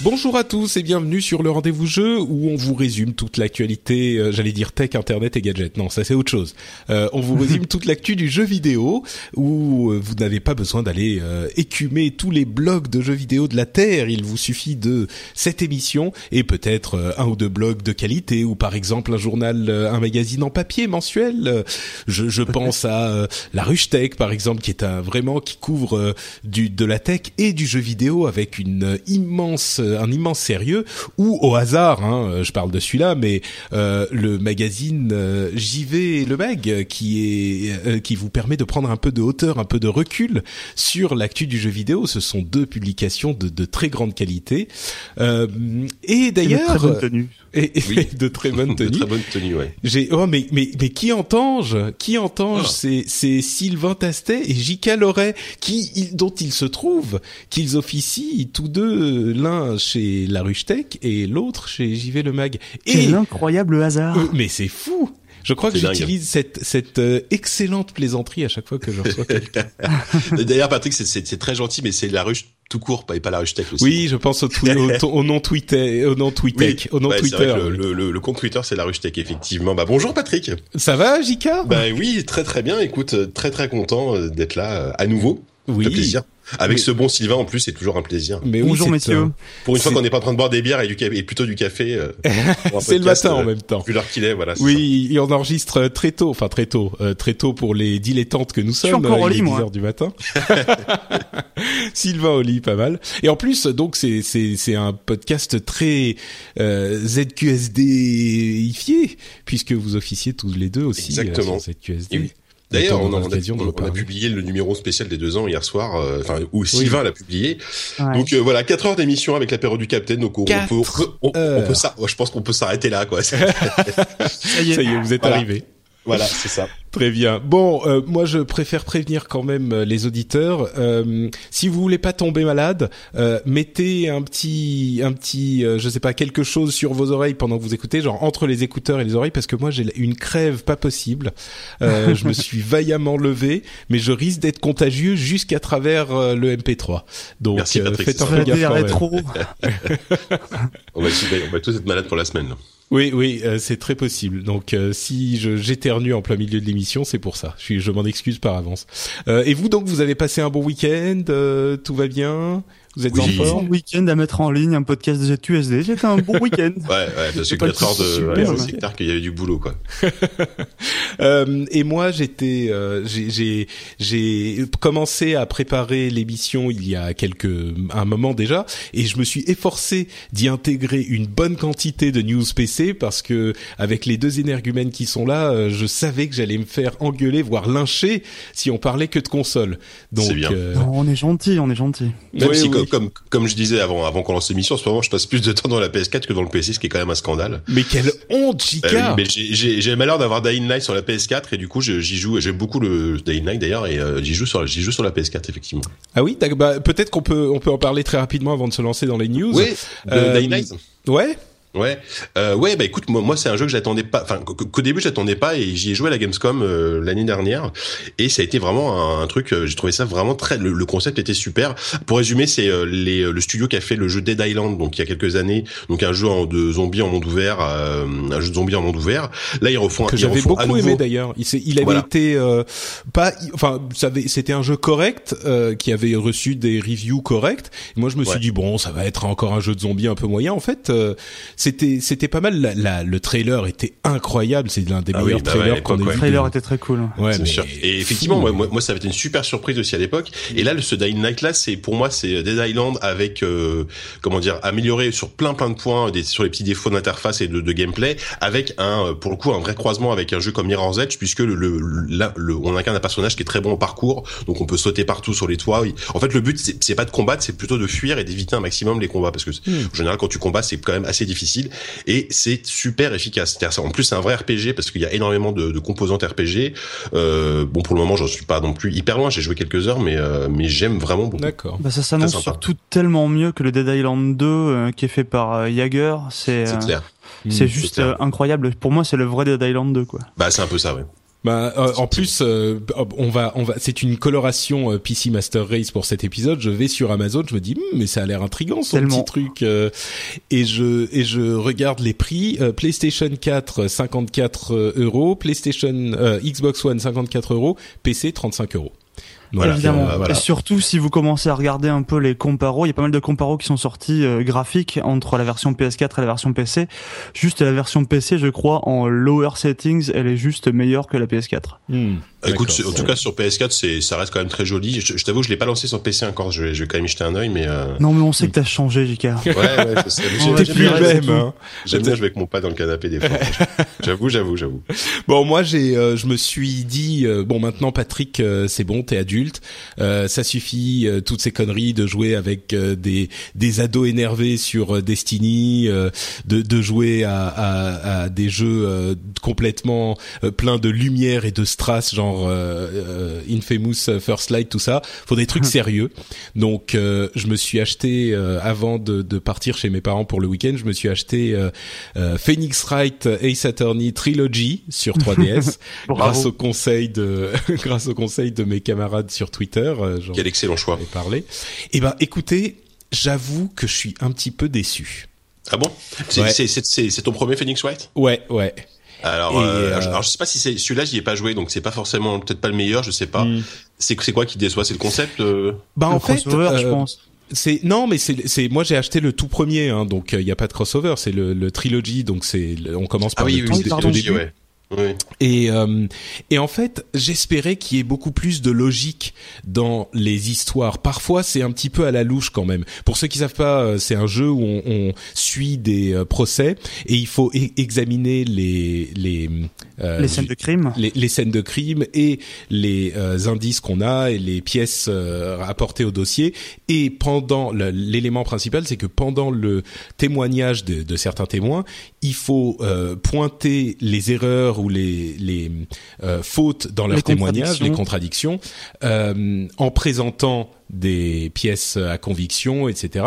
Bonjour à tous et bienvenue sur le rendez-vous jeu où on vous résume toute l'actualité, euh, j'allais dire tech, internet et gadgets. Non, ça c'est autre chose. Euh, on vous résume toute l'actu du jeu vidéo où euh, vous n'avez pas besoin d'aller euh, écumer tous les blogs de jeux vidéo de la Terre. Il vous suffit de cette émission et peut-être un ou deux blogs de qualité ou par exemple un journal, un magazine en papier mensuel. Je, je pense à la Ruche Tech par exemple qui est un vraiment qui couvre du de la tech et du jeu vidéo avec une immense un immense sérieux ou au hasard hein, euh, je parle de celui-là mais euh, le magazine euh, JV Le Mag qui est euh, qui vous permet de prendre un peu de hauteur un peu de recul sur l'actu du jeu vidéo ce sont deux publications de, de très grande qualité euh, et d'ailleurs Très bonne tenue. et, et Oui. de très bonnes De tenues très bonne tenue, ouais. j'ai oh mais mais mais qui entange Qui entange Ah. C'est c'est Sylvain Tastet et J.K. Loret qui il- dont il se trouve qu'ils officient tous deux l'un chez La Ruche Tech et l'autre chez JV Le Mag. Et Quel incroyable hasard. euh, mais c'est fou. Je crois que j'utilise cette cette euh, excellente plaisanterie à chaque fois que je reçois quelqu'un. D'ailleurs, Patrick, c'est- c'est c'est très gentil, mais c'est la ruche tout court, pas- et pas la ruche tech aussi. oui, je pense au, twi- au, au nom Twitter, au nom Twitter, Oui. au nom Twitter. vrai que le, le, le- le compte Twitter, c'est la ruche tech, effectivement. Bah, bonjour Patrick. Ça va, J.K. Bah oui, très très bien. Écoute, euh, très très content d'être là à nouveau. oui. Plaisir. Avec ce bon Sylvain en plus, c'est toujours un plaisir. Mais oui, Bonjour messieurs. Pour une fois qu'on n'est pas en train de boire des bières et, du ca- et plutôt du café. euh, C'est le matin en euh, même temps. Vu l'heure qu'il est, voilà. Oui, et on enregistre très tôt, enfin très tôt, euh, très tôt pour les dilettantes que nous suis sommes. encore au il est lit, 10 moi. heures du matin. Sylvain au lit, pas mal. Et en plus, donc c'est c'est c'est un podcast très euh, ZQSD-ifié puisque vous officiez tous les deux aussi Exactement. euh, sur ZQSD. Et oui. D'ailleurs, on, a- on on publié le numéro spécial des deux ans hier soir, euh, enfin où Sylvain l'a publié. Ouais. Donc euh, voilà, 4 heures d'émission avec l'apéro du Capitaine. Donc on, on peut, peut, peut ça. Je pense qu'on peut s'arrêter là, quoi. Ça y est. Ça y est, vous êtes Voilà. arrivés. Voilà, c'est ça. Très bien. Bon, euh, moi je préfère prévenir quand même euh, les auditeurs. Euh, si vous voulez pas tomber malade, euh, mettez un petit, un petit, euh, je sais pas, quelque chose sur vos oreilles pendant que vous écoutez, genre entre les écouteurs et les oreilles, parce que moi j'ai une crève pas possible. Euh, je me suis vaillamment levé, mais je risque d'être contagieux jusqu'à travers euh, le MP3. Donc Merci, euh, Patrick, faites c'est un ça. peu Arrêtez, gaffe quand même. rétro. On va, on va tous être malades pour la semaine. là. Oui, oui, euh, c'est très possible. Donc, euh, si j'éternue en plein milieu de l'émission, c'est pour ça. Je, je m'en excuse par avance. Euh, et vous, donc, vous avez passé un bon week-end euh, Tout va bien? Vous êtes Oui. en Un forme week-end à mettre en ligne un podcast de ZQSD. C'était un bon week-end. Ouais, ouais, parce que C'est pas 4 heures de, ouais, c'est clair qu'il y avait du boulot, quoi. Euh, Et moi, j'étais, euh, j'ai- j'ai j'ai commencé à préparer l'émission il y a quelques un moment déjà, et je me suis efforcé d'y intégrer une bonne quantité de news PC parce que avec les deux énergumènes qui sont là, euh, je savais que j'allais me faire engueuler, voire lyncher si on parlait que de console. Donc, C'est bien. euh, Non, on est gentil, on est gentil. Même Oui, si, oui. Comme, comme, comme je disais avant, avant qu'on lance l'émission, en ce moment, je passe plus de temps dans la PS4 que dans le PC, ce qui est quand même un scandale. Mais quelle honte, Euh, Chica oui, mais j'ai- j'ai le malheur d'avoir Dying Light sur la PS4 et du coup j'y joue. J'aime beaucoup le Dying Light d'ailleurs et euh, j'y joue sur j'y joue sur la PS4 effectivement. Ah oui, bah, peut-être qu'on peut on peut en parler très rapidement avant de se lancer dans les news. Oui, de Euh, Dying Light. Ouais. Ouais, euh, ouais, bah écoute, moi, moi c'est un jeu que j'attendais pas, enfin qu'au début j'attendais pas et j'y ai joué à la Gamescom euh, l'année dernière et ça a été vraiment un, truc, euh, j'ai trouvé ça vraiment très, le, concept était super. Pour résumer, c'est euh, les le studio qui a fait le jeu Dead Island, donc il y a quelques années, donc un jeu en, de zombies en monde ouvert, un jeu de zombies en monde ouvert. Là ils refont, que j'avais beaucoup aimé d'ailleurs. Il, il avait été pas, enfin, c'était un jeu correct qui avait reçu des reviews correctes. moi je me suis dit bon, ça va être encore un jeu de zombies un peu moyen. En fait, c'était c'était pas mal. La, le trailer était incroyable. C'est l'un des ah meilleurs bah trailers qu'on ait vu. Le trailer était très cool. Ouais, mais sûr. Et effectivement, moi, moi, ça avait été une super surprise aussi à l'époque. Et là, ce Dying Night là, c'est pour moi, c'est Dead Island avec euh, comment dire, amélioré sur plein plein de points, des, sur les petits défauts d'interface et de, de, gameplay, avec un pour le coup un vrai croisement avec un jeu comme Mirror's Edge, puisque le, le, le on incarne un personnage qui est très bon au parcours, donc on peut sauter partout sur les toits. En fait, le but c'est pas de combattre, c'est plutôt de fuir et d'éviter un maximum les combats, parce que hmm. en général, quand tu combats, c'est quand même assez difficile et c'est super efficace. En plus, c'est un vrai RPG parce qu'il y a énormément de, de composantes RPG. Euh, bon, pour le moment, j'en suis pas non plus hyper loin. J'ai joué quelques heures, mais euh, mais j'aime vraiment beaucoup. D'accord. Bah, ça s'annonce surtout tellement mieux que le Dead Island 2 euh, qui est fait par euh, Jaeger. C'est clair. C'est hmm. juste incroyable. Pour moi, c'est le vrai Dead Island 2, quoi. Bah, c'est un peu ça, ouais. Bah, euh, en plus, euh, on va, on va, c'est une coloration euh, PC Master Race pour cet épisode. Je vais sur Amazon, je me dis, hmm, mais ça a l'air intrigant son petit truc, et je et je regarde les prix. PlayStation 4 54 euros, PlayStation Xbox One 54 euros, PC 35 euros. Évidemment. Et surtout, si vous commencez à regarder un peu les comparos, il y a pas mal de comparos qui sont sortis euh, graphiques entre la version PS4 et la version PC. Juste la version PC, je crois, en lower settings, elle est juste meilleure que la PS4. Écoute, en tout cas sur PS4, c'est ça reste quand même très joli. Je, je t'avoue, je l'ai pas lancé sur PC encore. Je vais, je vais quand même y jeter un œil, mais euh... non, mais on sait que t'as changé, JK. Ouais, ouais. T'es plus le même. Hein. J'aime bien jouer avec mon pas dans le canapé des fois. j'avoue, j'avoue, j'avoue. Bon, moi, j'ai, euh, je me suis dit, euh, bon, maintenant, Patrick, euh, c'est bon, t'es adulte, ça suffit toutes ces conneries de jouer avec des des ados énervés sur Destiny, de de jouer à à, à des jeux complètement pleins de lumière et de strass, genre genre euh, euh, Infamous First Light, tout ça. Faut des trucs sérieux. Donc euh, je me suis acheté avant de, de, partir chez mes parents pour le week-end, je me suis acheté Phoenix Wright Ace Attorney Trilogy sur 3DS grâce au conseil de grâce au conseil de mes camarades sur Twitter. Quel excellent choix. Parlé. Et eh ben écoutez, j'avoue que je suis un petit peu déçu. Ah bon? C'est ton premier Phoenix Wright? Ouais, ouais. Alors, euh, euh, alors, je sais pas si c'est celui-là, j'y ai pas joué, donc c'est pas forcément peut-être pas le meilleur, je sais pas. Hmm. C'est c'est quoi qui déçoit? C'est le concept euh... Bah en fait, je pense. C'est non, mais c'est c'est moi j'ai acheté le tout premier, hein, donc il y a pas de crossover, c'est le, le trilogy, donc c'est on commence par ah oui, le oui, tout, début. Ouais. Et euh, et en fait, j'espérais qu'il y ait beaucoup plus de logique dans les histoires. Parfois, c'est un petit peu à la louche quand même. Pour ceux qui savent pas, euh, c'est un jeu où on, on suit des euh, procès et il faut e-, examiner les les euh, les scènes de crime, les, les, scènes de crime et les indices qu'on a et les pièces apportées au dossier. Et pendant l'élément principal, c'est que pendant le témoignage de, de certains témoins, il faut pointer les erreurs ou les, les euh, fautes dans leur témoignage, les contradictions, euh, en présentant des pièces à conviction, etc.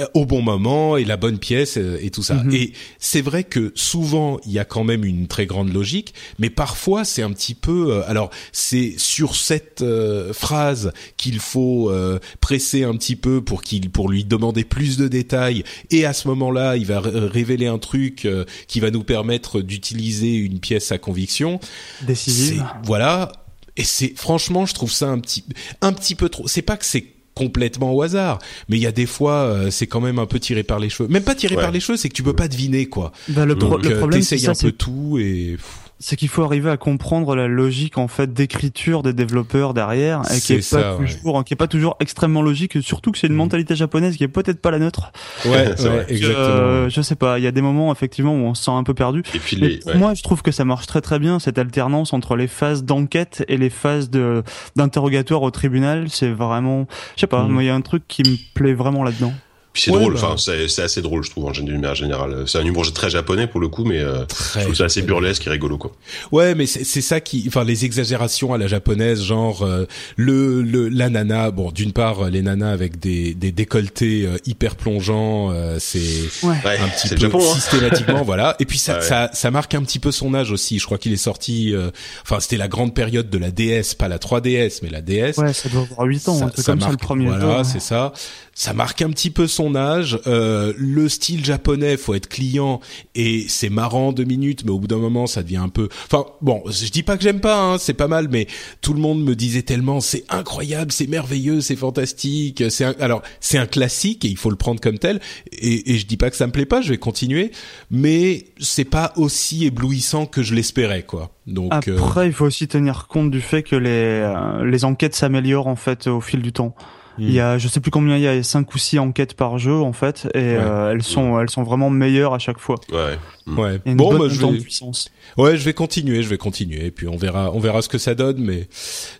Euh, au bon moment et la bonne pièce euh, et tout ça. Mhm. Et c'est vrai que souvent il y a quand même une très grande logique, mais parfois c'est un petit peu. Euh, alors c'est sur cette phrase qu'il faut presser un petit peu pour qu'il pour lui demander plus de détails. Et à ce moment-là, il va révéler un truc qui va nous permettre d'utiliser une pièce à conviction. Décisive. Voilà. Et c'est franchement, je trouve ça un petit un petit peu trop. C'est pas que c'est complètement au hasard. Mais il y a des fois, euh, c'est quand même un peu tiré par les cheveux. Même pas tiré par les cheveux, c'est que tu peux pas deviner quoi. Bah, le, Donc, le euh, problème, c'est un peu tout et c'est qu'il faut arriver à comprendre la logique en fait d'écriture des développeurs derrière et qui est, pas toujours hein, qui est pas toujours extrêmement logique surtout que c'est une mm. mentalité japonaise qui est peut-être pas la nôtre. Ouais, ouais exactement euh, je sais pas il y a des moments effectivement où on se sent un peu perdu. Et puis les, moi je trouve que ça marche très très bien cette alternance entre les phases d'enquête et les phases de d'interrogatoire au tribunal. C'est vraiment je sais pas mm. moi il y a un truc qui me plaît vraiment là-dedans Puis c'est drôle, bah. enfin c'est assez drôle je trouve en général. C'est un humour très japonais pour le coup, mais euh, c'est assez burlesque et rigolo quoi. Ouais, mais c'est ça qui, enfin les exagérations à la japonaise, genre euh, le, le la nana. Bon, d'une part les nanas avec des, des décolletés euh, hyper plongeants, euh, c'est un petit peu Japon, hein. systématiquement voilà. Et puis ça, ça ça marque un petit peu son âge aussi. Je crois qu'il est sorti. Enfin c'était la grande période de la DS, pas la 3DS, mais la DS. Ouais, ça doit avoir 8 ans. Ça, comme ça le premier. Voilà, c'est ça ça marque un petit peu son âge. Euh, le style japonais, faut être client et c'est marrant deux minutes, mais au bout d'un moment, ça devient un peu. Enfin bon, je dis pas que j'aime pas, hein, c'est pas mal, mais tout le monde me disait tellement, c'est incroyable, c'est merveilleux, c'est fantastique. C'est alors c'est un classique et il faut le prendre comme tel. Et, et je dis pas que ça me plaît pas, je vais continuer, mais c'est pas aussi éblouissant que je l'espérais, quoi. Donc euh, après, il faut aussi tenir compte du fait que les euh, les enquêtes s'améliorent en fait au fil du temps. Il y a, je sais plus combien il y a, cinq ou six enquêtes par jeu en fait, et euh, elles sont, elles sont vraiment meilleures à chaque fois. Ouais. Ouais. bon, bah, je vais... puissance. Ouais, je vais continuer, je vais continuer, et puis on verra, on verra ce que ça donne. Mais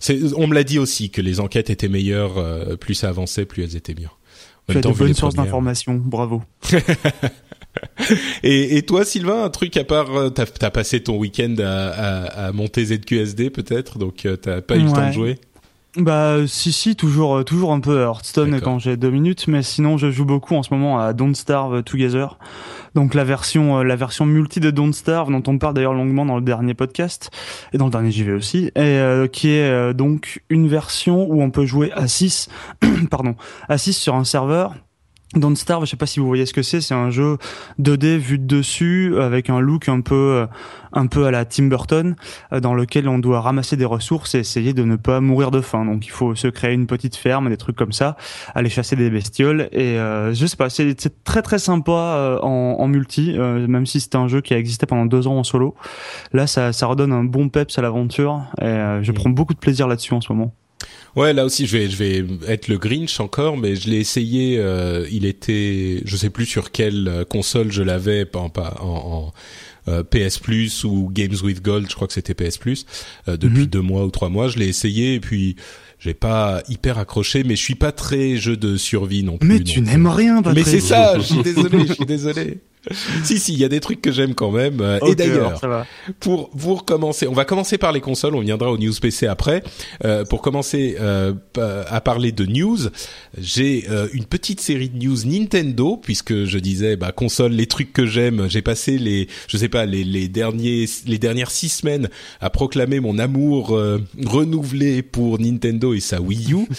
c'est, on me l'a dit aussi que les enquêtes étaient meilleures, euh, plus ça avançait, plus elles étaient bien. tu as de bonnes sources d'informations, bravo. et, et, toi, Sylvain, un truc à part, euh, t'as as passé ton week-end à, à, à monter ZQSD peut-être, donc t'as pas eu le temps de jouer? Bah si si toujours euh, toujours un peu Hearthstone quand j'ai deux minutes mais sinon je joue beaucoup en ce moment à Don't Starve Together. Donc la version euh, la version multi de Don't Starve dont on parle d'ailleurs longuement dans le dernier podcast et dans le dernier JV aussi et euh, qui est donc une version où on peut jouer à 6 pardon à 6 sur un serveur Don't Starve, je sais pas si vous voyez ce que c'est, c'est un jeu 2D vu de dessus avec un look un peu euh, un peu à la Tim Burton euh, dans lequel on doit ramasser des ressources et essayer de ne pas mourir de faim. Donc il faut se créer une petite ferme, des trucs comme ça, aller chasser des bestioles et euh, je sais pas, c'est très très sympa euh, en, en, multi, même si c'était un jeu qui a existé pendant deux ans en solo. Là, ça, ça redonne un bon peps à l'aventure et je prends beaucoup de plaisir là-dessus en ce moment. Ouais, là aussi, je vais, je vais être le Grinch encore, mais je l'ai essayé. Euh, il était, je sais plus sur quelle euh, console je l'avais, pas en, en, euh, PS Plus ou Games with Gold. Je crois que c'était PS Plus depuis mhm. deux mois ou trois mois. Je l'ai essayé et puis j'ai pas hyper accroché, mais je suis pas très jeu de survie non plus. Mais tu n'aimes rien, Patrick. Mais c'est ça. Je suis désolé. Je suis désolé. si si, il y a des trucs que j'aime quand même. Euh, et d'ailleurs, pour pour commencer, on va commencer par les consoles. On viendra au news PC après. Euh, pour commencer euh, à parler de news, j'ai euh, une petite série de news Nintendo puisque je disais bah console, les trucs que j'aime. J'ai passé les, je sais pas, les les derniers les dernières six semaines à proclamer mon amour renouvelé pour Nintendo et sa Wii U.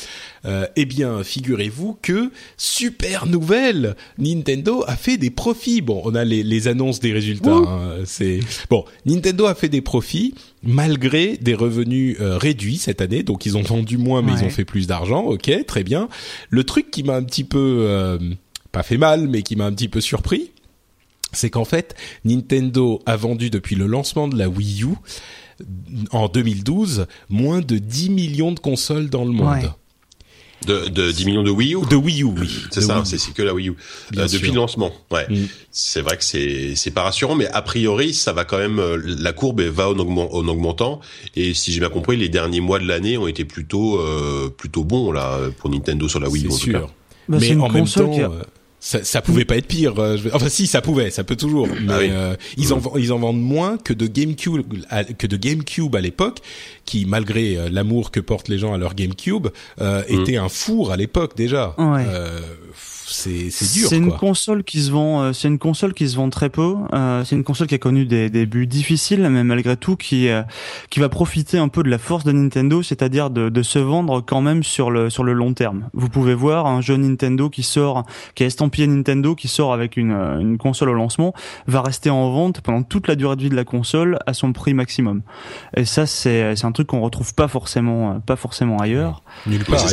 Eh bien, figurez-vous que super nouvelle, Nintendo a fait des profits. Bon, on a les, les annonces des résultats. Hein, c'est bon, Nintendo a fait des profits malgré des revenus euh, réduits cette année. Donc, ils ont vendu moins, mais ils ont fait plus d'argent. Ok, très bien. Le truc qui m'a un petit peu euh, pas fait mal, mais qui m'a un petit peu surpris, c'est qu'en fait, Nintendo a vendu depuis le lancement de la Wii U en 2012 moins de 10 millions de consoles dans le monde. De, de 10 millions de Wii U De Wii U, oui. C'est ça, c'est que la Wii U. Euh, depuis le lancement, ouais. Mm. C'est vrai que c'est c'est pas rassurant, mais a priori, ça va quand même. Euh, la courbe va en, en augmentant. Et si j'ai bien compris, les derniers mois de l'année ont été plutôt euh, plutôt bons là pour Nintendo sur la Wii U. C'est sûr. Bah, mais en même temps, ça, ça pouvait pas être pire. Euh, enfin, si, ça pouvait, ça peut toujours. Ah mais euh, ils en ils en vendent moins que de GameCube que de GameCube à l'époque, qui malgré euh, l'amour que portent les gens à leur GameCube, euh, mm. était un four à l'époque déjà. Ouais c'est c'est dur. C'est une console qui se vend, euh, c'est une console qui se vend très peu. Euh, c'est une console qui a connu des débuts difficiles, mais malgré tout qui euh, qui va profiter un peu de la force de Nintendo, c'est-à-dire de, de se vendre quand même sur le sur le long terme. Vous pouvez voir un jeu Nintendo qui sort, qui est estampillé Nintendo, qui sort avec une une console au lancement, va rester en vente pendant toute la durée de vie de la console à son prix maximum. Et ça c'est c'est un truc qu'on retrouve pas forcément pas forcément ailleurs. Nulle part.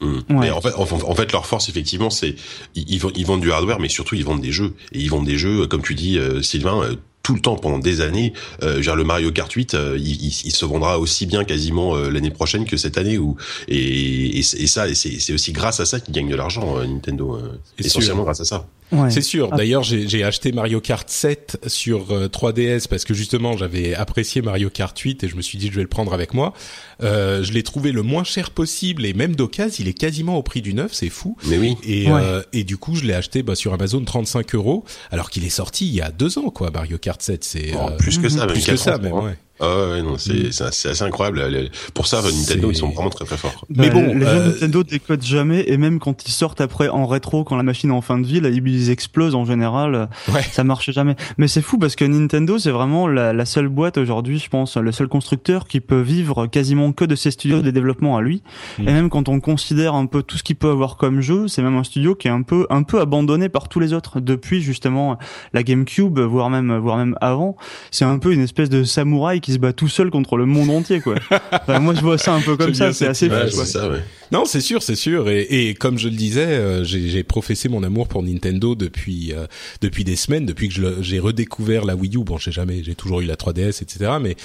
Mm. Mais en fait, en, fait, leur force effectivement, c'est ils, ils, vendent du hardware, mais surtout ils vendent des jeux et ils vendent des jeux, comme tu dis, euh, Sylvain, euh, tout le temps pendant des années. Euh, genre le Mario Kart 8, euh, il, il, se vendra aussi bien quasiment euh, l'année prochaine que cette année. Ou et, et, ça, c'est aussi grâce à ça qu'ils gagnent de l'argent Nintendo, essentiellement grâce à ça. C'est sûr. Ah. D'ailleurs, j'ai acheté Mario Kart 7 sur 3DS parce que justement, j'avais apprécié Mario Kart 8 et je me suis dit je vais le prendre avec moi. Euh, je l'ai trouvé le moins cher possible et même d'occasion, il est quasiment au prix du neuf, c'est fou. Mais oui. Et, euh, et du coup, je l'ai acheté bah, sur Amazon 35 euros, alors qu'il est sorti il y a deux ans, quoi. Mario Kart 7, c'est oh, plus que ça, même plus que ça, même. Ouais. Ah ouais, non, c'est mm. c'est assez incroyable. Pour ça, Nintendo, ils sont vraiment très très forts. Mais bon, les euh... Nintendo décodent jamais, et même quand ils sortent après en rétro, quand la machine est en fin de vie, là, ils explosent en général. Ouais. Ça marche jamais. Mais c'est fou parce que Nintendo, c'est vraiment la, la, seule boîte aujourd'hui, je pense, le seul constructeur qui peut vivre quasiment que de ses studios de développement à lui. Mm. Et même quand on considère un peu tout ce qu'il peut avoir comme jeu, c'est même un studio qui est un peu un peu abandonné par tous les autres depuis justement la GameCube, voire même voire même avant. C'est un peu une espèce de samouraï qui se bat tout seul contre le monde entier, quoi. moi, je vois ça un peu comme ça. C'est assez fou. Ça, ouais. Non, c'est sûr, c'est sûr. Et, et, comme je le disais, euh, j'ai professé mon amour pour Nintendo depuis euh, depuis des semaines, depuis que j'ai redécouvert la Wii U. Bon, j'ai jamais, j'ai toujours eu la 3DS, etc. Mais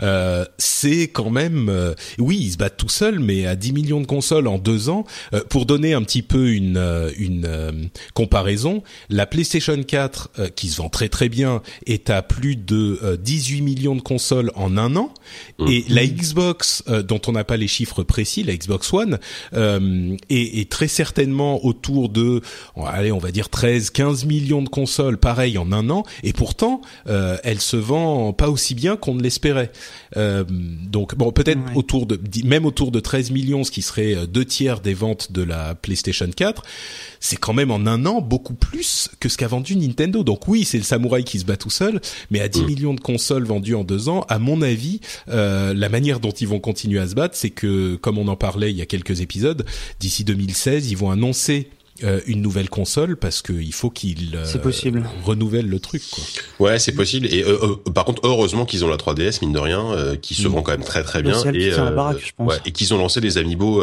euh, c'est quand même, oui, ils se battent tout seuls, mais à 10 millions de consoles en deux ans. pour donner un petit peu une une comparaison, la PlayStation 4, qui se vend très très bien, est à plus de 18 millions de consoles en un an, mmh. et la Xbox, dont on n'a pas les chiffres précis, la Xbox One euh, et, très certainement autour de, allez, on va dire 13, 15 millions de consoles, pareil en un an, et pourtant, euh, elle se vend pas aussi bien qu'on ne l'espérait. Euh, donc bon, peut-être autour de, même autour de 13 millions, ce qui serait euh, deux tiers des ventes de la PlayStation 4 c'est quand même en un an beaucoup plus que ce qu'a vendu Nintendo. Donc oui, c'est le samouraï qui se bat tout seul, mais à 10 mm. millions de consoles vendues en deux ans, à mon avis, euh, la manière dont ils vont continuer à se battre, c'est que, comme on en parlait il y a quelques épisodes, d'ici 2016, ils vont annoncer euh, une nouvelle console parce qu'il faut qu'ils euh, renouvellent le truc. Quoi. Ouais, c'est possible. Et euh, par contre, heureusement qu'ils ont la 3DS, mine de rien, qui se vend quand même très très bien. Et, Ouais, et qu'ils ont lancé les Amiibo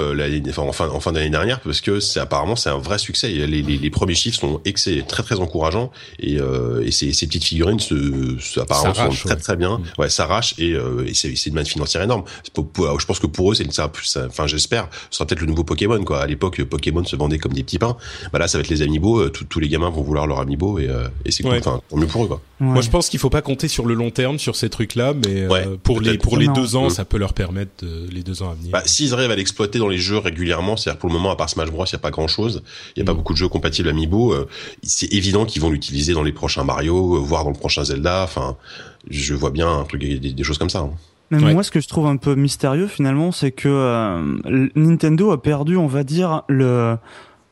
enfin, en fin, en fin d'année dernière parce que c'est apparemment c'est un vrai succès. Les, les, les premiers chiffres sont excellents, très très encourageants et, et ces, ces petites figurines se, apparemment sont très très bien. Mm. Ouais, s'arrachent et, et c'est une manne financière énorme. je pense que pour eux, c'est enfin j'espère, ce sera peut-être le nouveau Pokémon quoi. À l'époque, Pokémon se vendait comme des petits pains bah là ça va être les amiibo euh, tous les gamins vont vouloir leur amiibo et, euh, et c'est cool. Enfin mieux pour eux quoi. Moi je pense qu'il faut pas compter sur le long terme sur ces trucs là mais euh, pour les pour les deux ans ça peut leur permettre de, les deux ans à venir. Bah, s'ils arrivent à l'exploiter dans les jeux régulièrement c'est-à-dire pour le moment à part Smash Bros il y a pas grand chose il y a pas mm. beaucoup de jeux compatibles amiibo c'est évident qu'ils vont l'utiliser dans les prochains Mario voire dans le prochain Zelda. Enfin je vois bien un truc des, choses comme ça hein. Mais moi, ce que je trouve un peu mystérieux finalement, c'est que Nintendo a perdu, on va dire, le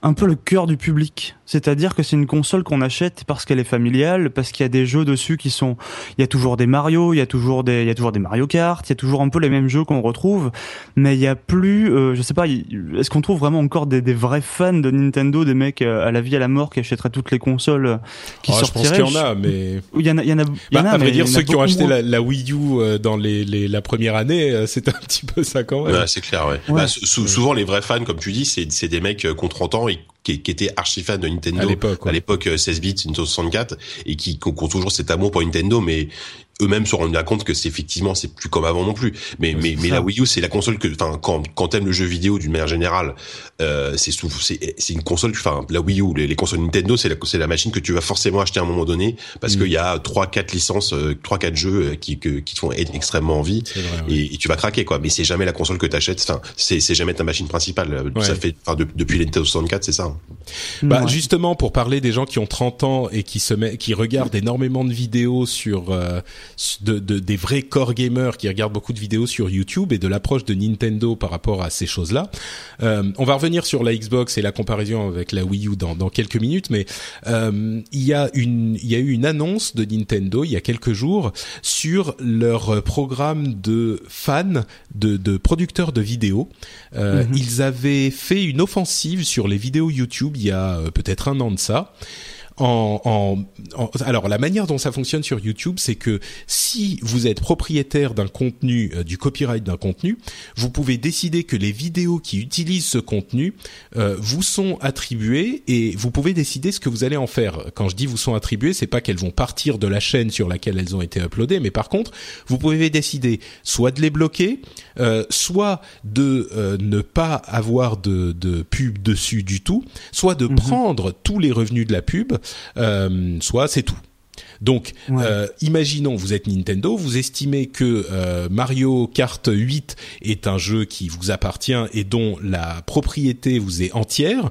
un peu le cœur du public. C'est-à-dire que c'est une console qu'on achète parce qu'elle est familiale, parce qu'il y a des jeux dessus qui sont, il y a toujours des Mario, il y a toujours des, il y a toujours des Mario Kart, il y a toujours un peu les mêmes jeux qu'on retrouve, mais il y a plus, euh, je sais pas, est-ce qu'on trouve vraiment encore des, des, vrais fans de Nintendo, des mecs euh, à la vie à la mort qui achèteraient toutes les consoles euh, qui oh, sortiraient Je pense qu'il y en a, mais il y en a, il y en a, il y en bah, a à vrai dire, ceux qui ont acheté la, Wii U dans les, les, la première année, c'est un petit peu ça quand même. Ouais, c'est clair, ouais. Bah, souvent les vrais fans, comme tu dis, c'est c'est des mecs qui ont 30 ans et qui, qui étaient archi fans de Nintendo à l'époque 16 bits Nintendo 64 et qui, qui ont toujours cet amour pour Nintendo mais eux-mêmes se rendent bien compte que c'est effectivement c'est plus comme avant non plus. Mais mais mais la Wii U c'est la console que enfin quand quand t'aimes le jeu vidéo d'une manière générale, euh, c'est c'est c'est une console enfin la Wii U les, les consoles Nintendo c'est la c'est la machine que tu vas forcément acheter à un moment donné parce mm. qu'il y a trois quatre licences euh, trois quatre jeux euh, qui que, qui te font extrêmement envie et, et, tu vas craquer quoi. Mais c'est jamais la console que t'achètes. Enfin c'est c'est jamais ta machine principale. Ça fait enfin depuis les Nintendo 64 c'est ça. Hein. Bah justement pour parler des gens qui ont 30 ans et qui se met, qui regardent énormément de vidéos sur euh, de, de, des vrais core gamers qui regardent beaucoup de vidéos sur YouTube et de l'approche de Nintendo par rapport à ces choses-là. Euh, on va revenir sur la Xbox et la comparaison avec la Wii U dans, dans quelques minutes, mais euh, il y a une il y a eu une annonce de Nintendo il y a quelques jours sur leur programme de fans de, de producteurs de vidéos. Euh, mhm. Ils avaient fait une offensive sur les vidéos YouTube il y a euh, peut-être un an de ça en, alors la manière dont ça fonctionne sur YouTube, c'est que si vous êtes propriétaire d'un contenu, euh, du copyright d'un contenu, vous pouvez décider que les vidéos qui utilisent ce contenu euh, vous sont attribuées et vous pouvez décider ce que vous allez en faire. Quand je dis vous sont attribuées, c'est pas qu'elles vont partir de la chaîne sur laquelle elles ont été uploadées, mais par contre, vous pouvez décider soit de les bloquer, euh, soit de ne pas avoir de, de pub dessus du tout, soit de mhm. prendre tous les revenus de la pub euh, soit c'est tout. Donc, euh, imaginons, vous êtes Nintendo, vous estimez que euh, Mario Kart 8 est un jeu qui vous appartient et dont la propriété vous est entière.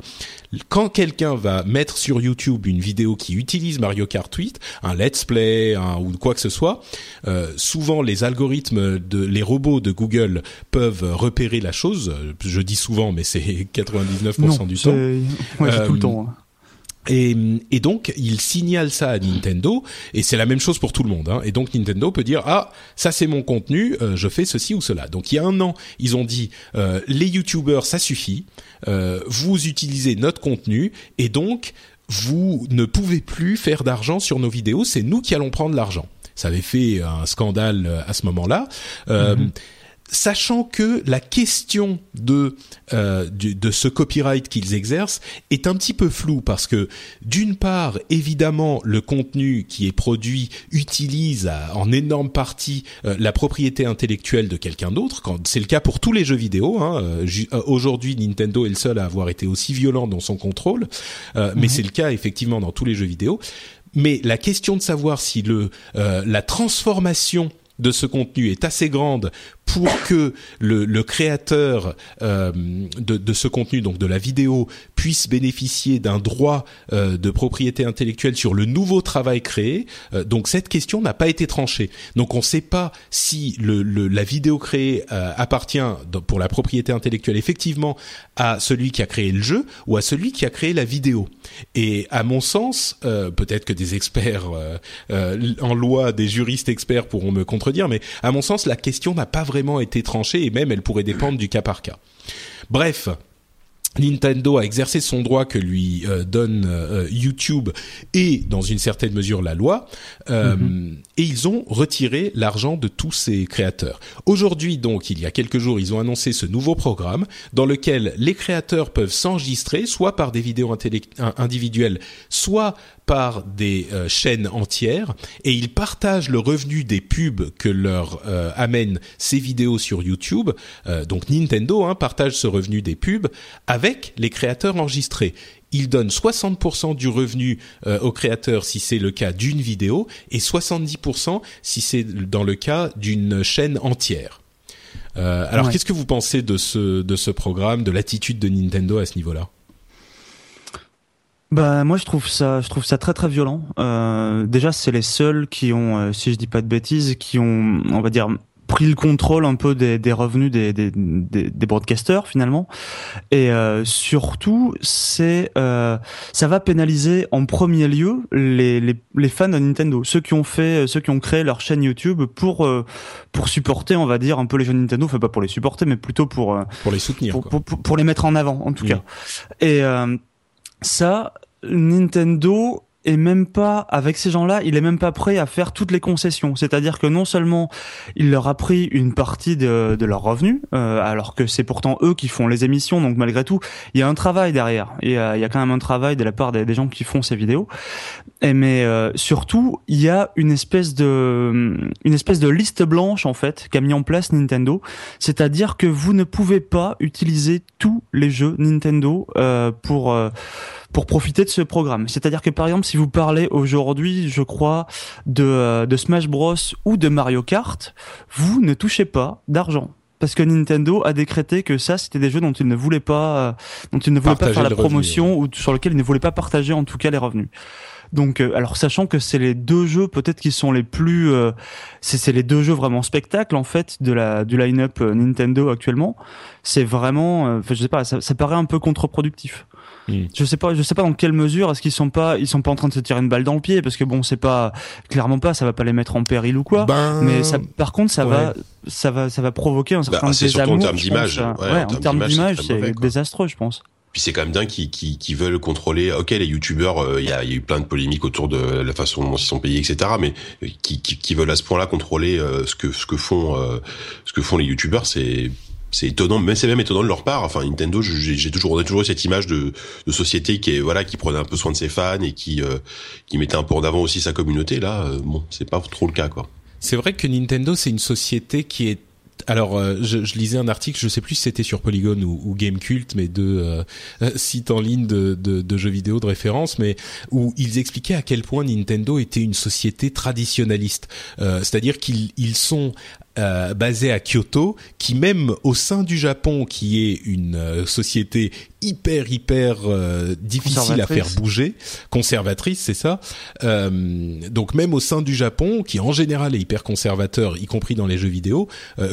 Quand quelqu'un va mettre sur YouTube une vidéo qui utilise Mario Kart 8, un let's play ou quoi que ce soit, souvent les algorithmes de les robots de Google peuvent repérer la chose. Je dis souvent, mais c'est 99% du temps. tout le temps. Hein. Et, et, donc, il signale ça à Nintendo, et c'est la même chose pour tout le monde. Hein. Et donc, Nintendo peut dire ah ça c'est mon contenu, euh, je fais ceci ou cela. Donc, il y a un an, ils ont dit euh, les YouTubers ça suffit, euh, vous utilisez notre contenu, et donc vous ne pouvez plus faire d'argent sur nos vidéos, c'est nous qui allons prendre l'argent. Ça avait fait un scandale à ce moment-là. Mm-hmm sachant que la question de euh, de ce copyright qu'ils exercent est un petit peu floue parce que d'une part évidemment le contenu qui est produit utilise en énorme partie euh, la propriété intellectuelle de quelqu'un d'autre. Quand c'est le cas pour tous les jeux vidéo hein, euh, aujourd'hui Nintendo est le seul à avoir été aussi violent dans son contrôle. Mais mhm. c'est le cas effectivement dans tous les jeux vidéo. Mais la question de savoir si le la transformation de ce contenu est assez grande pour que le, créateur euh, de, ce contenu, donc de la vidéo, puisse bénéficier d'un droit euh, de propriété intellectuelle sur le nouveau travail créé. Euh, donc cette question n'a pas été tranchée. Donc on ne sait pas si la vidéo créée appartient pour la propriété intellectuelle effectivement à celui qui a créé le jeu ou à celui qui a créé la vidéo. Et à mon sens, peut-être que des experts en loi, des juristes experts pourront me contredire, mais à mon sens, la question n'a pas vraiment vraiment été tranchée et même elle pourrait dépendre du cas par cas. Bref, Nintendo a exercé son droit que lui euh, donne euh, YouTube et dans une certaine mesure la loi euh, mhm. et ils ont retiré l'argent de tous ces créateurs. Aujourd'hui donc il y a quelques jours ils ont annoncé ce nouveau programme dans lequel les créateurs peuvent s'enregistrer soit par des vidéos individuelles soit par des chaînes entières et ils partagent le revenu des pubs que leur amènent ces vidéos sur YouTube. donc Nintendo hein, partage ce revenu des pubs avec les créateurs enregistrés. Il donne 60% du revenu euh, aux créateurs si c'est le cas d'une vidéo et 70% si c'est dans le cas d'une chaîne entière. Euh, alors qu'est-ce que vous pensez de ce de ce programme, de l'attitude de Nintendo à ce niveau-là? Bah moi je trouve ça je trouve ça très très violent. Euh, déjà c'est les seuls qui ont, si je dis pas de bêtises, qui ont on va dire pris le contrôle un peu des, des revenus des, des, des, broadcasters finalement. Et euh, surtout c'est euh, ça va pénaliser en premier lieu les, les, les, fans de Nintendo. Ceux qui ont fait ceux qui ont créé leur chaîne YouTube pour euh, pour supporter on va dire un peu les jeux Nintendo. Enfin pas pour les supporter mais plutôt pour euh, pour les soutenir pour, pour, pour, les mettre en avant en tout cas. Et euh, ça Nintendo et même pas avec ces gens-là, il est même pas prêt à faire toutes les concessions. C'est-à-dire que non seulement il leur a pris une partie de, de leurs revenus, euh, alors que c'est pourtant eux qui font les émissions, donc malgré tout, il y a un travail derrière. Et il y a quand même un travail de la part des, gens qui font ces vidéos. Et mais euh, surtout, il y a une espèce de une espèce de liste blanche en fait qu'a mis en place Nintendo. C'est-à-dire que vous ne pouvez pas utiliser tous les jeux Nintendo euh, pour pour profiter de ce programme. C'est-à-dire que par exemple, si vous parlez aujourd'hui, je crois, de, euh, de Smash Bros ou de Mario Kart, vous ne touchez pas d'argent parce que Nintendo a décrété que ça c'était des jeux dont il ne voulait pas euh, dont il ne voulait pas faire la promotion ou sur lesquels il ne voulait pas partager en tout cas les revenus. Donc euh, alors sachant que c'est les deux jeux peut-être qui sont les plus c'est les deux jeux vraiment spectacles en fait de la du line-up Nintendo actuellement, c'est vraiment je sais pas ça, ça paraît un peu contre-productif. Hmm. Je sais pas, je sais pas dans quelle mesure est-ce qu'ils sont pas, ils sont pas en train de se tirer une balle dans le pied parce que bon, c'est pas clairement pas, ça va pas les mettre en péril ou quoi. Ben, mais ça, par contre, ça va, ça va, ça va provoquer un certain bah, désamour. en termes d'image. Ouais, en termes d'image, c'est désastreux, je pense. Puis c'est quand même dingue qui qui veulent contrôler. Ok, les youtubeurs, il y, a, y a eu plein de polémiques autour de la façon dont ils sont payés, etc. Mais qui, qui, qui veulent à ce point-là contrôler ce que ce que font ce que font les youtubeurs, c'est c'est étonnant, mais c'est même étonnant de leur part. Enfin, Nintendo, j'ai toujours, on a toujours eu cette image de, de, société qui est voilà, qui prenait un peu soin de ses fans et qui euh, qui mettait un peu en avant aussi sa communauté. Là, euh, bon, c'est pas trop le cas, quoi. C'est vrai que Nintendo, c'est une société qui est alors, euh, je, je, lisais un article, je sais plus si c'était sur Polygon ou, ou Gamecult, mais deux euh, sites en ligne de, de, de, jeux vidéo de référence, mais où ils expliquaient à quel point Nintendo était une société traditionnaliste. Euh, c'est-à-dire qu'ils ils sont euh, basé à Kyoto, qui même au sein du Japon, qui est une euh, société hyper hyper euh, difficile à faire bouger, conservatrice, c'est ça. Euh, donc même au sein du Japon, qui en général est hyper conservateur, y compris dans les jeux vidéo,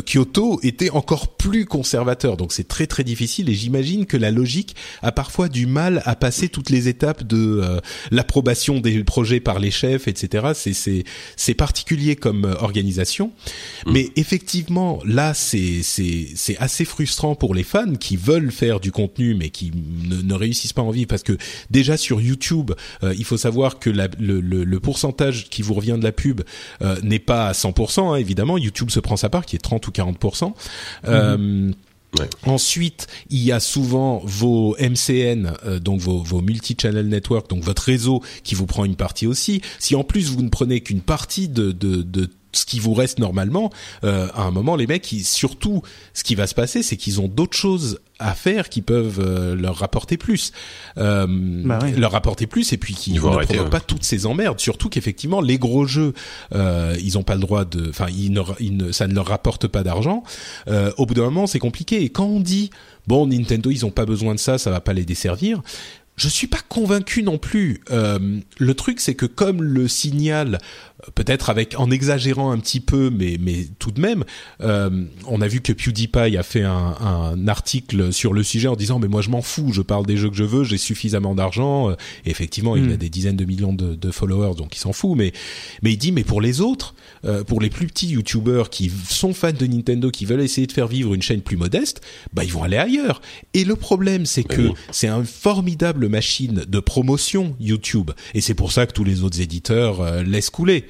Kyoto était encore plus conservateur. Donc c'est très très difficile et j'imagine que la logique a parfois du mal à passer toutes les étapes de l'approbation des projets par les chefs, etc. C'est c'est c'est particulier comme organisation, mm. mais effectivement, là, c'est c'est assez frustrant pour les fans qui veulent faire du contenu mais qui ne, réussissent pas en vivre parce que déjà sur YouTube, euh, il faut savoir que la, le, le, pourcentage qui vous revient de la pub euh, n'est pas à 100%. Hein, évidemment, YouTube se prend sa part qui est 30 ou 40%. Euh, mhm. Ensuite, il y a souvent vos MCN, donc vos, vos multi-channel network, donc votre réseau qui vous prend une partie aussi. Si en plus vous ne prenez qu'une partie de, de, de ce qui vous reste normalement, euh, à un moment, les mecs, surtout, ce qui va se passer, c'est qu'ils ont d'autres choses à faire qui peuvent euh, leur rapporter plus, euh, bah leur rapporter plus, et puis qui ne provoquent pas toutes ces emmerdes. Surtout qu'effectivement, les gros jeux, euh, ils ont pas le droit de, enfin, ils ne, ça ne leur rapporte pas d'argent. Euh, au bout d'un moment, c'est compliqué. Et quand on dit bon, Nintendo, ils ont pas besoin de ça, ça va pas les desservir je suis pas convaincu non plus. Euh, le truc, c'est que comme le signal, peut-être avec en exagérant un petit peu, mais mais tout de même, euh, on a vu que PewDiePie a fait un, un, article sur le sujet en disant mais moi je m'en fous, je parle des jeux que je veux, j'ai suffisamment d'argent. Et effectivement, il a hmm. des dizaines de millions de, de followers, donc il s'en fout. Mais mais il dit mais pour les autres, euh, pour les plus petits YouTubers qui sont fans de Nintendo, qui veulent essayer de faire vivre une chaîne plus modeste, bah ils vont aller ailleurs. Et le problème, c'est que c'est un formidable machine de promotion YouTube et c'est pour ça que tous les autres éditeurs euh, laissent couler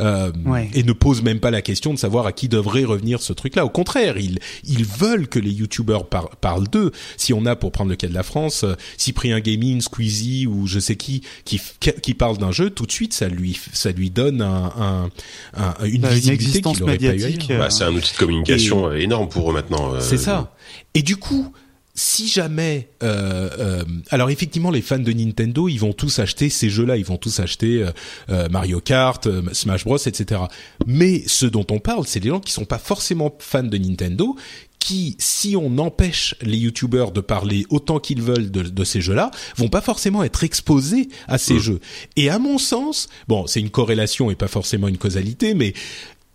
euh, et ne posent même pas la question de savoir à qui devrait revenir ce truc-là. Au contraire, ils ils veulent que les YouTubeurs parlent d'eux. Si on a pour prendre le cas de la France, euh, Cyprien Gaming, Squeezie ou je sais qui qui qui parle d'un jeu, tout de suite ça lui ça lui donne un, un, une bah, visibilité qu'il n'aurait pas eu. Bah, c'est un outil de communication énorme pour eux maintenant. c'est ça. Et du coup, si jamais, euh, euh, alors effectivement, les fans de Nintendo, ils vont tous acheter ces jeux-là, ils vont tous acheter euh, euh Mario Kart, euh, Smash Bros, etc. Mais ce dont on parle, c'est des gens qui sont pas forcément fans de Nintendo, qui, si on empêche les youtubeurs de parler autant qu'ils veulent de, de, ces jeux-là, vont pas forcément être exposés à ces mmh. jeux. Et à mon sens, bon, c'est une corrélation et pas forcément une causalité, mais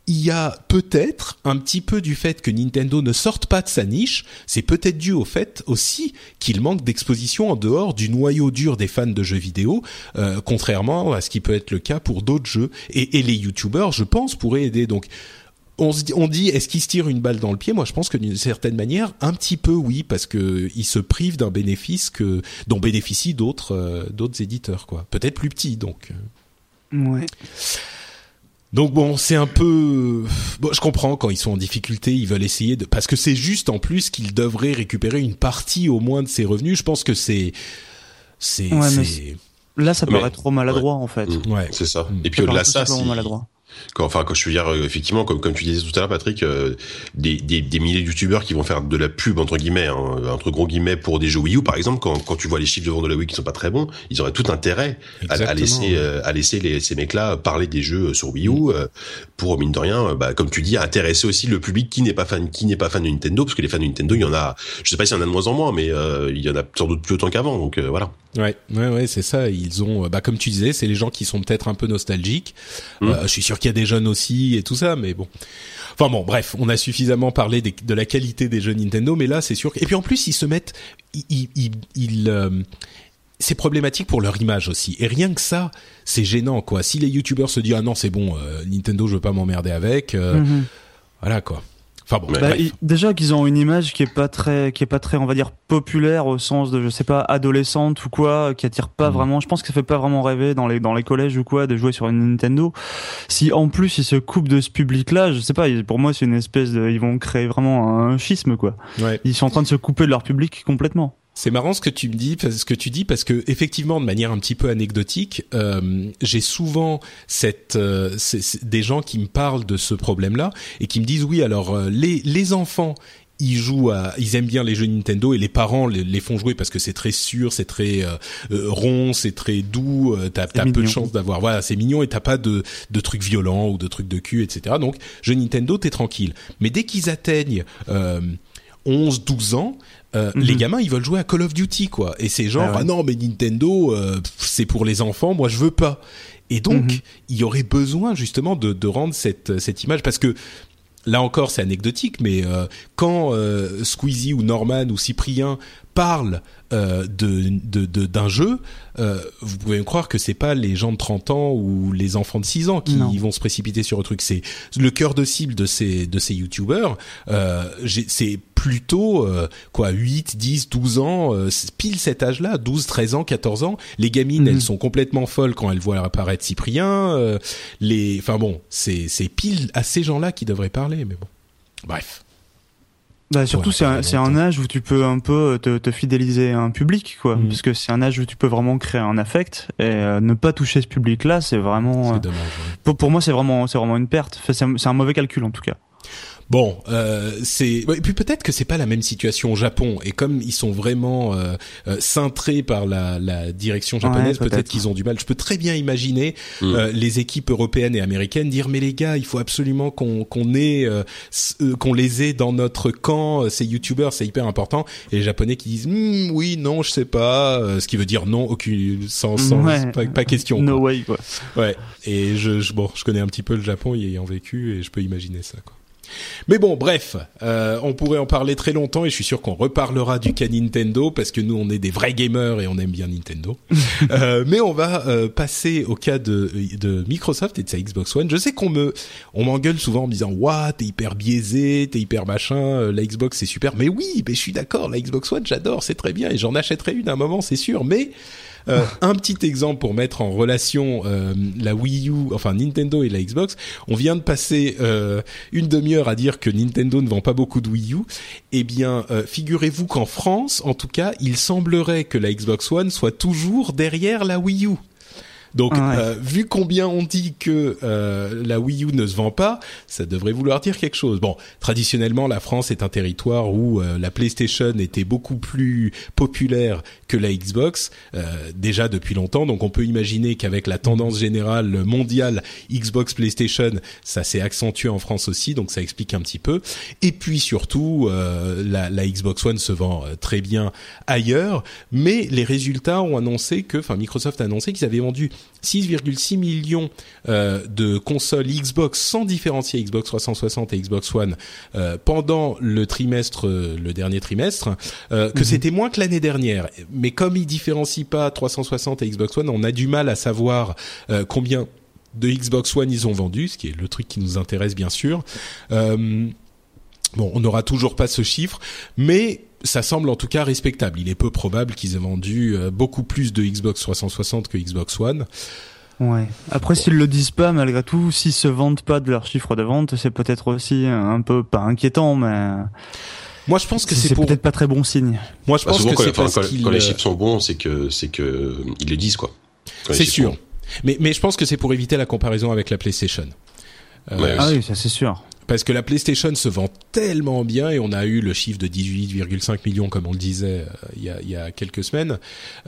il y a peut-être un petit peu du fait que Nintendo ne sorte pas de sa niche, c'est peut-être dû au fait aussi qu'il manque d'exposition en dehors du noyau dur des fans de jeux vidéo, euh, contrairement à ce qui peut être le cas pour d'autres jeux. Et, les YouTubers, je pense, pourraient aider. Donc, on, on dit, est-ce qu'ils se tirent une balle dans le pied? Moi, je pense que d'une certaine manière, un petit peu oui, parce que ils se privent d'un bénéfice que dont bénéficient d'autres euh, d'autres éditeurs, quoi. Peut-être plus petits, donc. Ouais. Donc bon, c'est un peu. Bon, je comprends quand ils sont en difficulté, ils veulent essayer de parce que c'est juste en plus qu'ils devraient récupérer une partie au moins de ces revenus. Je pense que c'est c'est. Là, ça paraît trop maladroit en fait. Ouais, c'est ça. Et puis au-delà de ça. Quand, enfin, quand je veux dire, euh, effectivement, comme, comme tu disais tout à l'heure, Patrick, euh, des, des, des, milliers de youtubeurs qui vont faire de la pub, entre guillemets, hein, entre gros guillemets, pour des jeux Wii U, par exemple, quand, quand tu vois les chiffres de vente de la Wii qui sont pas très bons, ils auraient tout intérêt à, à, laisser, euh, à laisser les, ces mecs-là parler des jeux sur Wii U, mm. pour, mine de rien, bah, comme tu dis, intéresser aussi le public qui n'est pas fan, qui n'est pas fan de Nintendo, parce que les fans de Nintendo, il y en a, je sais pas s'il y en a de moins en moins, mais il y en a sans doute plus autant qu'avant, donc voilà. Ouais, ouais, ouais, c'est ça. Ils ont, bah, comme tu disais, c'est les gens qui sont peut-être un peu nostalgiques. Mm. je suis sûr qu'il y a des jeunes aussi et tout ça, mais bon. Enfin bon, bref, on a suffisamment parlé de la qualité des jeux Nintendo, mais là, c'est sûr. Et puis en plus, ils se mettent, ils, ils, euh, c'est problématique pour leur image aussi. Et rien que ça, c'est gênant, quoi. Si les youtubeurs se disent ah non, c'est bon, euh, Nintendo, je veux pas m'emmerder avec, euh, mm-hmm. voilà quoi. Enfin bon, bah, déjà qu'ils ont une image qui est pas très, qui est pas très, on va dire populaire au sens de, je sais pas, adolescente ou quoi, qui attire pas mm. vraiment. Je pense que ça fait pas vraiment rêver dans les dans les collèges ou quoi de jouer sur une Nintendo. Si en plus ils se coupent de ce public-là, je sais pas. Pour moi, c'est une espèce de, ils vont créer vraiment un schisme quoi. Ouais. Ils sont en train de se couper de leur public complètement. C'est marrant ce que tu me dis, ce que tu dis, parce que effectivement, de manière un petit peu anecdotique, euh, j'ai souvent cette euh, des gens qui me parlent de ce problème-là et qui me disent oui, alors euh, les les enfants ils jouent à, ils aiment bien les jeux Nintendo et les parents les, font jouer parce que c'est très sûr, c'est très rond, c'est très doux. t'as as peu de chance d'avoir, voilà, c'est mignon et t'as pas de de trucs violents ou de trucs de cul, etc. Donc jeux Nintendo, t'es tranquille. Mais dès qu'ils atteignent 11, 12 ans, euh, mhm. les gamins ils veulent jouer à Call of Duty quoi et c'est genre ah, ah, non mais Nintendo euh, c'est pour les enfants moi je veux pas et donc mhm. il y aurait besoin justement de, de rendre cette cette image parce que là encore c'est anecdotique mais euh, quand Squeezie ou Norman ou Cyprien parlent euh, de d'un jeu, euh, vous pouvez me croire que c'est pas les gens de 30 ans ou les enfants de 6 ans qui vont se précipiter sur le truc. C'est le cœur de cible de ces de ces youtubeurs. Euh, c'est plutôt euh, quoi 8, 10, 12 ans, euh, pile cet âge-là, 12, 13 ans, 14 ans. Les gamines, elles mhm. sont complètement folles quand elles voient apparaître Cyprien. les, enfin bon, c'est c'est pile à ces gens-là qui devraient parler, mais bon. Bref. Bah, surtout, c'est un, un, âge où tu peux un peu te, te fidéliser un public, quoi. Mm. Parce que c'est un âge où tu peux vraiment créer un affect et euh, ne pas toucher ce public-là, c'est vraiment. Euh, dommage, pour, pour, moi, c'est vraiment, c'est vraiment une perte. c'est un mauvais calcul en tout cas. Bon, euh, c'est et puis peut-être que c'est pas la même situation au Japon et comme ils sont vraiment euh, euh cintrés par la, la direction japonaise, peut-être qu'ils ont du mal. Je peux très bien imaginer mm. euh, les équipes européennes et américaines dire mais les gars, il faut absolument qu'on qu'on ait euh, qu'on les ait dans notre camp. Ces youtubeurs, c'est hyper important. Et les Japonais qui disent hmm, oui, non, je sais pas, ce qui veut dire non, aucun sans, sans pas, pas, question. No way quoi. Ouais. Et je, je bon, je connais un petit peu le Japon y ayant vécu et je peux imaginer ça quoi. Mais bon, bref, euh, on pourrait en parler très longtemps et je suis sûr qu'on reparlera du cas Nintendo parce que nous on est des vrais gamers et on aime bien Nintendo. euh, mais on va euh, passer au cas de, de Microsoft et de sa Xbox One. Je sais qu'on me on m'engueule souvent en me disant "Waouh, t'es hyper biaisé, t'es hyper machin, euh, la Xbox c'est super." Mais oui, mais je suis d'accord, la Xbox One, j'adore, c'est très bien et j'en achèterai une à un moment, c'est sûr, mais euh, un petit exemple pour mettre en relation euh, la Wii U, enfin Nintendo et la Xbox. On vient de passer euh, une demi-heure à dire que Nintendo ne vend pas beaucoup de Wii U. Eh bien, figurez-vous qu'en France, en tout cas, il semblerait que la Xbox One soit toujours derrière la Wii U. Donc, euh, vu combien on dit que euh, la Wii U ne se vend pas, ça devrait vouloir dire quelque chose. Bon, traditionnellement, la France est un territoire où euh, la PlayStation était beaucoup plus populaire que la Xbox, déjà depuis longtemps. Donc, on peut imaginer qu'avec la tendance générale mondiale Xbox PlayStation, ça s'est accentué en France aussi. Donc, ça explique un petit peu. Et puis surtout, la, la, Xbox One se vend très bien ailleurs, mais les résultats ont annoncé que, enfin, Microsoft a annoncé qu'ils avaient vendu 6,6 millions euh, de consoles Xbox sans différencier Xbox 360 et Xbox One euh, pendant le trimestre, euh, le dernier trimestre, que mhm. c'était moins que l'année dernière. Mais comme ils différencient pas 360 et Xbox One, on a du mal à savoir combien de Xbox One ils ont vendu, ce qui est le truc qui nous intéresse bien sûr. Bon, on n'aura toujours pas ce chiffre, mais ça semble en tout cas respectable. Il est peu probable qu'ils aient vendu euh, beaucoup plus de Xbox 360 que Xbox One. Ouais. Après, s'ils le disent pas, malgré tout, s'ils se vendent pas de leur chiffre de vente, c'est peut-être aussi un peu pas inquiétant, mais. Moi, je pense que c'est peut-être pas très bon signe. Moi, je bah, pense que parce quand, quand les chiffres sont bons, c'est que c'est que ils le disent quoi. C'est sûr. Mais mais je pense que c'est pour éviter la comparaison avec la PlayStation. Euh, ah oui, ça c'est sûr parce que la PlayStation se vend tellement bien et on a eu le chiffre de 18,5 millions comme on le disait euh, il, y a, il, y a, quelques semaines.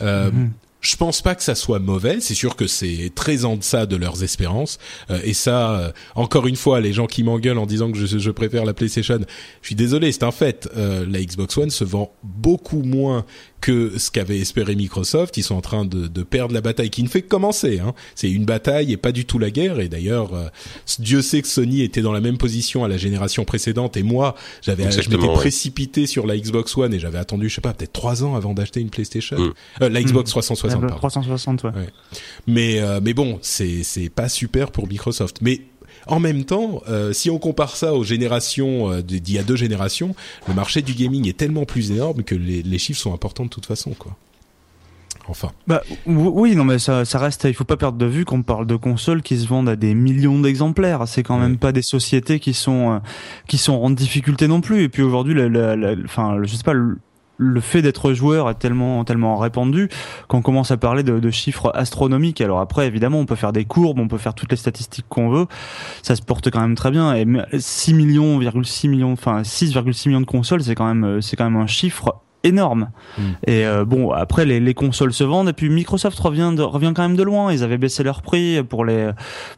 Euh, mhm. Je pense pas que ça soit mauvais. C'est sûr que c'est très en deçà de leurs espérances. Euh, et ça, euh, encore une fois, les gens qui m'engueulent en disant que je, je, préfère la PlayStation, je suis désolé, c'est un fait. la Xbox One se vend beaucoup moins que ce qu'avait espéré Microsoft. Ils sont en train de, de perdre la bataille qui ne fait que commencer. Hein. C'est une bataille et pas du tout la guerre. Et d'ailleurs, euh, Dieu sait que Sony était dans la même position à la génération précédente. Et moi, j'avais, je m'étais précipité sur la Xbox One et j'avais attendu, je sais pas, peut-être trois ans avant d'acheter une PlayStation. Mm. Euh, la Xbox 360. Mm. 360, ouais. Mais euh, mais bon, c'est c'est pas super pour Microsoft. Mais en même temps, euh, si on compare ça aux générations euh, d'il y a deux générations, le marché du gaming est tellement plus énorme que les, les chiffres sont importants de toute façon, quoi. Enfin. Bah oui, non mais ça, ça reste. Il faut pas perdre de vue qu'on parle de consoles qui se vendent à des millions d'exemplaires. C'est quand même pas des sociétés qui sont euh, qui sont en difficulté non plus. Et puis aujourd'hui, enfin, je sais pas. Le, le fait d'être joueur est tellement tellement répandu qu'on commence à parler de, de, chiffres astronomiques. Alors après, évidemment, on peut faire des courbes, on peut faire toutes les statistiques qu'on veut. Ça se porte quand même très bien. Et 6 millions, 6 millions, enfin 6,6 millions de consoles, c'est quand même c'est quand même un chiffre énorme. Mm. Et euh, bon, après les, les, consoles se vendent et puis Microsoft revient de, revient quand même de loin. Ils avaient baissé leur prix pour les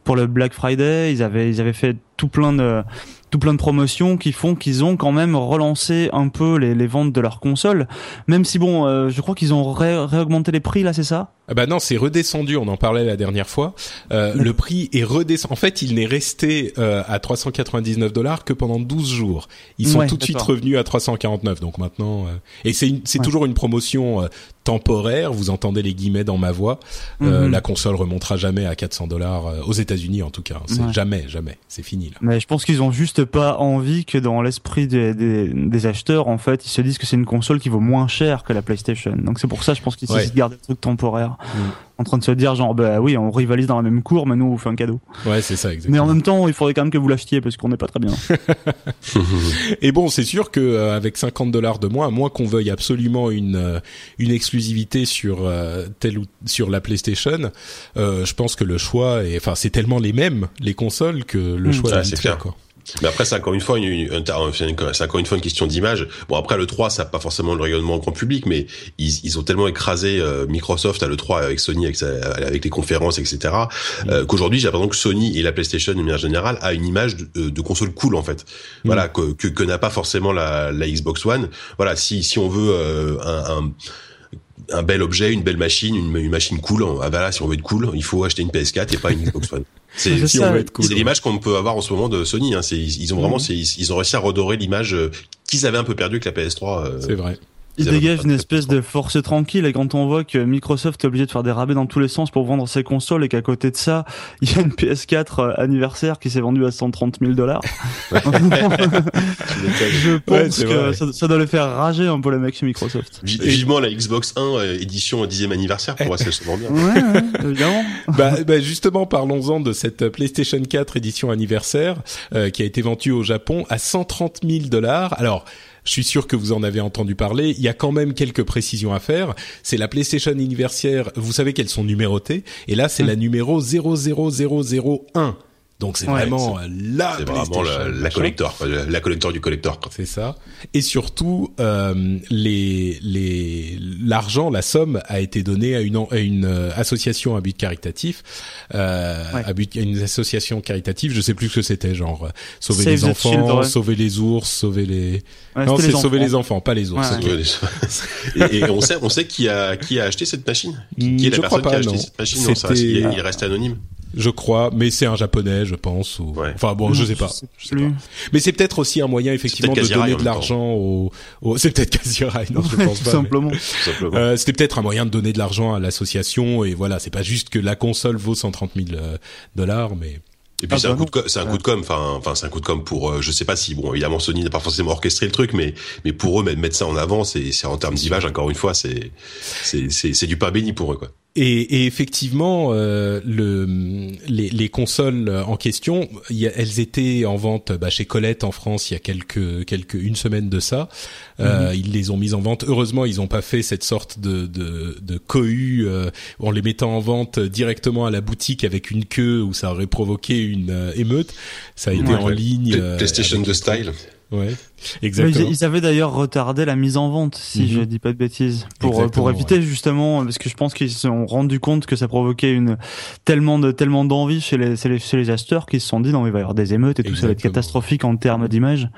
pour le Black Friday. Ils avaient ils avaient fait tout plein de tout plein de promotions qui font qu'ils ont quand même relancé un peu les, les ventes de leurs consoles. Même si bon, euh, je crois qu'ils ont ré réaugmenté les prix là, c'est ça? Ah bah non, c'est redescendu. On en parlait la dernière fois. Euh, le prix est redescendu. En fait, il n'est resté euh, à 399 dollars que pendant 12 jours. Ils sont tout de suite revenus à 349. Donc maintenant, euh... et c'est c'est toujours une promotion euh, temporaire. Vous entendez les guillemets dans ma voix. Euh, mhm. La console remontera jamais à 400 dollars aux États-Unis en tout cas. C'est jamais, jamais. C'est fini là. Mais je pense qu'ils ont juste pas envie que dans l'esprit des, des, des, acheteurs, en fait, ils se disent que c'est une console qui vaut moins cher que la PlayStation. Donc c'est pour ça, je pense qu'ils ouais. gardent le truc temporaire. En train de se dire genre bah oui on rivalise dans la même cour mais nous on vous fait un cadeau. Ouais c'est ça exactement. Mais en même temps il faudrait quand même que vous l'achetiez parce qu'on n'est pas très bien. et bon c'est sûr que euh, avec 50 dollars de moins, à moins qu'on veuille absolument une euh, une exclusivité sur euh, telle ou sur la PlayStation, je pense que le choix est enfin c'est tellement les mêmes les consoles que le mmh. choix est clair. Quoi. Mais après, c'est encore une fois une, c'est encore une fois une question d'image. Bon, après le 3, ça n'a pas forcément le rayonnement grand public, mais ils, ils ont tellement écrasé euh, Microsoft à le 3 avec Sony, avec, avec les conférences, etc. Mm. Euh, qu'aujourd'hui, j'ai l'impression que Sony et la PlayStation de manière générale a une image de, euh, de console cool en fait. Mm. Voilà, que, que, que n'a pas forcément la, la, Xbox One. Voilà, si si on veut un, un un bel objet, une belle machine, une, une machine cool. Ah bah là, si on veut être cool, il faut acheter une PS4 et pas une Xbox One. C'est l'image qu'on peut avoir en ce moment de Sony. Hein. Ils ont vraiment, mhm. ils ont réussi à redorer l'image euh, qu'ils avaient un peu perdue avec la PS3. Euh, c'est vrai. Il dégage une espèce de force tranquille et quand on voit que Microsoft est obligé de faire des rabais dans tous les sens pour vendre ses consoles et qu'à côté de ça, il y a une PS4 euh, anniversaire qui s'est vendue à 130 000 dollars. je pense que ça, doit le faire rager un peu les mecs chez Microsoft. Vivement la Xbox 1 euh, édition 10e anniversaire pour voir si elle se vend bien. Ouais, ouais évidemment. bah, bah, justement, parlons-en de cette PlayStation 4 édition anniversaire euh, qui a été vendue au Japon à 130 000 dollars. Alors, je suis sûr que vous en avez entendu parler. Il y a quand même quelques précisions à faire. C'est la PlayStation anniversaire. Vous savez qu'elles sont numérotées. Et là, c'est hum. la numéro 00001. Donc c'est vraiment la C'est vraiment la, la collector, la collector du collector. C'est ça. Et surtout, euh, les les l'argent, la somme a été donnée à une à une euh, association à but caritatif, euh, à but à une association caritative. Je sais plus ce que c'était, genre euh, sauver les enfants, sauver les ours, sauver les. non, c'est sauver les enfants, pas les ours. et, on sait on sait qui a qui a acheté cette machine. Qui, est la personne qui a acheté cette machine Non, ça, il, il reste anonyme je crois, mais c'est un japonais, je pense. Ou... Enfin bon, je sais pas. sais pas. Mais c'est peut-être aussi un moyen effectivement de donner de l'argent au. C'est peut-être Kazirai, non, je pense pas. Simplement. Euh, C'était peut-être un moyen de donner de l'argent à l'association et voilà, c'est pas juste que la console vaut 130 000 euh, dollars, mais. Et puis ah, c'est un coup de c'est un coup de com enfin enfin c'est un coup de com pour euh, je sais pas si bon évidemment Sony n'a pas forcément orchestré le truc mais mais pour eux mettre ça en avant c'est c'est en termes d'image encore une fois c'est c'est c'est du pas béni pour eux quoi. Et, et, effectivement, euh, le, les, les, consoles en question, y a, elles étaient en vente bah, chez Colette en France il y a quelques, quelques une semaine de ça. Euh, mhm. Ils les ont mises en vente. Heureusement, ils n'ont pas fait cette sorte de, de, de cohue euh, en les mettant en vente directement à la boutique avec une queue où ça aurait provoqué une euh, émeute. Ça a été en ligne. Euh, PlayStation de style. Ouais, exactement. Ils, avaient d'ailleurs retardé la mise en vente, si je mhm. dis pas de bêtises, pour pour éviter justement, parce que je pense qu'ils se sont rendus compte que ça provoquait une tellement de tellement d'envie chez les, chez les chez les acheteurs qu'ils se sont dit non mais il va y avoir des émeutes et tout ça va être catastrophique en termes d'image.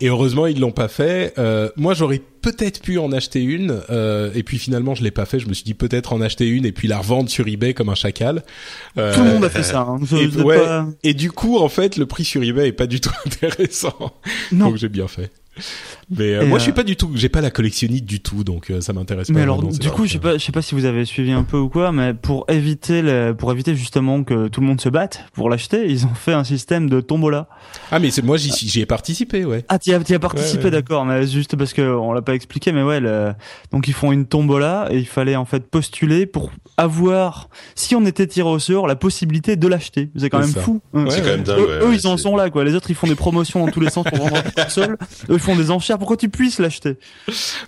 Et heureusement, ils l'ont pas fait. Euh, moi, j'aurais peut-être pu en acheter une, euh, et puis finalement, je l'ai pas fait. Je me suis dit peut-être en acheter une et puis la revendre sur eBay comme un chacal. Euh, tout le monde a fait ça. Hein. Et, ouais, et, du coup, en fait, le prix sur eBay est pas du tout intéressant. Non. Donc j'ai bien fait. Mais euh, moi, je suis pas du tout, j'ai pas la collectionnite du tout, donc ça m'intéresse pas. Mais alors, du coup, je sais pas, je sais pas si vous avez suivi un peu ou quoi, mais pour éviter, le, pour éviter justement que tout le monde se batte pour l'acheter, ils ont fait un système de tombola. Ah, mais c'est moi, j'y ai participé, ouais. Ah, tu as, as participé, d'accord, mais juste parce que on l'a pas expliqué, mais ouais, donc ils font une tombola et il fallait en fait postuler pour avoir, si on était tiré au sort, la possibilité de l'acheter. C'est quand même fou. c'est quand même dingue. Eux, ils en sont là, quoi. Les autres, ils font des promotions dans tous les sens pour vendre tout seul. Eux, font des enchères pour que tu puisses l'acheter?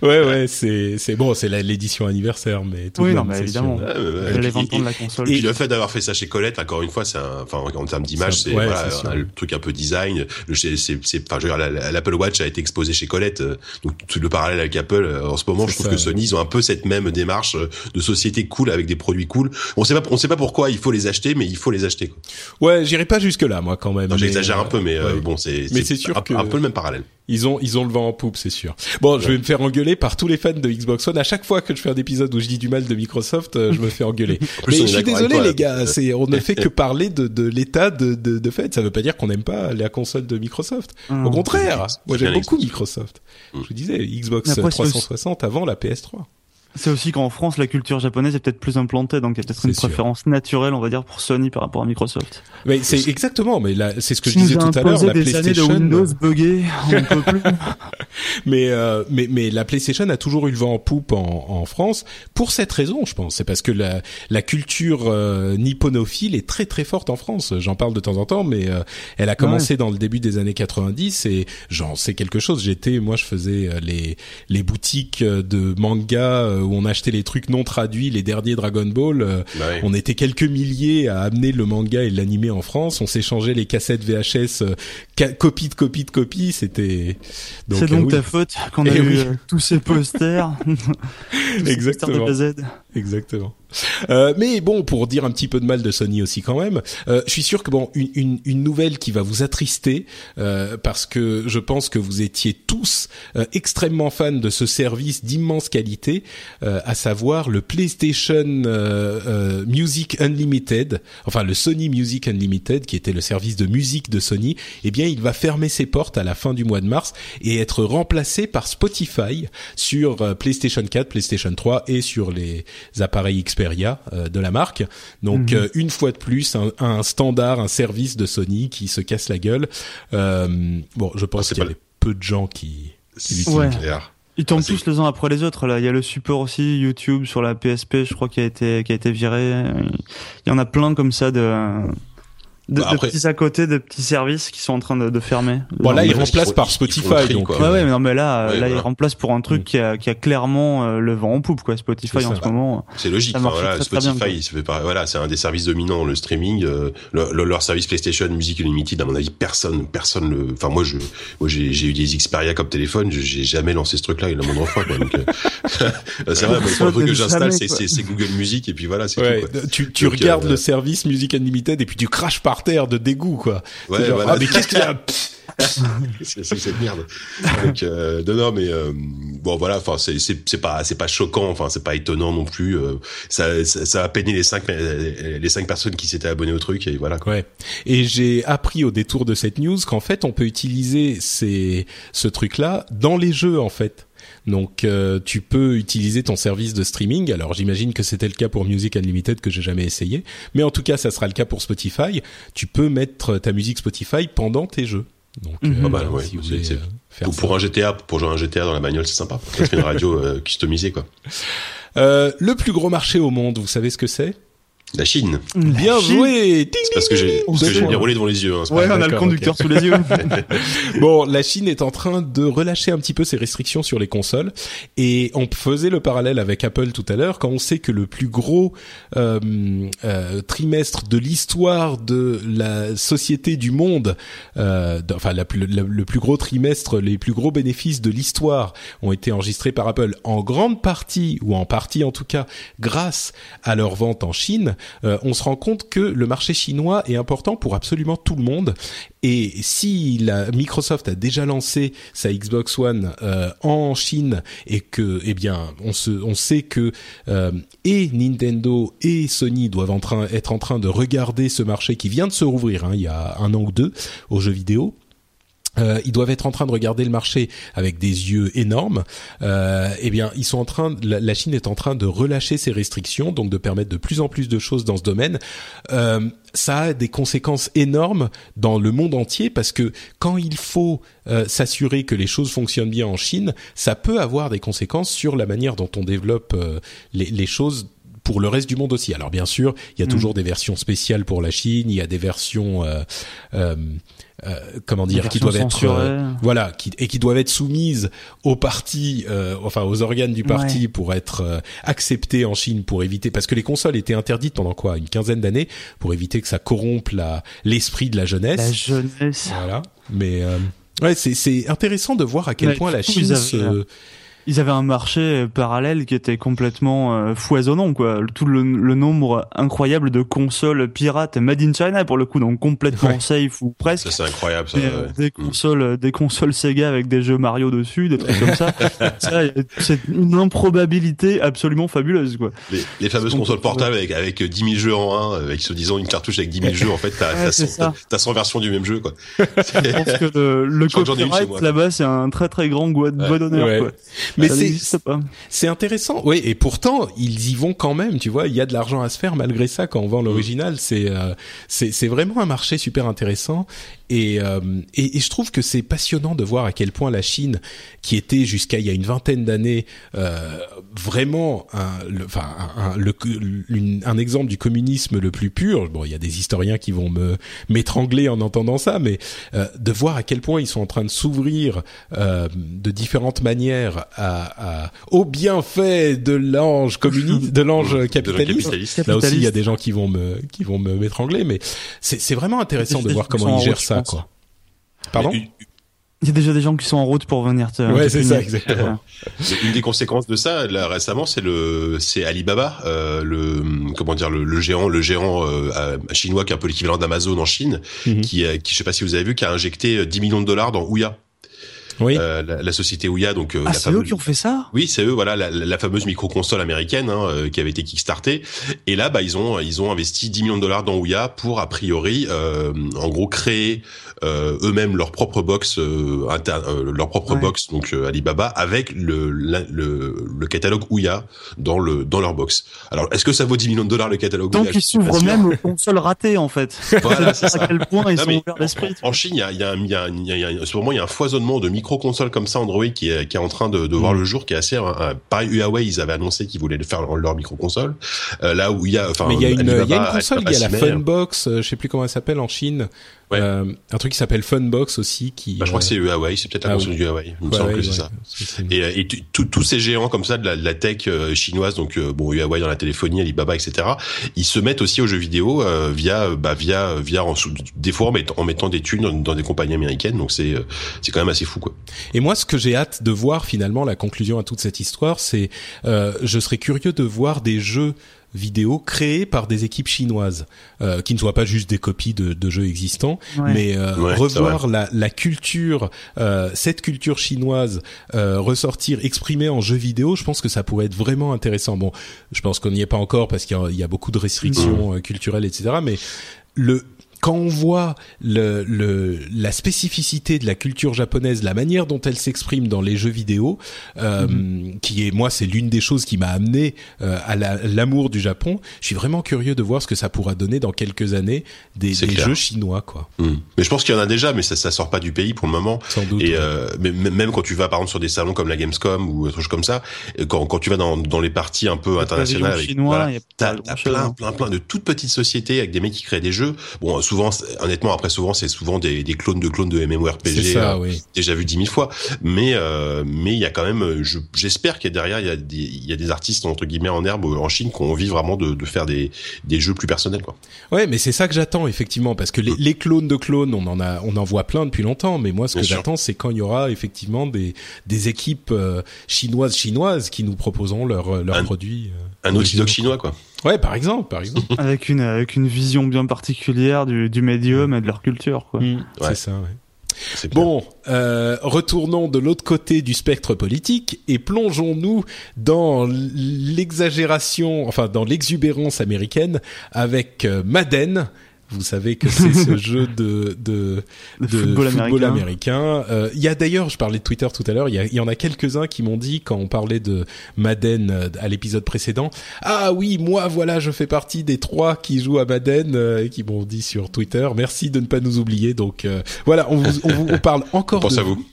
Ouais, ouais, c'est, c'est bon, c'est l'édition anniversaire, mais tout oui, non, mais évidemment. les ventes de la console. Et, le fait d'avoir fait ça chez Colette, encore une fois, c'est enfin, en termes d'image, c'est voilà, le truc un peu design. Le, c'est, c'est, enfin, je veux dire, l'Apple Watch a été exposé chez Colette, euh, donc tout le parallèle avec Apple, euh, en ce moment, je trouve que Sony, ils ont un peu cette même démarche euh, de société cool avec des produits cool. On sait pas, on sait pas pourquoi il faut les acheter, mais il faut les acheter. Quoi. Ouais, j'irai pas jusque là, moi, quand même. j'exagère un peu, mais bon, c'est, mais c'est sûr un, un peu le même parallèle. Ils ont, ils ont le vent en poupe, c'est sûr. Bon, je vais me faire engueuler par tous les fans de Xbox One. À chaque fois que je fais un épisode où je dis du mal de Microsoft, je me fais engueuler. mais je suis désolé, les gars. C'est, on ne fait que parler de, de l'état de, de, de fait. Ça veut pas dire qu'on n'aime pas la console de Microsoft. Au contraire, moi j'aime beaucoup Microsoft. Je vous disais, Xbox 360 avant la PS3. C'est aussi qu'en France, la culture japonaise est peut-être plus implantée, donc il y a peut-être une préférence naturelle, on va dire, pour Sony par rapport à Microsoft. Mais c'est exactement, mais là, c'est ce que je disais tout à l'heure. La des PlayStation, années de Windows buggé, on peut plus. mais euh, mais mais la PlayStation a toujours eu le vent en poupe en, en France pour cette raison, je pense. C'est parce que la la culture euh, nipponophile est très très forte en France. J'en parle de temps en temps, mais euh, elle a commencé dans le début des années 90 et j'en sais quelque chose. J'étais, moi, je faisais euh, les les boutiques de manga où on achetait les trucs non traduits, les derniers Dragon Ball. Euh, bah on était quelques milliers à amener le manga et l'animé en France. On s'échangeait les cassettes VHS, euh, copie de copie de copie. C'était. C'est donc euh, ta faute qu'on a eh eu tous ces posters. Exactement. Exactement. Euh, mais bon, pour dire un petit peu de mal de Sony aussi quand même, euh, je suis sûr que bon, une, une, une, nouvelle qui va vous attrister euh, parce que je pense que vous étiez tous euh, extrêmement fans de ce service d'immense qualité, euh, à savoir le PlayStation Music Unlimited, enfin le Sony Music Unlimited, qui était le service de musique de Sony. Eh bien, il va fermer ses portes à la fin du mois de mars et être remplacé par Spotify sur PlayStation 4, PlayStation 3 et sur les appareils Xperia euh, de la marque. Donc mhm. euh, une fois de plus, un, un, standard, un service de Sony qui se casse la gueule. Euh, bon, je pense ah, qu'il y a peu de gens qui, qui Ils tombent ah, tous les uns après les autres là. Il y a le support aussi YouTube sur la PSP, je crois qui a été qui a été viré. Il y en a plein comme ça de de, bah, petits à côté, de petits services qui sont en train de, de fermer. Bon là, ils remplacent par Spotify. donc, ouais, ouais, mais non, mais là, là, ils remplacent pour un truc mm. qui a, qui a clairement euh, le vent en poupe, quoi. Spotify en ce moment. C'est logique. Enfin, voilà, Spotify, ça fait pas, voilà, c'est un des services dominants, le streaming. Euh, leur service PlayStation Music Unlimited, à mon avis, personne, personne le. Enfin, moi, je, moi, j'ai eu des Xperia comme téléphone, j'ai jamais lancé ce truc-là, il a mon enfant, quoi. Donc, euh, c'est vrai, le truc que j'installe, c'est Google Music, et puis voilà, c'est tout. Quoi. Tu, tu regardes le service Music Unlimited, et puis tu craches par terre de dégoût, quoi. Ouais, genre, voilà. ah, mais qu'est-ce qu'il y a c'est cette merde. Donc, euh, non, non, mais euh, bon, voilà. Enfin, c'est c'est pas c'est pas choquant. Enfin, c'est pas étonnant non plus. Euh, ça, ça, ça a peiné les cinq les cinq personnes qui s'étaient abonnées au truc et voilà. Quoi. Ouais. Et j'ai appris au détour de cette news qu'en fait, on peut utiliser ces ce truc-là dans les jeux en fait. Donc euh, tu peux utiliser ton service de streaming. Alors j'imagine que c'était le cas pour Music Unlimited que j'ai jamais essayé, mais en tout cas ça sera le cas pour Spotify. Tu peux mettre ta musique Spotify pendant tes jeux. Donc mhm. euh, ah bah, ouais, si vous voulez, euh, faire pour, pour, un GTA, pour jouer un GTA dans la bagnole, c'est sympa. Ça fait une radio customisée quoi. le plus gros marché au monde, vous savez ce que c'est? La Chine. Bien joué. C'est parce que j'ai parce que j'ai déroulé devant les yeux. Hein, ouais, on a le conducteur sous les yeux. bon, la Chine est en train de relâcher un petit peu ses restrictions sur les consoles et on faisait le parallèle avec Apple tout à l'heure quand on sait que le plus gros euh, euh, trimestre de l'histoire de la société du monde, euh, enfin la, le plus gros trimestre, les plus gros bénéfices de l'histoire ont été enregistrés par Apple en grande partie ou en partie en tout cas grâce à leur vente en Chine euh, on se rend compte que le marché chinois est important pour absolument tout le monde. Et si la Microsoft a déjà lancé sa Xbox One euh, en Chine et que, eh bien, on, sait que euh, et Nintendo et Sony doivent être en train de regarder ce marché qui vient de se rouvrir hein, il y a un an ou deux aux jeux vidéo euh, ils doivent être en train de regarder le marché avec des yeux énormes. Euh, eh bien, ils sont en train, la, Chine est en train de relâcher ses restrictions, donc de permettre de plus en plus de choses dans ce domaine. Euh, ça a des conséquences énormes dans le monde entier parce que quand il faut euh, s'assurer que les choses fonctionnent bien en Chine, ça peut avoir des conséquences sur la manière dont on développe les, les choses pour le reste du monde aussi. Alors bien sûr, il y a mm. toujours des versions spéciales pour la Chine, il y a des versions euh, euh, euh comment dire qui doivent être euh, voilà qui, et qui doivent être soumises au parti enfin aux organes du parti pour être acceptées en Chine pour éviter parce que les consoles étaient interdites pendant quoi une quinzaine d'années pour éviter que ça corrompe la l'esprit de la jeunesse. La jeunesse. Voilà. Mais ouais c'est c'est intéressant de voir à quel point la Chine se ils avaient un marché parallèle qui était complètement euh, foisonnant quoi. Tout le, nombre incroyable de consoles pirates made in China pour le coup donc complètement safe ou presque. Ça c'est incroyable ça, euh, des mm. consoles des consoles Sega avec des jeux Mario dessus des trucs comme ça, c'est une improbabilité absolument fabuleuse quoi. Les, fameuses consoles portables avec avec 10 000 jeux en un avec se disant une cartouche avec 10 000 jeux en fait t'as 100, versions du même jeu quoi. Je pense que le, le copyright là-bas c'est un très très grand doigt d'honneur quoi mais c'est c'est intéressant. Oui, et pourtant ils y vont quand même. Tu vois, il y a de l'argent à se faire malgré ça quand on vend l'original. C'est euh, c'est c'est vraiment un marché super intéressant. Euh, et, et, je trouve que c'est passionnant de voir à quel point la Chine, qui était jusqu'à il y a une vingtaine d'années euh, vraiment un, le, enfin, un, le, un exemple du communisme le plus pur. Bon, il y a des historiens qui vont me m'étrangler en entendant ça, mais euh, de voir à quel point ils sont en train de s'ouvrir euh, de différentes manières à, à, au bienfait de l'ange communiste, de l'ange capitaliste. Là aussi, il y a des gens qui vont me qui vont me m'étrangler, mais c'est vraiment intéressant de voir comment ils gèrent ça. Pardon il y a déjà des gens qui sont en route pour venir te. Ouais, c'est ça, exactement. Une des conséquences de ça, là récemment, c'est le, c'est Alibaba, euh, le, comment dire, le, géant, le géant euh, chinois qui est un peu l'équivalent d'Amazon en Chine, mhm. qui, qui, je sais pas si vous avez vu, qui a injecté 10 millions de dollars dans Ouya. Oui. Euh, la, société Ouya, donc euh, ah, c'est eux qui ont fait ça? Oui, c'est eux. Voilà, la, fameuse micro-console américaine hein, euh, qui avait été kickstartée. Et là, bah, ils ont ils ont investi 10 millions de dollars dans Ouya pour a priori, en gros, créer eux-mêmes leur propre box, leur propre box, donc Alibaba, avec le, le, le catalogue Ouya dans le dans leur box. Alors, est-ce que ça vaut 10 millions de dollars le catalogue Tant qu'ils s'ouvrent même aux consoles ratées, en fait. Voilà, c'est à quel point ils sont ouverts d'esprit. En Chine, il y a, il y a, il y a, il y a, il y a un foisonnement de micro console comme ça Android qui est, qui est en train de, de voir mm. le jour, qui est assez euh, pareil Huawei ils avaient annoncé qu'ils voulaient faire leur, micro console. Euh, là où il y a enfin mais il y a une, il y a une console, il y a la Funbox, euh, je sais plus comment elle s'appelle en Chine. Euh, un truc qui s'appelle Funbox aussi qui. Bah, je crois que c'est Huawei, c'est peut-être la ah, console du Huawei. Il me semble que c'est ça. Et, et tous ces géants comme ça de la, de la tech chinoise, donc bon Huawei dans la téléphonie, Alibaba, etc. Ils se mettent aussi aux jeux vidéo via bah via via en, des fois en mettant, des thunes dans, dans des compagnies américaines. Donc c'est c'est quand même assez fou quoi. Et moi, ce que j'ai hâte de voir finalement, la conclusion à toute cette histoire, c'est, euh, je serais curieux de voir des jeux vidéo créés par des équipes chinoises, euh, qui ne soient pas juste des copies de, de jeux existants, mais euh, revoir la, la, culture, euh, cette culture chinoise euh, ressortir, exprimée en jeux vidéo, je pense que ça pourrait être vraiment intéressant. Bon, je pense qu'on n'y est pas encore parce qu'il y, y, a beaucoup de restrictions mmh. culturelles, etc. Mais le quand on voit le, le, la spécificité de la culture japonaise, la manière dont elle s'exprime dans les jeux vidéo, euh, mhm. qui est moi c'est l'une des choses qui m'a amené euh, à l'amour du Japon. Je suis vraiment curieux de voir ce que ça pourra donner dans quelques années des, des jeux chinois quoi. Hmm. Mais je pense qu'il y en a déjà, mais ça ça sort pas du pays pour le moment. Sans doute. Et euh, mais, même quand tu vas par exemple sur des salons comme la Gamescom ou autre chose comme ça, quand quand tu vas dans dans les parties un peu internationales, avec, chinois, t'as plein hein. plein plein de toutes petites sociétés avec des mecs qui créent des jeux. Bon souvent, honnêtement, après souvent, c'est souvent des, des, clones de clones de MMORPG. Ça, euh, oui. Déjà vu dix mille fois. Mais euh, mais il y a quand même, j'espère qu'il y a derrière, il y a des il y a des artistes entre guillemets en herbe en Chine qui ont envie vraiment de, de faire des des jeux plus personnels, quoi. Ouais, mais c'est ça que j'attends effectivement, parce que les, les, clones de clones, on en a, on en voit plein depuis longtemps. Mais moi, ce que j'attends, c'est quand il y aura effectivement des des équipes euh, chinoises chinoises qui nous proposeront leurs leurs produits. un outil chinois, quoi. Ouais, par exemple, par exemple. avec une avec une vision bien particulière du, du médium et de leur culture, quoi. Mm. C'est ça. Ouais. Bon, euh, retournons de l'autre côté du spectre politique et plongeons-nous dans l'exagération, enfin dans l'exubérance américaine avec euh, Madden. Vous savez que c'est ce jeu de de, de, football, américain. Euh, il y a d'ailleurs, je parlais de Twitter tout à l'heure, il y, y en a quelques-uns qui m'ont dit quand on parlait de Madden euh, à l'épisode précédent, ah oui, moi voilà, je fais partie des trois qui jouent à Madden et qui m'ont dit sur Twitter, merci de ne pas nous oublier. Donc voilà, on vous, on, on parle encore de à vous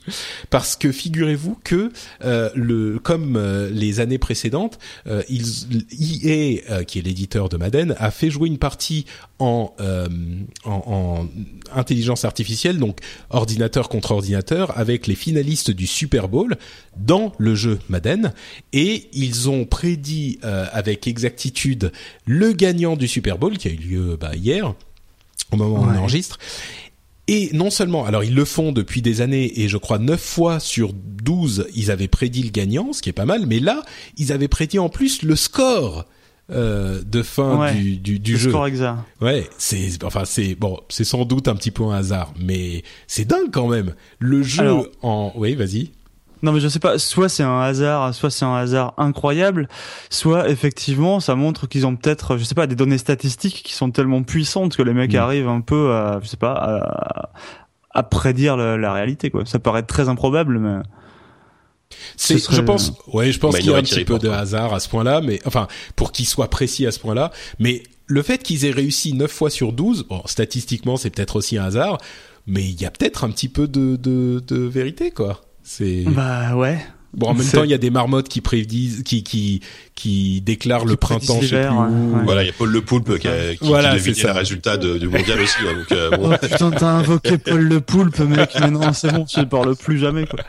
parce que figurez-vous que le comme les années précédentes, ils EA qui est l'éditeur de Madden a fait jouer une partie en, euh, en, intelligence artificielle, donc ordinateur contre ordinateur, avec les finalistes du Super Bowl dans le jeu Madden, et ils ont prédit euh, avec exactitude le gagnant du Super Bowl qui a eu lieu bah, hier, au moment où on enregistre. Et non seulement, alors ils le font depuis des années, et je crois 9 fois sur 12, ils avaient prédit le gagnant, ce qui est pas mal, mais là, ils avaient prédit en plus le score euh, de fin du, du, du jeu. Score exact. Ouais, c'est enfin c'est bon, c'est sans doute un petit peu un hasard, mais c'est dingue quand même. Le jeu en oui, vas-y. Non mais je sais pas, soit c'est un hasard, soit c'est un hasard incroyable, soit effectivement ça montre qu'ils ont peut-être, je sais pas, des données statistiques qui sont tellement puissantes que les mecs mm. arrivent un peu à, je sais pas, à, à prédire la, la, réalité quoi. Ça paraît très improbable mais c'est, je pense, ouais, je pense qu'il y a un petit peu de hasard à ce point-là, mais enfin, pour qu'il soit précis à ce point-là, mais le fait qu'ils aient réussi 9 fois sur 12, bon, statistiquement, c'est peut-être aussi un hasard, mais il y a peut-être un petit peu de, de, de vérité, quoi. C'est. Bah ouais. Bon, en même temps, il y a des marmottes qui prédisent, qui qui qui déclarent le printemps, je sais plus où. Voilà, il y a Paul Le Poulpe qui, a, qui, voilà, qui le résultat du mondial aussi. Hein, donc, euh, bon. oh, putain, t'as invoqué Paul Le Poulpe, mec. Mais non, c'est bon, je ne parle plus jamais. Quoi.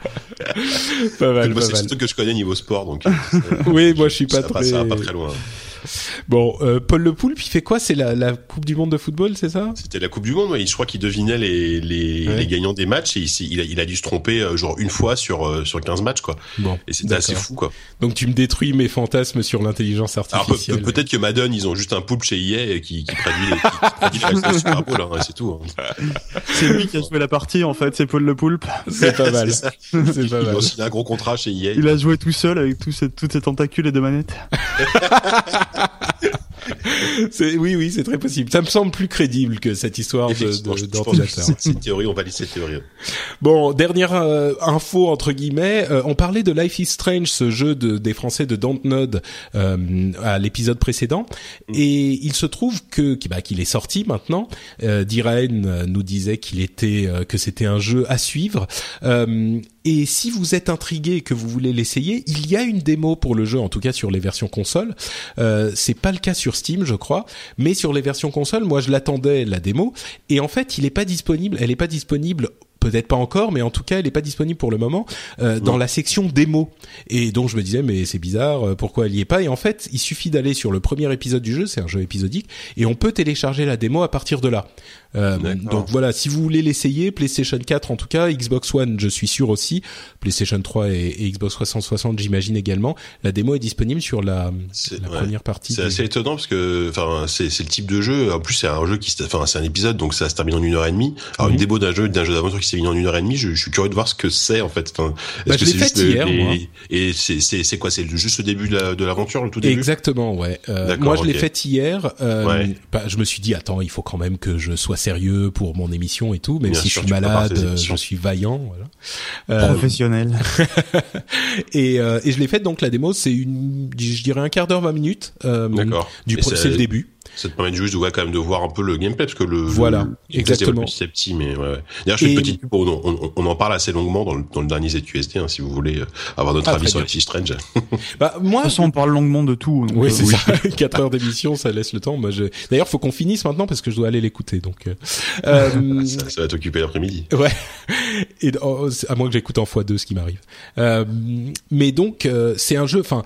Pas mal. c'est le truc que je connais niveau sport, donc. Euh, oui, moi je suis pas très. ça va pas très loin. Bon, euh, Paul Le Poulpe, il fait quoi? C'est la, la, Coupe du Monde de football, c'est ça? C'était la Coupe du Monde. Ouais. Je crois qu'il devinait les, les, les, gagnants des matchs et il, il, a, il, a, dû se tromper euh, genre une fois sur euh, sur 15 matchs quoi. Bon, et c'était assez fou quoi. Donc tu me détruis mes fantasmes sur l'intelligence artificielle. Alors, peut-être que Madden, ils ont juste un poulpe chez EA qui, qui qui, la Super Bowl, hein, c'est tout. Hein. C'est lui qui a joué la partie en fait, c'est Paul Le Poulpe. C'est pas mal. C'est pas mal. Il a un gros contrat chez EA. Il a joué tout seul avec tous ces, toutes ses tentacules et deux manettes. oui, oui, c'est très possible. Ça me semble plus crédible que cette histoire d'ordinateur. C'est une théorie, on valide cette théorie. Bon, dernière euh, info entre guillemets. Euh, on parlait de Life is Strange, ce jeu de, des Français de Dontnod euh, à l'épisode précédent, mm. et il se trouve que bah, qu'il est sorti maintenant. Euh, Diraen nous disait qu'il était que c'était un jeu à suivre. Et si vous êtes intrigué et que vous voulez l'essayer, il y a une démo pour le jeu, en tout cas sur les versions console. Euh, c'est pas le cas sur Steam, je crois, mais sur les versions console, moi je l'attendais la démo, et en fait, il est pas disponible. Elle est pas disponible peut-être pas encore, mais en tout cas, elle n'est pas disponible pour le moment euh, dans la section démo. Et donc je me disais, mais c'est bizarre, euh, pourquoi elle y est pas? Et en fait, il suffit d'aller sur le premier épisode du jeu, c'est un jeu épisodique, et on peut télécharger la démo à partir de là. Euh, donc voilà, si vous voulez l'essayer, PlayStation 4 en tout cas, Xbox One, je suis sûr aussi, PlayStation 3 et, Xbox 360, j'imagine également. La démo est disponible sur la, la première partie. C'est assez étonnant parce que, enfin, c'est le type de jeu. En plus, c'est un jeu qui, enfin, c'est un épisode, donc ça se termine en une heure et demie. Alors une mhm. démo d'un jeu, d'un jeu d'aventure qui s'est mis en une heure et demie, je, je, suis curieux de voir ce que c'est en fait. Enfin, bah, que c'est juste hier, et c'est quoi? C'est juste le début de l'aventure, le tout début? Exactement, ouais. Euh, moi, je l'ai fait hier. Euh, bah, je me suis dit, attends, il faut quand même que je sois sérieux pour mon émission et tout, même si je suis malade, je suis vaillant, voilà. Euh, Professionnel. et, euh, et je l'ai fait donc la démo, c'est une, je dirais un quart d'heure, 20 minutes. Euh, D'accord. Du c'est le début. Ça te permet juste de quand même de voir un peu le gameplay parce que le voilà exactement c'est petit mais ouais, ouais. D'ailleurs je fais une petite on, on, on, en parle assez longuement dans le, dans le dernier ZQSD hein, si vous voulez euh, avoir notre ah, avis sur Life Strange. bah moi de toute façon on parle longuement de tout. oui euh, c'est ça. 4 heures d'émission ça laisse le temps. Moi je d'ailleurs faut qu'on finisse maintenant parce que je dois aller l'écouter donc. Euh, euh ça, ça, va t'occuper l'après-midi. Ouais. Et oh, à moins que j'écoute en x2 ce qui m'arrive. Euh, mais donc c'est un jeu enfin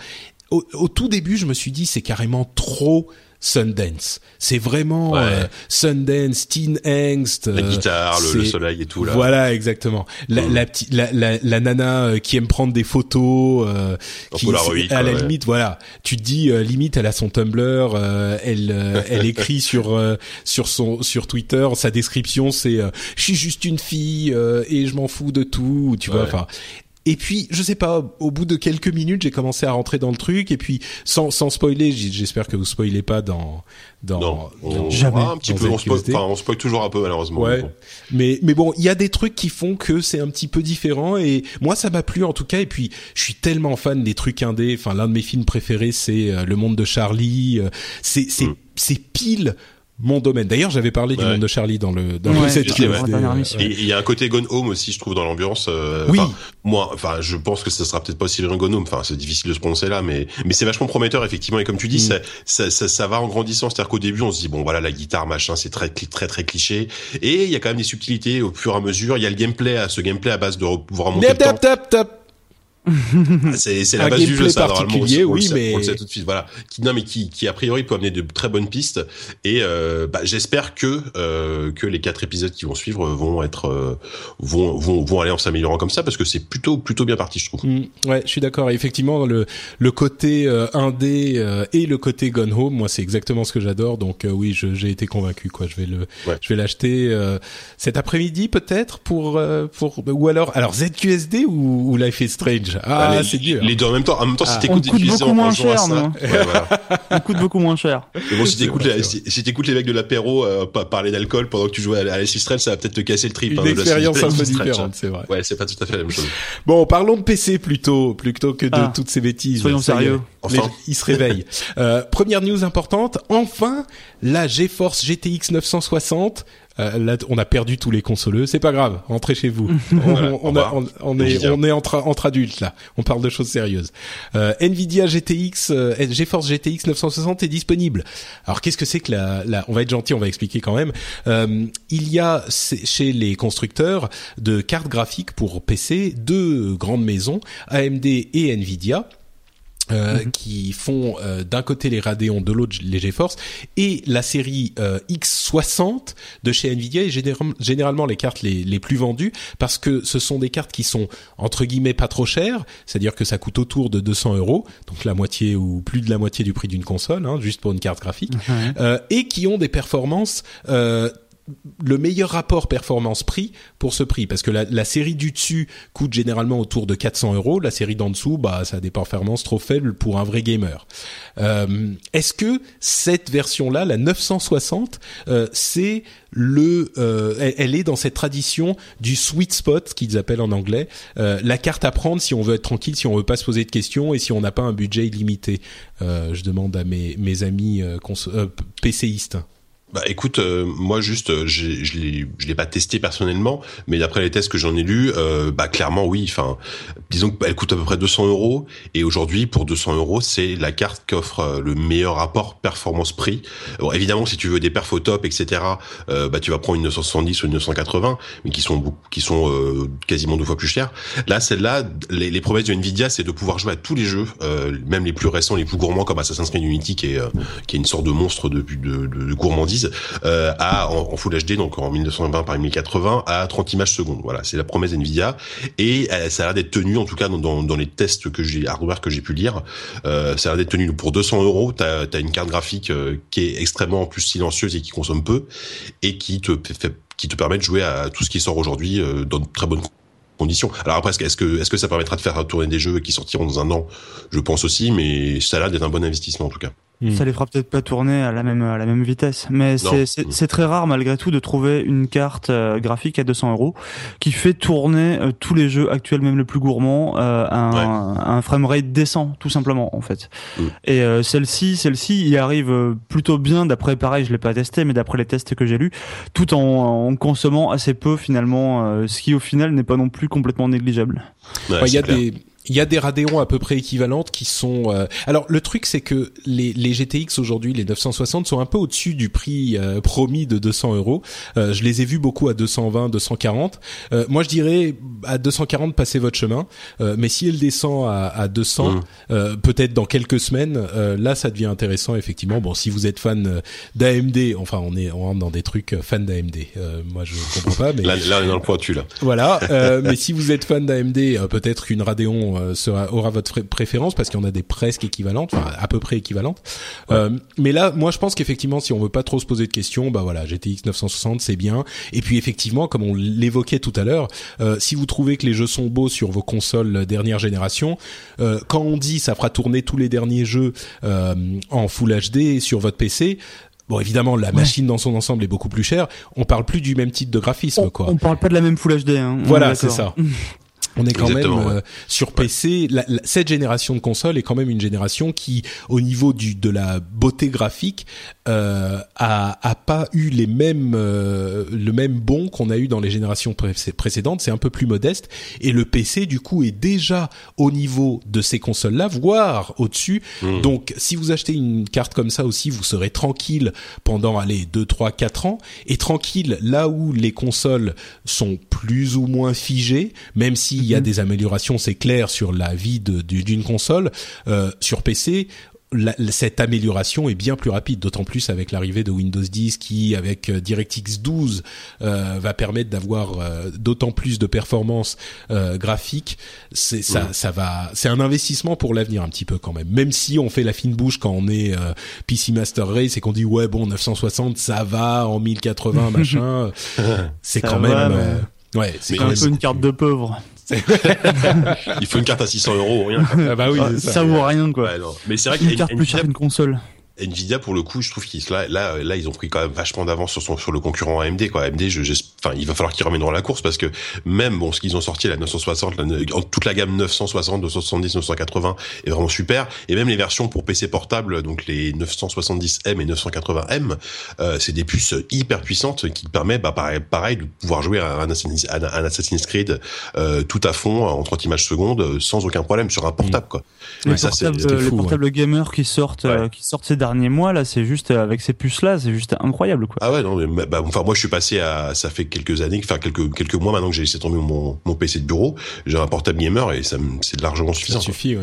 au, au, tout début, je me suis dit c'est carrément trop Sundance. C'est vraiment euh, Sundance, Teen Angst. La euh, guitare, le, soleil et tout là. Voilà, exactement. La, la, la, la, la, nana euh, qui aime prendre des photos, euh, qui, à la limite, voilà. Tu te dis limite, elle a son Tumblr, elle, elle écrit sur sur son sur Twitter, sa description c'est, je suis juste une fille et je m'en fous de tout. Tu vois, enfin Et puis, je sais pas, au bout de quelques minutes, j'ai commencé à rentrer dans le truc. Et puis, sans, sans spoiler, j'espère que vous spoilez pas dans dans, non, on, jamais un petit peu. On spoil, on spoil toujours un peu malheureusement. Ouais. Mais mais bon, il y a des trucs qui font que c'est un petit peu différent. Et moi, ça m'a plu en tout cas. Et puis, je suis tellement fan des trucs indés. Enfin, l'un de mes films préférés, c'est euh, Le Monde de Charlie. Euh, c'est c'est mm. c'est pile mon domaine. D'ailleurs, j'avais parlé du monde de Charlie dans le dans ouais, Et il y a un côté Gone Home aussi, je trouve, dans l'ambiance. Euh, oui. Moi, enfin, je pense que ça sera peut-être pas aussi bien Gone Home. Enfin, c'est difficile de se prononcer là, mais mais c'est vachement prometteur effectivement. Et comme tu dis, mm. ça, ça, ça, va en grandissant. C'est-à-dire qu'au début, on se dit bon, voilà, la guitare, machin, c'est très très très cliché. Et il y a quand même des subtilités au fur et à mesure. Il y a le gameplay, ce gameplay à base de pouvoir remonter le temps. c'est la base du jeu ça normalement oui mais on le sait tout de suite voilà. Qui non mais qui qui a priori peut amener de très bonnes pistes. Et euh, bah, j'espère que euh, que les quatre épisodes qui vont suivre vont être euh, vont vont vont aller en s'améliorant comme ça parce que c'est plutôt plutôt bien parti je trouve. Mm, ouais je suis d'accord. Effectivement le le côté euh, indé euh, et le côté Gone Home moi c'est exactement ce que j'adore. Donc oui j'ai été convaincu quoi. Je vais le je vais l'acheter cet après-midi peut-être pour pour ou alors alors ZQSD ou, ou Life is Strange? Ah, bah, c'est dur. Les deux en même temps. En même temps, si ah. t'écoutes coûte beaucoup moins cher, non ouais, voilà. On coûte beaucoup moins cher. Mais bon, si t'écoutes, si, si t'écoutes les mecs de l'apéro euh, parler d'alcool pendant que tu joues à, à Strange, ça va peut-être te casser le trip. Une hein, expérience un peu différente, c'est vrai. Ouais, c'est pas tout à fait la même chose. Bon, parlons de PC plutôt, plutôt que de ah. toutes ces bêtises. Soyons sérieux. Enfin. ils se réveillent. euh, première news importante. Enfin, la GeForce GTX 960 euh, là, on a perdu tous les consoleux. C'est pas grave. Rentrez chez vous. on, on, on, on est, on est entre, entre adultes là. On parle de choses sérieuses. Euh, Nvidia GTX, euh, GeForce GTX 960 est disponible. Alors qu'est-ce que c'est que la, la, On va être gentil, on va expliquer quand même. Euh, il y a chez les constructeurs de cartes graphiques pour PC deux grandes maisons, AMD et Nvidia. Euh, mhm. qui font euh, d'un côté les Radeon, de l'autre les GeForce, et la série euh, X60 de chez Nvidia est généralement les cartes les, les, plus vendues parce que ce sont des cartes qui sont entre guillemets pas trop chères, c'est-à-dire que ça coûte autour de 200 euros, donc la moitié ou plus de la moitié du prix d'une console, hein, juste pour une carte graphique, mhm. et qui ont des performances le meilleur rapport performance-prix pour ce prix. Parce que la, série du dessus coûte généralement autour de 400 euros. La série d'en dessous bah ça a des performances trop faibles pour un vrai gamer. Euh, est-ce que cette version là la 960 euh, c'est le euh, elle, est dans cette tradition du sweet spot qu'ils appellent en anglais la carte à prendre si on veut être tranquille si on veut pas se poser de questions et si on n'a pas un budget illimité je demande à mes, mes amis PCistes bah écoute, euh, moi juste, euh, je l'ai, je l'ai pas testé personnellement, mais d'après les tests que j'en ai lus, euh, bah clairement oui. Enfin, disons qu'elle coûte à peu près 200 euros, et aujourd'hui pour 200 euros, c'est la carte qui offre le meilleur rapport performance-prix. Bon, évidemment, si tu veux des perfs au top, etc., bah tu vas prendre une 970 ou une 980, mais qui sont qui sont quasiment deux fois plus chères. Là, celle-là, les, les promesses de Nvidia, c'est de pouvoir jouer à tous les jeux, même les plus récents, les plus gourmands comme Assassin's Creed Unity, qui est qui est une sorte de monstre de, de, de, de gourmandise euh, à en, Full HD, donc en 1920 par 1080, à 30 images secondes. Voilà, c'est la promesse Nvidia et euh, ça a l'air d'être tenu, en tout cas dans, dans, les tests que j'ai hardware que j'ai pu lire, euh, ça a l'air d'être tenu pour 200 euros. T'as as une carte graphique qui est extrêmement plus silencieuse et qui consomme peu et qui te fait, qui te permet de jouer à tout ce qui sort aujourd'hui dans de très bonnes conditions. Alors après, est-ce que est-ce que ça permettra de faire tourner des jeux qui sortiront dans un an? Je pense aussi, mais ça a l'air d'être un bon investissement en tout cas. Hmm. Ça les fera peut-être pas tourner à la même à la même vitesse, mais c'est très rare malgré tout de trouver une carte euh, graphique à 200 euros qui fait tourner euh, tous les jeux actuels, même les plus gourmands, euh, un, un framerate décent, tout simplement en fait. Hmm. Et celle-ci, celle-ci, y arrive plutôt bien d'après pareil, je l'ai pas testé, mais d'après les tests que j'ai lus, tout en, en, consommant assez peu finalement, ce qui au final n'est pas non plus complètement négligeable. Il y a des il y a des Radeon à peu près équivalentes qui sont. Euh, Alors le truc c'est que les, les GTX aujourd'hui, les 960 sont un peu au-dessus du prix euh, promis de 200 euros. Euh, je les ai vus beaucoup à 220, 240. moi je dirais à 240 passez votre chemin. mais si elle descend à, à 200, mmh. peut-être dans quelques semaines, là ça devient intéressant effectivement. Bon si vous êtes fan d'AMD, enfin on est on rentre dans des trucs fan d'AMD. moi je comprends pas. Mais là, là on est dans le pointu là. Voilà. mais si vous êtes fan d'AMD, peut-être qu'une Radeon euh, sera, aura votre préférence parce qu'il y en a des presque équivalentes, enfin à peu près équivalentes. Euh, mais là, moi, je pense qu'effectivement, si on veut pas trop se poser de questions, bah voilà, GTX 960, c'est bien. Et puis effectivement, comme on l'évoquait tout à l'heure, euh, si vous trouvez que les jeux sont beaux sur vos consoles dernière génération, quand on dit ça fera tourner tous les derniers jeux en Full HD sur votre PC, Bon, évidemment, la machine dans son ensemble est beaucoup plus chère. On parle plus du même type de graphisme, quoi. On parle pas de la même Full HD. Hein. Voilà, c'est ça. On est quand même euh, sur PC. cette génération de consoles est quand même une génération qui, au niveau du de la beauté graphique, euh, a, a pas eu les mêmes euh, le même bon qu'on a eu dans les générations précédentes. C'est un peu plus modeste et le PC du coup est déjà au niveau de ces consoles-là, voire au-dessus. Hmm. Donc, si vous achetez une carte comme ça aussi, vous serez tranquille pendant allez deux, trois, quatre ans et tranquille là où les consoles sont plus ou moins figées, même si il y a mhm. des améliorations, c'est clair, sur la vie d'une console. Euh, sur PC, cette amélioration est bien plus rapide, d'autant plus avec l'arrivée de Windows 10 qui, avec euh, DirectX 12, euh, va permettre d'avoir euh, d'autant plus de performances euh, graphiques. C'est ça, ça va. C'est un investissement pour l'avenir un petit peu quand même. Même si on fait la fine bouche quand on est PC Master Race et qu'on dit ouais bon 960 ça va en 1080 machin, c'est quand même. Ouais, c'est un peu une carte de pauvre. Il faut une carte à 600 euros, rien. Ah bah oui, ça, ça vaut rien quoi. Mais c'est vrai une carte plus chère qu'une console. Nvidia pour le coup, je trouve qu'ils là, là, là, ils ont pris quand même vachement d'avance sur son, sur le concurrent AMD quoi. AMD, je, enfin, il va falloir qu'ils dans la course parce que même bon, ce qu'ils ont sorti la 960, toute la gamme 960, 270, 980 est vraiment super et même les versions pour PC portable, donc les 970M et 980M, euh, c'est des puces hyper puissantes qui permettent, bah pareil, pareil de pouvoir jouer à un Assassin's, un Assassin's Creed euh, tout à fond en 30 images secondes sans aucun problème sur un portable quoi. Les, ça, portables, les portables gamers qui sortent, euh, qui sortent ces derniers mois là, c'est juste euh, avec ces puces là, c'est juste incroyable quoi. Ah ouais non, mais, bah, enfin moi je suis passé à, ça fait quelques années, enfin quelques quelques mois maintenant que j'ai laissé tomber mon, mon PC de bureau, j'ai un portable gamer et ça c'est largement suffisant. Ça suffit,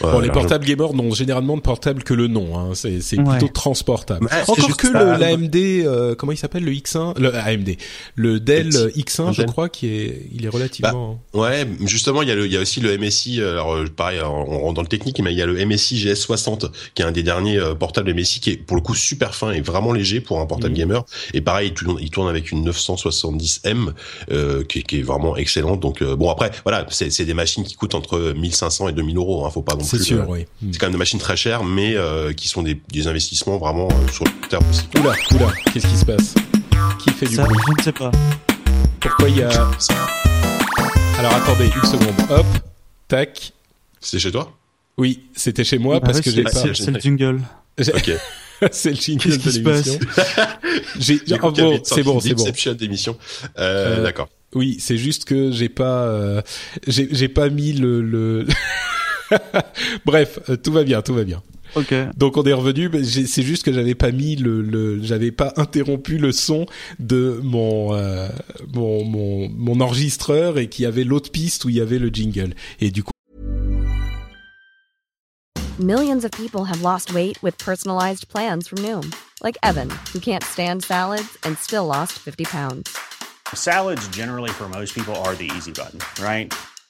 bon, les portables gamers n'ont généralement de portable que le nom. Hein. C'est, c'est plutôt transportable. Encore que le, l'AMD, euh, comment il s'appelle le X1, le AMD, le Dell X1, je crois, qui est, il est relativement. Bah, ouais, justement, il y a le, il y a aussi le MSI. Alors euh, pareil, on rentre dans le technique, mais il y a le MSI GS60 qui est un des derniers euh, portables MSI qui est pour le coup super fin et vraiment léger pour un portable mmh. gamer. Et pareil, il tourne avec une 970M euh, qui, qui, est vraiment excellente. Donc bon après, voilà, c'est, c'est des machines qui coûtent entre 1500 et 2000 euros. Hein, faut pas c'est sûr, oui. C'est quand même des machines très chères, mais euh, qui sont des, des investissements vraiment euh, sur le terme aussi. Oula, oula, qu'est-ce qui se passe? Qui fait du bruit? Je ne sais pas. Pourquoi il y a... Alors attendez, une seconde. Hop, tac. C'est chez toi? Oui, c'était chez moi parce que j'ai pas... C'est le jingle. Ok. c'est le jingle de l'émission. j'ai, oh, bon, c'est bon, c'est bon. d'émission. Euh, euh, D'accord. Oui, c'est juste que j'ai pas, euh, j'ai pas mis le, le Bref, euh, tout va bien, tout va bien. Ok. Donc on est revenu. C'est juste que j'avais pas mis le, le j'avais pas interrompu le son de mon, euh, mon, mon mon enregistreur et qu'il y avait l'autre piste où il y avait le jingle. Et du coup. Millions of people have lost weight with personalized plans from Noom, like Evan, who can't stand salads and still lost 50 pounds. Salads generally for most people are the easy button, right?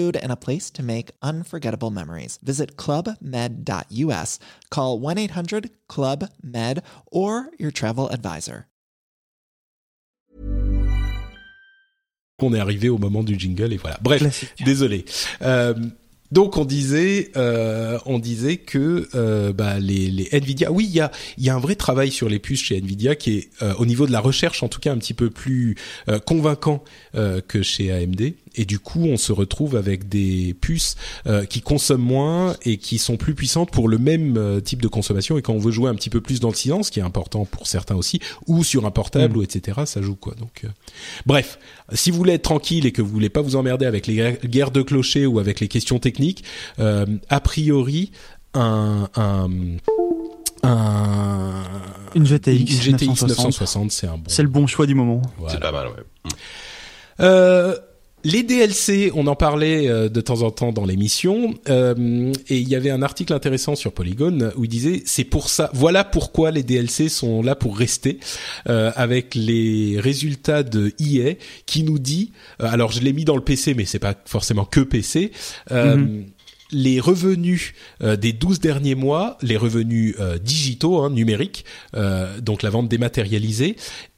food, and a place to make unforgettable memories. Visit clubmed.us, call 1 800 Club Med, or your travel advisor. On est arrivé au moment du jingle et voilà. Bref, désolé. Euh, Donc on disait, euh, on disait que euh, bah, les, les Nvidia, oui, il y a, y a un vrai travail sur les puces chez Nvidia qui est euh, au niveau de la recherche en tout cas un petit peu plus euh, convaincant euh, que chez AMD. Et du coup, on se retrouve avec des puces qui consomment moins et qui sont plus puissantes pour le même type de consommation. Et quand on veut jouer un petit peu plus dans le silence, qui est important pour certains aussi, ou sur un portable, mmh. ou etc., ça joue quoi. Donc, bref, si vous voulez être tranquille et que vous voulez pas vous emmerder avec les guerres de clochers ou avec les questions techniques euh, a priori, un, un, une GTX, 960, c'est un bon. C'est le bon choix du moment. C'est pas mal, ouais. Euh, les DLC, on en parlait euh, de temps en temps dans l'émission, euh, et il y avait un article intéressant sur Polygon où il disait c'est pour ça, voilà pourquoi les DLC sont là pour rester, euh, avec les résultats de EA qui nous dit, alors je l'ai mis dans le PC, mais c'est pas forcément que PC. Mhm. les revenus des 12 derniers mois, les revenus digitaux, hein, numériques, donc la vente dématérialisée,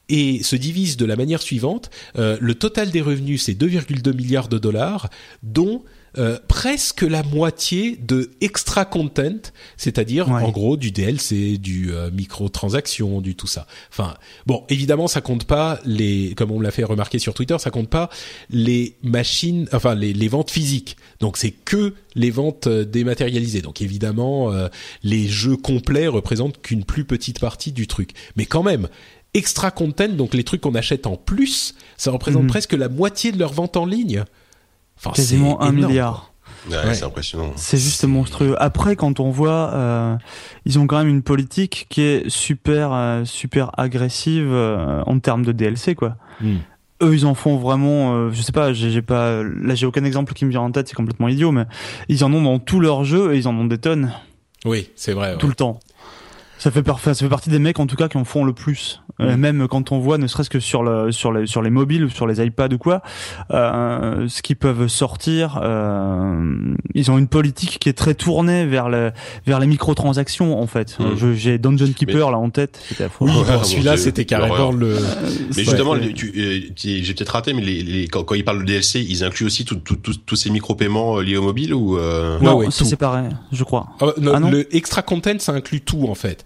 et se divise de la manière suivante. Euh, le total des revenus, c'est 2,2 milliards de dollars, dont euh, presque la moitié de extra content, c'est-à-dire en gros du DLC, du euh, micro-transaction, du tout ça. Enfin, bon, évidemment, ça compte pas les, comme on l'a fait remarquer sur Twitter, ça compte pas les machines, enfin les, les ventes physiques. Donc c'est que les ventes dématérialisées. Donc évidemment, les jeux complets représentent qu'une plus petite partie du truc. Mais quand même, extra content, donc les trucs qu'on achète en plus, ça représente mhm. presque la moitié de leur vente en ligne. Enfin, Quasiment un milliard. Ouais, C'est impressionnant. C'est juste monstrueux. Après, quand on voit, euh, ils ont quand même une politique qui est super, euh, super agressive euh, en termes de DLC, quoi. Hmm. Eux, ils en font vraiment. je sais pas, j'ai pas. Là, j'ai aucun exemple qui me vient en tête. C'est complètement idiot, mais ils en ont dans tous leurs jeux et ils en ont des tonnes. Oui, c'est vrai. Tout le temps. Ça fait, ça fait partie des mecs en tout cas qui en font le plus. Euh, mm. même quand on voit, ne serait-ce que sur le, sur les, sur les mobiles ou sur les iPads ou quoi, euh, ce qu'ils peuvent sortir, euh, ils ont une politique qui est très tournée vers le, vers les microtransactions en fait. Mm. J'ai Dungeon Keeper là en tête. Oui, celui-là c'était carrément le. Mais justement, euh, j'ai peut-être raté, mais les, les, quand, quand, ils parlent de DLC, ils incluent aussi tous ces micro-paiements liés au mobile ou Non, c'est séparé, je crois. Ah, ah, non, le extra content, ça inclut tout en fait.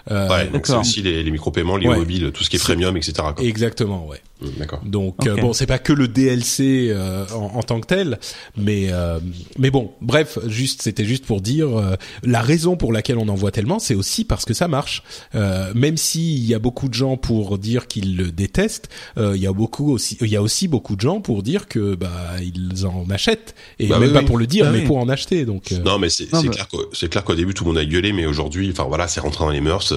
ouais, donc c'est aussi les, les micro-paiements liés au mobile, tout ce qui est premium, etc. Quoi. Exactement, ouais. Mmh, d'accord. Donc euh, bon, c'est pas que le DLC euh, en, en, tant que tel, mais euh, mais bon, bref, juste c'était juste pour dire la raison pour laquelle on en voit tellement, c'est aussi parce que ça marche. même s'il y a beaucoup de gens pour dire qu'ils le détestent, il y a beaucoup aussi, il y a aussi beaucoup de gens pour dire que bah ils en achètent et bah même pas pour le dire, bah mais pour en acheter. Donc non, mais c'est clair c'est clair qu'au début tout le monde a gueulé, mais aujourd'hui, enfin voilà, c'est rentré dans les mœurs.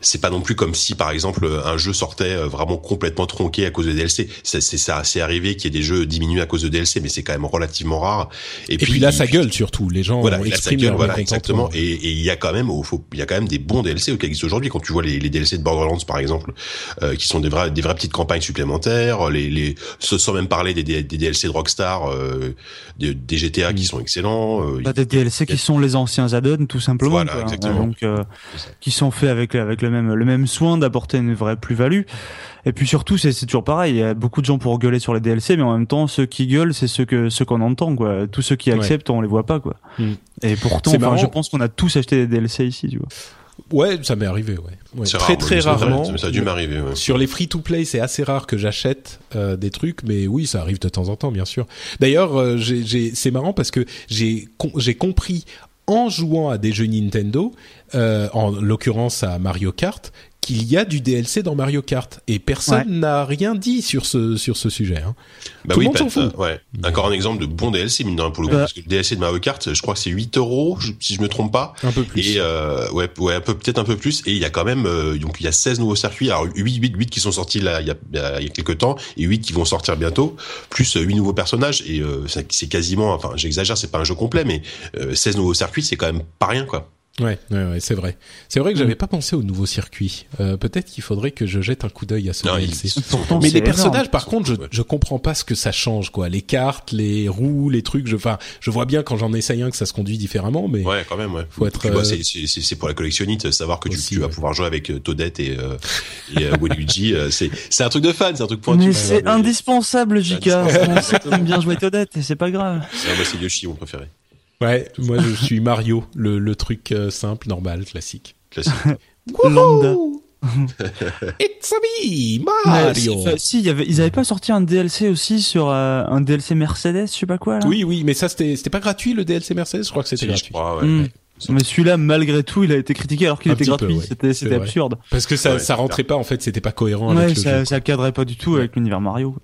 C'est pas non plus comme si par exemple un jeu sortait vraiment complètement tronqué cause de DLC. C'est ça, c'est arrivé qu'il y ait des jeux diminués à cause de DLC, mais c'est quand même relativement rare. Et, puis, là, ça gueule surtout. Les gens voilà, expriment voilà, exactement. Et il y a quand même, il y a quand même des bons DLC qui existent aujourd'hui. Quand tu vois les, les, DLC de Borderlands par exemple, euh, qui sont des vrais, des vraies petites campagnes supplémentaires. Les, les, sans même parler des, des, DLC de Rockstar, euh, des, des, GTA qui mm. sont excellents. Euh, bah, des DLC qui sont les anciens add-ons tout simplement. Voilà, exactement. Donc, euh, qui sont avec avec le même le même soin d'apporter une vraie plus-value. Et puis surtout, c'est toujours pareil. Il y a beaucoup de gens pour gueuler sur les DLC, mais en même temps, ceux qui gueulent, c'est ceux que ceux qu'on entend, quoi. Tous ceux qui acceptent, on les voit pas, quoi. Hmm. Et pourtant, je pense qu'on a tous acheté des DLC ici, tu vois. Ouais, ça m'est arrivé, ouais. Très très rarement. Ça, a dû m'arriver. Ouais. Sur les free to play, c'est assez rare que j'achète euh, des trucs, mais oui, ça arrive de temps en temps, bien sûr. D'ailleurs, euh, c'est marrant parce que j'ai j'ai compris en jouant à des jeux Nintendo, euh, en l'occurrence à Mario Kart, qu'il y a du DLC dans Mario Kart et personne n'a rien dit sur ce sur ce sujet. Hein. Bah Tout oui, le monde s'en fout. Ouais. Encore un exemple de bon DLC mine de rien pour le coup, parce que le DLC de Mario Kart, je crois que c'est 8 euros si je me trompe pas. Un peu plus. Et euh, ouais, ouais, un peu peut-être un peu plus. Et il y a quand même euh, donc il y a 16 nouveaux circuits, alors 8 8 8 qui sont sortis là il y a il y a quelques temps et 8 qui vont sortir bientôt, plus 8 nouveaux personnages et euh, c'est quasiment, enfin j'exagère, c'est pas un jeu complet, mais 16 nouveaux circuits, c'est quand même pas rien quoi. Ouais, ouais, ouais c'est vrai. C'est vrai que j'avais mm. pas pensé au nouveau circuit. Euh, Peut-être qu'il faudrait que je jette un coup d'œil à ce DLC. Mais les personnages, par contre, je, je comprends pas ce que ça change, quoi. Les cartes, les roues, les trucs. Je, enfin, je vois bien quand j'en essaye un que ça se conduit différemment, mais ouais, quand même, ouais. Faut être. Euh... C'est pour la collectionnite, savoir que tu, tu, vas pouvoir jouer avec euh, Toadette et, euh, et euh, Waluigi. c'est c'est un truc de fan, c'est un truc pointu. Mais c'est indispensable, Jika. On sait bien jouer Toadette et c'est pas grave. moi, c'est Yoshi mon préféré. Ouais, moi je suis Mario, le, le truc simple, normal, classique. Classique. Lambda. It's a me, Mario. Mais, si, y avait, ils avaient pas sorti un DLC aussi sur euh, un DLC Mercedes, je sais pas quoi là? Oui, oui, mais ça c'était c'était pas gratuit le DLC Mercedes, je crois que c'était gratuit. Je crois, ouais. Mm. Mais celui-là, malgré tout, il a été critiqué alors qu'il Un était gratuit. ouais. C'était absurde. Parce que ça Ouais, ça rentrait pas en fait, c'était pas cohérent Ouais, avec le ça, jeu. ça cadrait pas du tout avec l'univers Mario.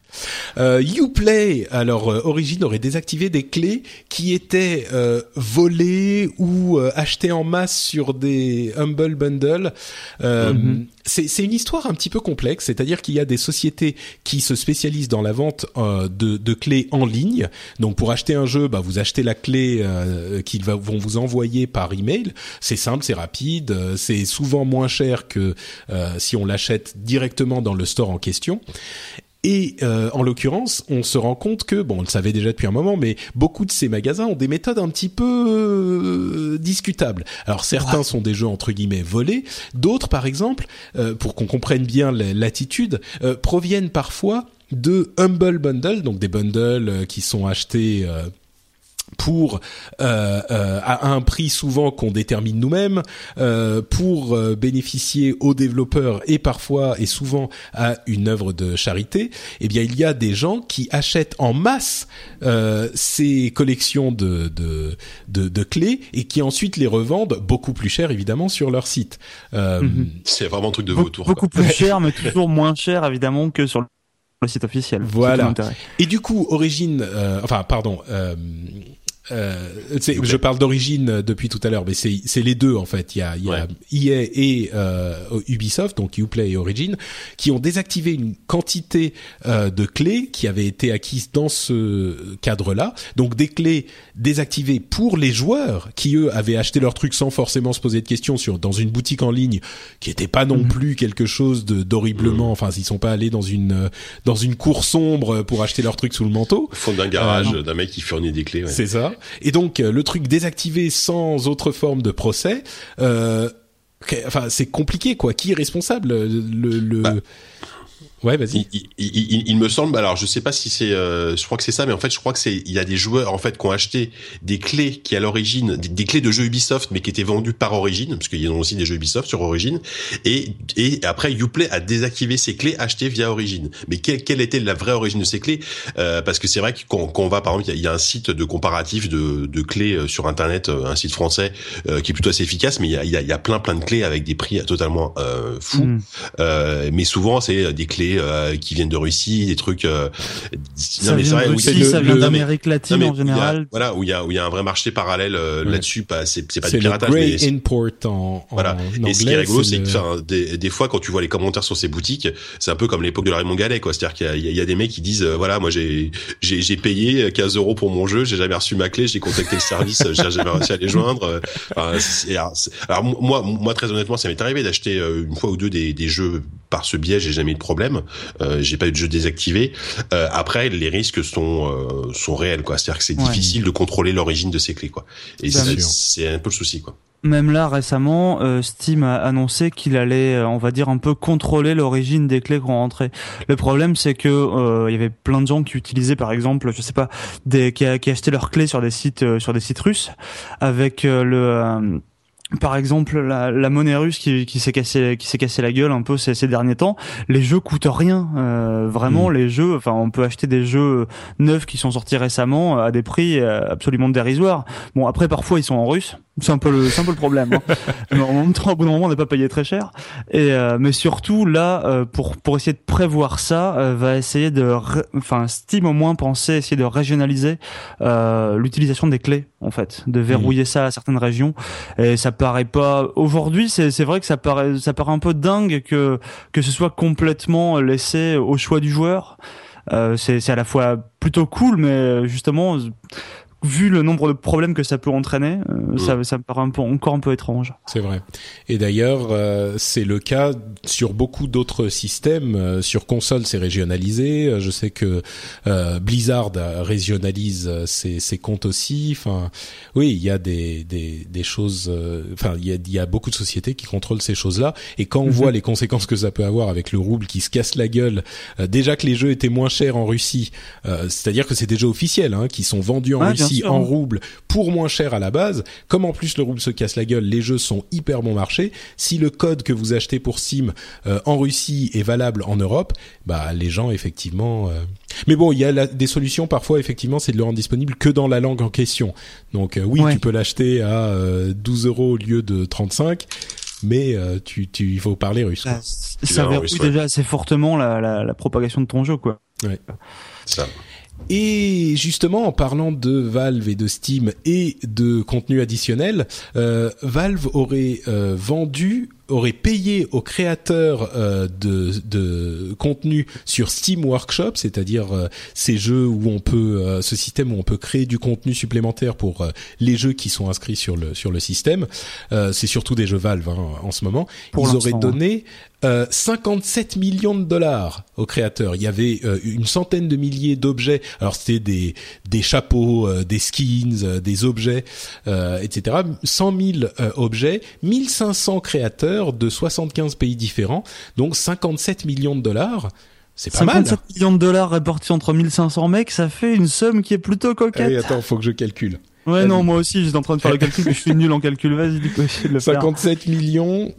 Euh, Uplay, alors euh, Origin aurait désactivé des clés qui étaient euh, volées ou euh, achetées en masse sur des Humble Bundle. Euh, Mhm. C'est c'est une histoire un petit peu complexe, c'est-à-dire qu'il y a des sociétés qui se spécialisent dans la vente euh, de, de clés en ligne. Donc pour acheter un jeu, bah, vous achetez la clé euh, qu'ils va- vont vous envoyer par email. C'est simple, c'est rapide, euh, c'est souvent moins cher que euh, si on l'achète directement dans le store en question. Et euh, en l'occurrence, on se rend compte que, bon, on le savait déjà depuis un moment, mais beaucoup de ces magasins ont des méthodes un petit peu euh, discutables. Alors certains sont des jeux entre guillemets volés, d'autres, par exemple, euh, pour qu'on comprenne bien la- l'attitude, euh, proviennent parfois de humble bundles, donc des bundles qui sont achetés. Pour euh, euh, à un prix souvent qu'on détermine nous-mêmes, euh, pour euh, bénéficier aux développeurs et parfois et souvent à une œuvre de charité, eh bien il y a des gens qui achètent en masse euh, ces collections de, de, de, de clés et qui ensuite les revendent beaucoup plus cher évidemment sur leur site. Euh, Mhm. C'est vraiment un truc de Be- vautour. quoi. beaucoup plus cher, mais toujours moins cher évidemment que sur le site officiel. Voilà. Et du coup, Origin, euh, enfin, pardon, euh, euh, c'est- je parle d'origine depuis tout à l'heure, mais c'est les deux en fait. Il y a, il y a EA et euh, Ubisoft, donc Uplay et Origin, qui ont désactivé une quantité euh, de clés qui avaient été acquises dans ce cadre-là. Donc des clés désactivées pour les joueurs qui eux avaient acheté leur truc sans forcément se poser de questions sur dans une boutique en ligne qui était pas non plus quelque chose d'horriblement. Enfin, ils sont pas allés dans une euh, dans une cour sombre pour acheter leur truc sous le manteau. Au fond d'un garage, Euh, d'un mec qui fournit des clés. Ouais. C'est ça. Et donc euh, le truc désactivé sans autre forme de procès. Euh, enfin, c'est compliqué quoi. Qui est responsable? Le, le... Bah, ouais, vas-y. Il, il, il- il me semble, alors je sais pas si c'est, euh, je crois que c'est ça, mais en fait je crois que c'est, il y a des joueurs en fait qui ont acheté des clés qui à l'origine, des, des clés de jeux Ubisoft, mais qui étaient vendues par Origin, parce qu'il y a aussi des jeux Ubisoft sur Origin, et et après Uplay a désactivé ces clés achetées via Origin. Mais quelle, quelle était la vraie origine de ces clés? Euh, Parce que c'est vrai que quand, quand on va par exemple, il y, a- il y a un site de comparatif de, de clés euh, sur internet, un site français euh, qui est plutôt assez efficace, mais il y a, y a, y a plein plein de clés avec des prix totalement fous. Mm. Euh, mais souvent c'est des clés euh, qui viennent de Russie, des trucs. Euh, Ça mais c'est vient vrai, de oui, Russie, le- ça le- vient non, d'Amérique non, latine en a- général. voilà, où il y a où il y a un vrai marché parallèle euh, Ouais. là-dessus. Pas, c'est pas du le piratage, Grey mais Import en, en voilà. Et ce qui est rigolo, c'est le- que des, des fois, quand tu vois les commentaires sur ces boutiques, c'est un peu comme l'époque de la Raymond Gallet, quoi. C'est-à-dire qu'il y a- y, des mecs qui disent, voilà, moi j'ai j'ai payé 15 euros pour mon jeu, j'ai jamais reçu ma clé, j'ai contacté le service, j'ai jamais réussi à les joindre. Enfin, alors, moi, moi très honnêtement, ça m'est arrivé d'acheter une fois ou deux des, des jeux par ce biais, j'ai jamais eu de problème. Euh, j'ai pas eu de jeu désactivé. Euh, après, les risques sont euh, sont réels, quoi. C'est-à-dire que c'est Ouais. difficile de contrôler l'origine de ces clés, quoi. Et c'est un peu le souci, quoi. Même là, récemment, euh, Steam a annoncé qu'il allait, euh, on va dire, un peu contrôler l'origine des clés qu'on rentrait. Le problème, c'est que euh, il y avait plein de gens qui utilisaient, par exemple, je sais pas, des, qui, qui achetaient leurs clés sur des sites, euh, sur des sites russes, avec le euh, par exemple, la, la monnaie russe qui, qui s'est cassé, qui s'est cassé la gueule un peu ces, ces derniers temps. Les jeux coûtent rien, euh, vraiment. Les jeux, enfin, on peut acheter des jeux neufs qui sont sortis récemment à des prix euh, absolument dérisoires. Bon, après, parfois, ils sont en russe. C'est un peu le, c'est un peu le problème. Hein. Mais en même temps, au bout d'un moment, on n'est pas payé très cher. Et euh, mais surtout là, euh, pour pour essayer de prévoir ça, euh, va essayer de, enfin, Steam au moins pensait essayer de régionaliser euh, l'utilisation des clés, en fait, de verrouiller ça à certaines régions. Et ça paraît pas aujourd'hui. C'est c'est vrai que ça paraît ça paraît un peu dingue que que ce soit complètement laissé au choix du joueur. Euh, c'est c'est à la fois plutôt cool, mais justement vu le nombre de problèmes que ça peut entraîner, euh, ça, ça me paraît un peu, encore un peu étrange. C'est vrai. Et d'ailleurs, euh, c'est le cas sur beaucoup d'autres systèmes. Euh, sur console, c'est régionalisé. Euh, Je sais que euh, Blizzard régionalise euh, ses, ses comptes aussi. Enfin, oui, il y a des des, des choses. euh, Enfin, il y a, y a beaucoup de sociétés qui contrôlent ces choses-là. Et quand on Mhm. voit les conséquences que ça peut avoir avec le rouble qui se casse la gueule, euh, déjà que les jeux étaient moins chers en Russie, euh, c'est-à-dire que c'est des jeux officiels hein, qui sont vendus en Ouais, bien aussi en rouble pour moins cher à la base. Comme en plus le rouble se casse la gueule, les jeux sont hyper bon marché. Si le code que vous achetez pour Steam euh, en Russie est valable en Europe, bah les gens effectivement. Euh, mais bon, il y a des solutions parfois effectivement, c'est de le rendre disponible que dans la langue en question. Donc euh, oui, tu peux l'acheter à 12 euros au lieu de 35 mais tu, tu, il faut parler russe. Bah, ça verrouille déjà assez fortement la, la, la, propagation de ton jeu, quoi. Ouais. Ça. Et justement, en parlant de Valve et de Steam et de contenu additionnel, euh, Valve aurait euh, vendu aurait payé aux créateurs euh, de, de contenu sur Steam Workshop, c'est-à-dire euh, ces jeux où on peut, euh, ce système où on peut créer du contenu supplémentaire pour les jeux qui sont inscrits sur le sur le système. c'est surtout des jeux Valve hein, en ce moment. Ils auraient donné 57 millions de dollars aux créateurs. Il y avait une centaine de milliers d'objets. Alors c'était des des chapeaux, des skins, des objets, etc. 100 000 objets, 1500 créateurs de 75 pays différents, donc 57 millions de dollars. C'est pas 57 mal. millions de dollars répartis entre 1500 mecs, ça fait une somme qui est plutôt coquette. Attends, attends, faut que je calcule. Ouais, non, moi aussi, j'étais en train de faire le calcul, mais je suis nul en calcul. Vas-y, du coup, le 57 millions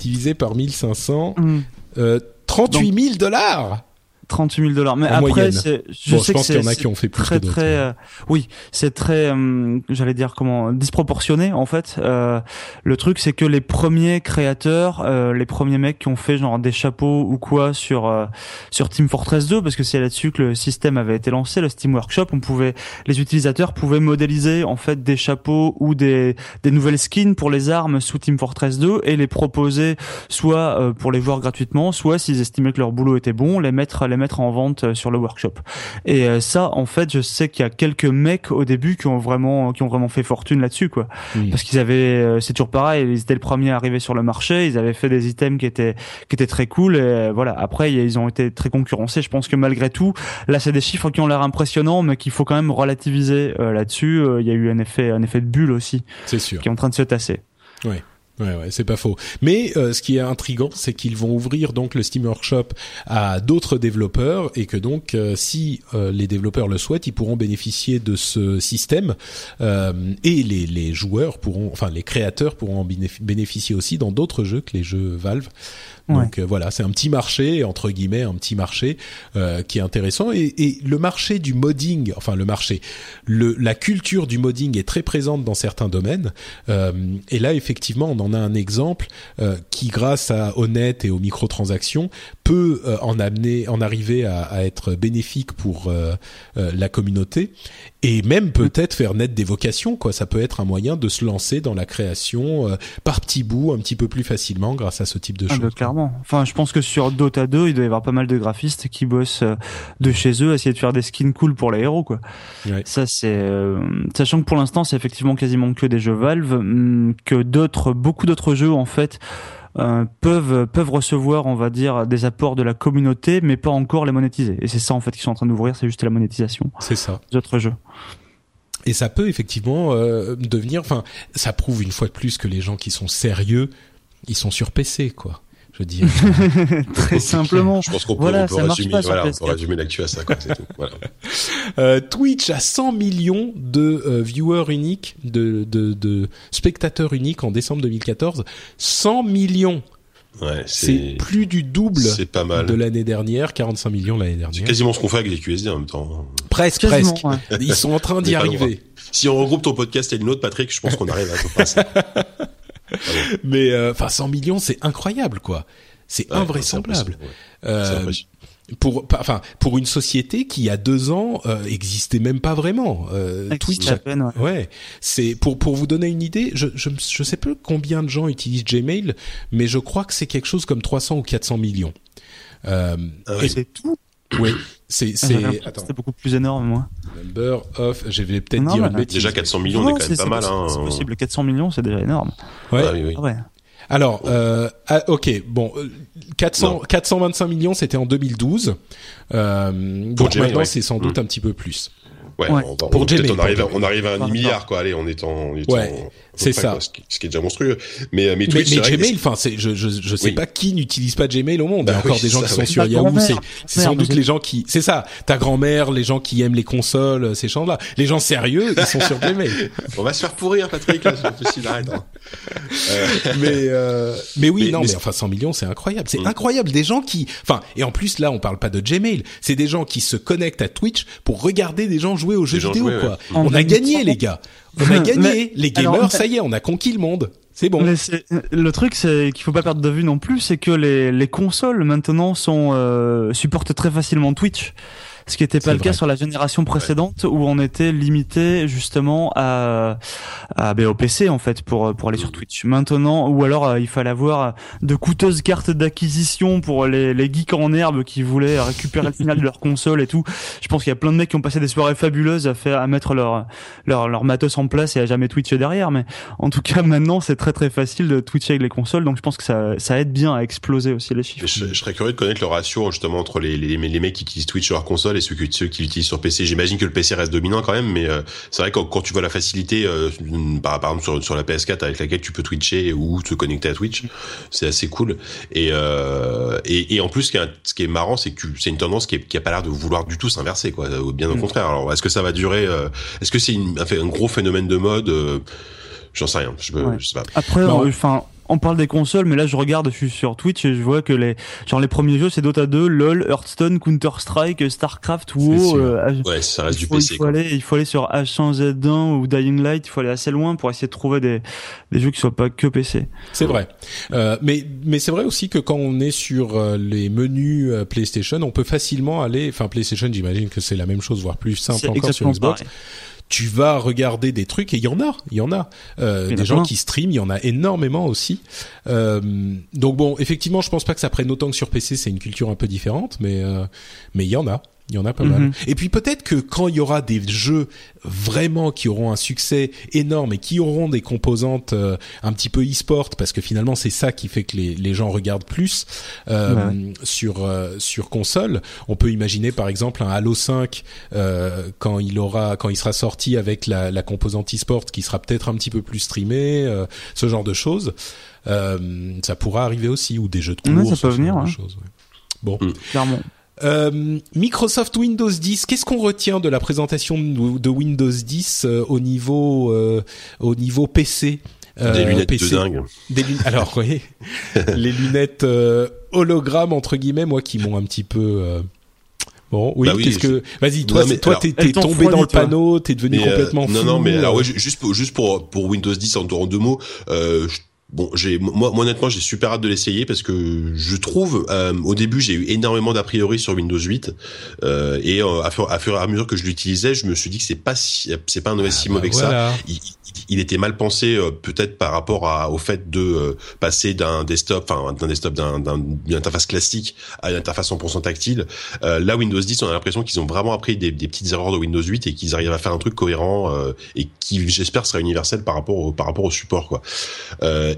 divisé par 1500, mmh. euh, 38 000 dollars 38 000 dollars. Mais après, c'est, je sais je pense qu'il y en a qui ont fait plus très, très, euh, oui, c'est très, euh, j'allais dire comment, disproportionné en fait. Euh, le truc, c'est que les premiers créateurs, euh, les premiers mecs qui ont fait genre des chapeaux ou quoi sur sur Team Fortress 2, parce que c'est là-dessus que le système avait été lancé, le Steam Workshop, on pouvait, les utilisateurs pouvaient modéliser en fait des chapeaux ou des des nouvelles skins pour les armes sous Team Fortress 2 et les proposer soit pour les voir gratuitement, soit s'ils estimaient que leur boulot était bon, les mettre les mettre en vente euh, sur le workshop. Et euh, ça, en fait, je sais qu'il y a quelques mecs au début qui ont vraiment, qui ont vraiment fait fortune là-dessus, quoi. Parce qu'ils avaient, euh, c'est toujours pareil, ils étaient le premier à arriver sur le marché, ils avaient fait des items qui étaient, qui étaient très cool. Et voilà. Après, ils ont été très concurrencés. Je pense que malgré tout, là, c'est des chiffres qui ont l'air impressionnants, mais qu'il faut quand même relativiser là-dessus. Il y a eu un effet, un effet de bulle aussi. C'est sûr. Qui est en train de se tasser. Ouais. Ouais, c'est pas faux. Mais euh, ce qui est intrigant, c'est qu'ils vont ouvrir donc le Steam Workshop à d'autres développeurs et que donc, euh, si euh, les développeurs le souhaitent, ils pourront bénéficier de ce système et les, les joueurs pourront, enfin les créateurs pourront en bénéficier aussi dans d'autres jeux que les jeux Valve. Donc euh, voilà, c'est un petit marché entre guillemets, un petit marché euh, qui est intéressant. Et, le marché du modding, enfin le marché, la culture du modding est très présente dans certains domaines. Euh, et là effectivement, on en a un exemple qui, grâce à Honnête et aux microtransactions, peut en amener, en arriver à être bénéfique pour la communauté et même peut-être faire naître des vocations. Quoi, ça peut être un moyen de se lancer dans la création par petits bouts, un petit peu plus facilement grâce à ce type de ah, choses. Enfin, je pense que sur Dota 2, il doit y avoir pas mal de graphistes qui bossent euh, de chez eux, à essayer de faire des skins cool pour les héros, quoi. Ça, c'est euh, sachant que pour l'instant, c'est effectivement quasiment que des jeux Valve, hum, que d'autres, beaucoup d'autres jeux en fait. Euh, peuvent peuvent recevoir, on va dire, des apports de la communauté, mais pas encore les monétiser. Et c'est ça en fait qu'ils sont en train d'ouvrir, c'est juste la monétisation. C'est ça. D'autres jeux. Et ça peut effectivement devenir, enfin, ça prouve une fois de plus que les gens qui sont sérieux, ils sont sur PC, quoi je dis très simplement. Je pense qu'on peut, voilà, peut résumer, voilà, on peut résumer l'actu à ça. Quoi, tout. Voilà. Euh, Twitch a 100 millions de euh, viewers uniques, de, de, de spectateurs uniques en décembre 2014. 100 millions. Ouais, c'est plus du double pas mal. de l'année dernière, 45 millions l'année dernière. C'est quasiment ce qu'on fait avec les QSD en même temps. Presque, presque. Ils sont en train d'y arriver. Si on regroupe ton podcast et le nôtre, Patrick, je pense qu'on arrive à tout passer. Mais euh, enfin, 100 millions, c'est incroyable, quoi. C'est invraisemblable. Euh, pour enfin pour une société qui il y a deux ans euh, existait même pas vraiment. Euh, Twitch à peine, ouais, c'est pour pour vous donner une idée je, je je sais plus combien de gens utilisent Gmail mais je crois que c'est quelque chose comme 300 ou 400 millions. Euh, ah et c'est tout oui c'est ah, c'est c'était beaucoup plus énorme moi number of je vais peut-être dire une bêtise déjà 400 millions c'est quand même pas mal hein c'est possible 400 millions c'est déjà énorme ouais, ah, oui, oui. ouais. Alors, euh, ah, ok, bon, 400, 425 millions, c'était en 2012. Euh, donc maintenant, c'est sans doute mm. un petit peu plus. Ouais, pour Gmail, on arrive, on arrive à un milliard, quoi. Allez, on est en, ouais. C'est ça. ce, qui, est déjà monstrueux. Mais, mais, Twitch, mais, Gmail, enfin, c'est, je, je, je sais pas qui n'utilise pas Gmail au monde. Il y a bah encore des gens qui sont sur Yahoo. C'est, c'est sans doute les gens qui, c'est ça. Ta grand-mère, les gens qui aiment les consoles, ces gens-là. Les gens sérieux, ils sont sur Gmail. On va se faire pourrir, Patrick, là, possible, arrête. Hein. Euh... Mais, euh... mais oui, non, mais, enfin, 100 millions, c'est incroyable. C'est mm. incroyable. Des gens qui, enfin, et en plus, là, on parle pas de Gmail. C'est des gens qui se connectent à Twitch pour regarder des gens jouer aux jeux vidéo, quoi. On a gagné, les gars. On a gagné. les gamers, ça y est, on a conquis le monde. C'est bon. le truc, c'est qu'il faut pas perdre de vue non plus, c'est que les, les consoles maintenant sont euh, supportent très facilement Twitch ce qui n'était pas le cas sur la génération précédente où on était limité justement à, à ben, au PC en fait pour pour aller sur Twitch. Maintenant, ou alors euh, il fallait avoir de coûteuses cartes d'acquisition pour les, les geeks en herbe qui voulaient récupérer le final de leur console et tout. Je pense qu'il y a plein de mecs qui ont passé des soirées fabuleuses à faire à mettre leur leur leur matos en place et à jamais Twitcher derrière. Mais en tout cas, maintenant, c'est très très facile de Twitcher avec les consoles, donc je pense que ça ça aide bien à exploser aussi les chiffres. Je, je serais curieux de connaître le ratio justement entre les les, les mecs qui utilisent Twitch sur leur console et ceux, qui l'utilisent sur PC. J'imagine que le PC reste dominant quand même, mais euh, c'est vrai que quand, tu vois la facilité, euh, par, par, exemple sur, sur, la PS4 avec laquelle tu peux twitcher ou te connecter à Twitch, c'est assez cool. Et, euh, et, et, en plus, ce qui est, ce qui est marrant, c'est que c'est une tendance qui, est, qui a pas l'air de vouloir du tout s'inverser, quoi. Bien au mm. contraire. Alors, est-ce que ça va durer Est-ce que c'est un, un, gros phénomène de mode J'en sais rien. Je, je sais pas. Après, enfin, on parle des consoles, mais là je regarde, je suis sur Twitch et je vois que les genre les premiers jeux c'est Dota 2, LoL, Hearthstone, Counter Strike, Starcraft, WoW. Euh, ouais, ça reste du PC. Il faut, aller, il faut aller sur H1Z1 ou Dying Light, il faut aller assez loin pour essayer de trouver des, des jeux qui soient pas que PC. C'est vrai, euh, mais mais c'est vrai aussi que quand on est sur euh, les menus euh, PlayStation, on peut facilement aller, enfin PlayStation, j'imagine que c'est la même chose, voire plus simple encore sur Xbox tu vas regarder des trucs et il y en a, il y en a euh, des gens qui streament, il y en a énormément aussi. Euh, donc bon, effectivement, je pense pas que ça prenne autant que sur PC, c'est une culture un peu différente, mais euh, mais il y en a. Il y en a pas mal. Mhm. Et puis peut-être que quand il y aura des jeux vraiment qui auront un succès énorme et qui auront des composantes euh, un petit peu e-sport, parce que finalement c'est ça qui fait que les, les gens regardent plus euh, sur euh, sur console. On peut imaginer par exemple un Halo 5 euh, quand il aura quand il sera sorti avec la, la composante e-sport qui sera peut-être un petit peu plus streamé, ce genre de choses. ça pourra arriver aussi ou des jeux de course. ça peut venir. Hein. Bon, clairement. Euh, Microsoft Windows 10, qu'est-ce qu'on retient de la présentation de, Windows 10 euh, au niveau euh, au niveau PC Des lunettes de dingue. Des alors oui, les lunettes hologrammes entre guillemets, moi qui m'ont un petit peu Bon, oui, bah qu'est-ce que Vas-y, toi, toi, t'es tombé dans le panneau, t'es devenu complètement fou. Non, non, mais alors, ouais, juste pour, juste pour pour Windows 10 en, en deux mots, euh, Bon, j'ai moi, honnêtement, j'ai super hâte de l'essayer parce que je trouve euh, au début j'ai eu énormément d'a priori sur Windows 8 euh, et euh, à, fur, à, fur, et à mesure que je l'utilisais, je me suis dit que c'est pas si, c'est pas un OS si ah, mauvais bah que ça il était mal pensé euh, peut-être par rapport à, au fait de euh, passer d'un desktop, enfin d'un desktop, d'un, d'une interface classique à une interface 100% tactile. Euh, là, Windows 10, on a l'impression qu'ils ont vraiment appris des, des, petites erreurs de Windows 8 et qu'ils arrivent à faire un truc cohérent et qui, j'espère, sera universel par rapport au, par rapport au support, quoi.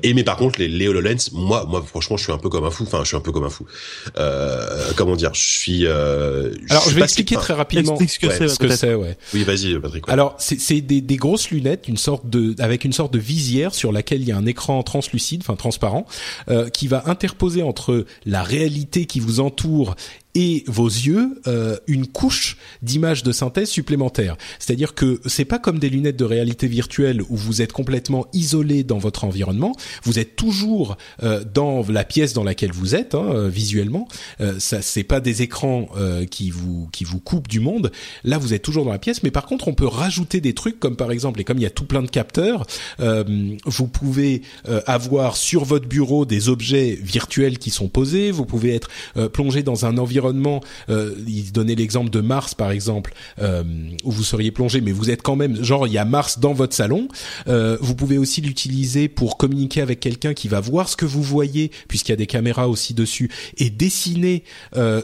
Et mais par contre, les, les HoloLens, moi, moi, franchement, je suis un peu comme un fou. Enfin, je suis un peu comme un fou. comment dire Je suis. Alors, je, vais expliquer très rapidement ce que c'est. Ce que c'est, ouais. Oui, vas-y, Patrick. Alors, c'est, c'est des, des grosses lunettes, une sorte de, avec une sorte de visière sur laquelle il y a un écran translucide, enfin transparent, euh, qui va interposer entre la réalité qui vous entoure et vos yeux euh, une couche d'image de synthèse supplémentaire. C'est-à-dire que c'est pas comme des lunettes de réalité virtuelle où vous êtes complètement isolé dans votre environnement. Vous êtes toujours euh, dans la pièce dans laquelle vous êtes hein, euh, visuellement. Euh, ça c'est pas des écrans euh, qui vous qui vous coupent du monde. Là vous êtes toujours dans la pièce, mais par contre on peut rajouter des trucs comme par exemple et comme il y a tout plein de capteurs, vous pouvez avoir sur votre bureau des objets virtuels qui sont posés. Vous pouvez être plongé dans un environnement euh, il donnait l'exemple de Mars par exemple, euh, où vous seriez plongé, mais vous êtes quand même, genre il y a Mars dans votre salon. Euh, vous pouvez aussi l'utiliser pour communiquer avec quelqu'un qui va voir ce que vous voyez, puisqu'il y a des caméras aussi dessus, et dessiner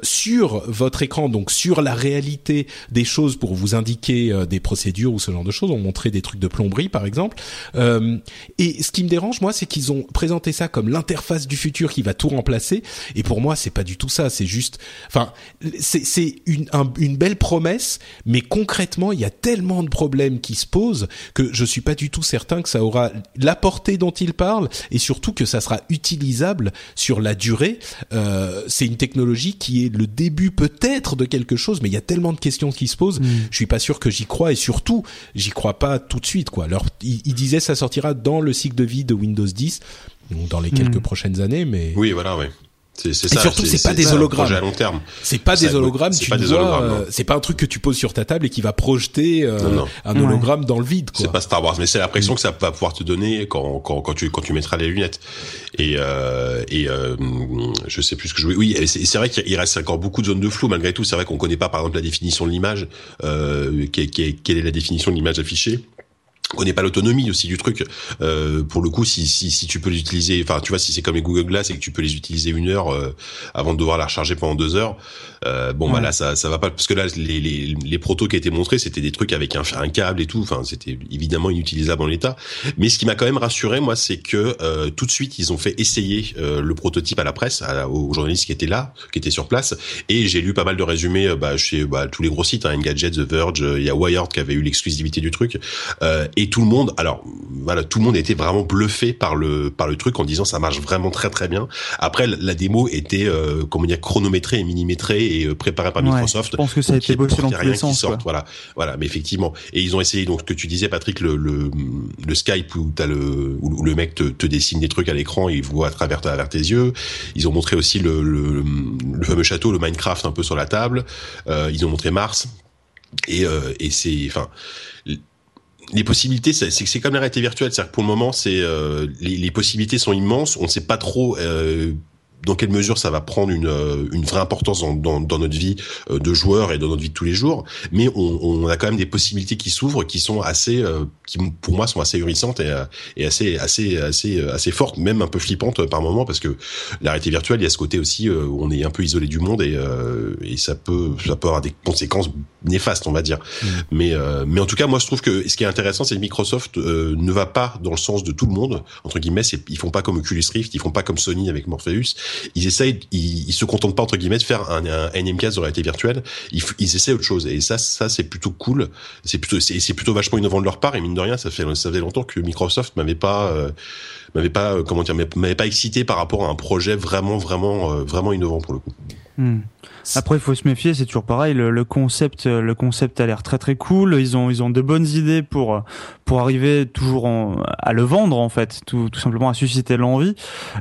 sur votre écran, donc sur la réalité des choses pour vous indiquer des procédures ou ce genre de choses. On montrait des trucs de plomberie par exemple. Et ce qui me dérange moi, c'est qu'ils ont présenté ça comme l'interface du futur qui va tout remplacer. Et pour moi, c'est pas du tout ça. C'est juste, Enfin, c'est une, une belle promesse, mais concrètement, il y a tellement de problèmes qui se posent que je suis pas du tout certain que ça aura la portée dont il parle et surtout que ça sera utilisable sur la durée. Euh, c'est une technologie qui est le début peut-être de quelque chose, mais il y a tellement de questions qui se posent. Mm. Je suis pas sûr que j'y crois et surtout, j'y crois pas tout de suite. Quoi. Alors, il, il disait ça sortira dans le cycle de vie de Windows 10 dans les quelques mm. prochaines années, mais oui, voilà, oui. C'est ça. Et surtout, c'est pas des hologrammes. à long terme. C'est pas des hologrammes. C'est pas des hologrammes. Euh, c'est pas un truc que tu poses sur ta table et qui va projeter euh, un hologramme dans le vide. C'est pas Star Wars, mais c'est l'impression que ça va pouvoir te donner quand, quand, quand tu quand tu mettras les lunettes. Et euh, et euh, je sais plus ce que je voulais. Oui, c'est vrai qu'il reste encore beaucoup de zones de flou malgré tout. C'est vrai qu'on connaît pas par exemple la définition de l'image. Euh, quelle est la définition de l'image affichée connaît pas l'autonomie aussi du truc. Euh, pour le coup, si, si, si tu peux les utiliser, enfin tu vois, si c'est comme les Google Glass et que tu peux les utiliser une heure euh, avant de devoir la recharger pendant deux heures, euh, bon bah là ça ça va pas parce que là les les, les protos qui étaient montrés c'était des trucs avec un, un câble et tout. Enfin c'était évidemment inutilisable en l'état. Mais ce qui m'a quand même rassuré moi, c'est que euh, tout de suite ils ont fait essayer euh, le prototype à la presse, à, aux journalistes qui étaient là, qui étaient sur place, et j'ai lu pas mal de résumés euh, bah, chez bah, tous les gros sites, hein, Engadget, The Verge, il y a Wired qui avait eu l'exclusivité du truc. Euh, et tout le monde, alors voilà, tout le monde était vraiment bluffé par le par le truc en disant ça marche vraiment très très bien. Après la démo était euh, comment dire chronométrée et millimétrée et euh, préparée par Microsoft. Je pense que ça a été bossé dans tous les sens. Voilà, voilà, mais effectivement. Et ils ont essayé donc ce que tu disais Patrick le le, le Skype où t'as le où le mec te, te dessine des trucs à l'écran et il voit à travers, à travers tes yeux. Ils ont montré aussi le, le, le fameux château, le Minecraft un peu sur la table. Euh, ils ont montré Mars et, euh, et c'est enfin les possibilités, c'est c'est comme la réalité virtuelle. C'est-à-dire que pour le moment, c'est euh, les, les, possibilités sont immenses. On ne sait pas trop euh, dans quelle mesure ça va prendre une, euh, une vraie importance dans, dans, dans, notre vie euh, de joueur et dans notre vie de tous les jours. Mais on, on a quand même des possibilités qui s'ouvrent, qui sont assez, euh, qui pour moi sont assez hurissantes et, et assez, assez, assez, assez fortes, même un peu flippantes par moment, parce que la réalité virtuelle, il y a ce côté aussi où on est un peu isolé du monde et, et ça peut, ça peut avoir des conséquences néfastes, on va dire. Mm. Mais, mais en tout cas, moi, je trouve que ce qui est intéressant, c'est que Microsoft ne va pas dans le sens de tout le monde entre guillemets. Ils font pas comme Oculus Rift, ils font pas comme Sony avec Morpheus ils essayent, ils, se contentent pas entre guillemets de faire un, un énième de réalité virtuelle. Ils, ils essaient autre chose et ça, ça c'est plutôt cool. C'est plutôt, c'est plutôt vachement innovant de leur part et mine de rien, ça fait, ça fait longtemps que Microsoft m'avait pas, euh, m'avait pas, euh, comment dire, m'avait pas excité par rapport à un projet vraiment, vraiment, euh, vraiment innovant pour le coup. Hmm. Après, il faut se méfier, c'est toujours pareil. Le, concept, le concept a l'air très très cool. Ils ont, ils ont de bonnes idées pour pour arriver toujours à le vendre en fait, tout, tout simplement à susciter l'envie.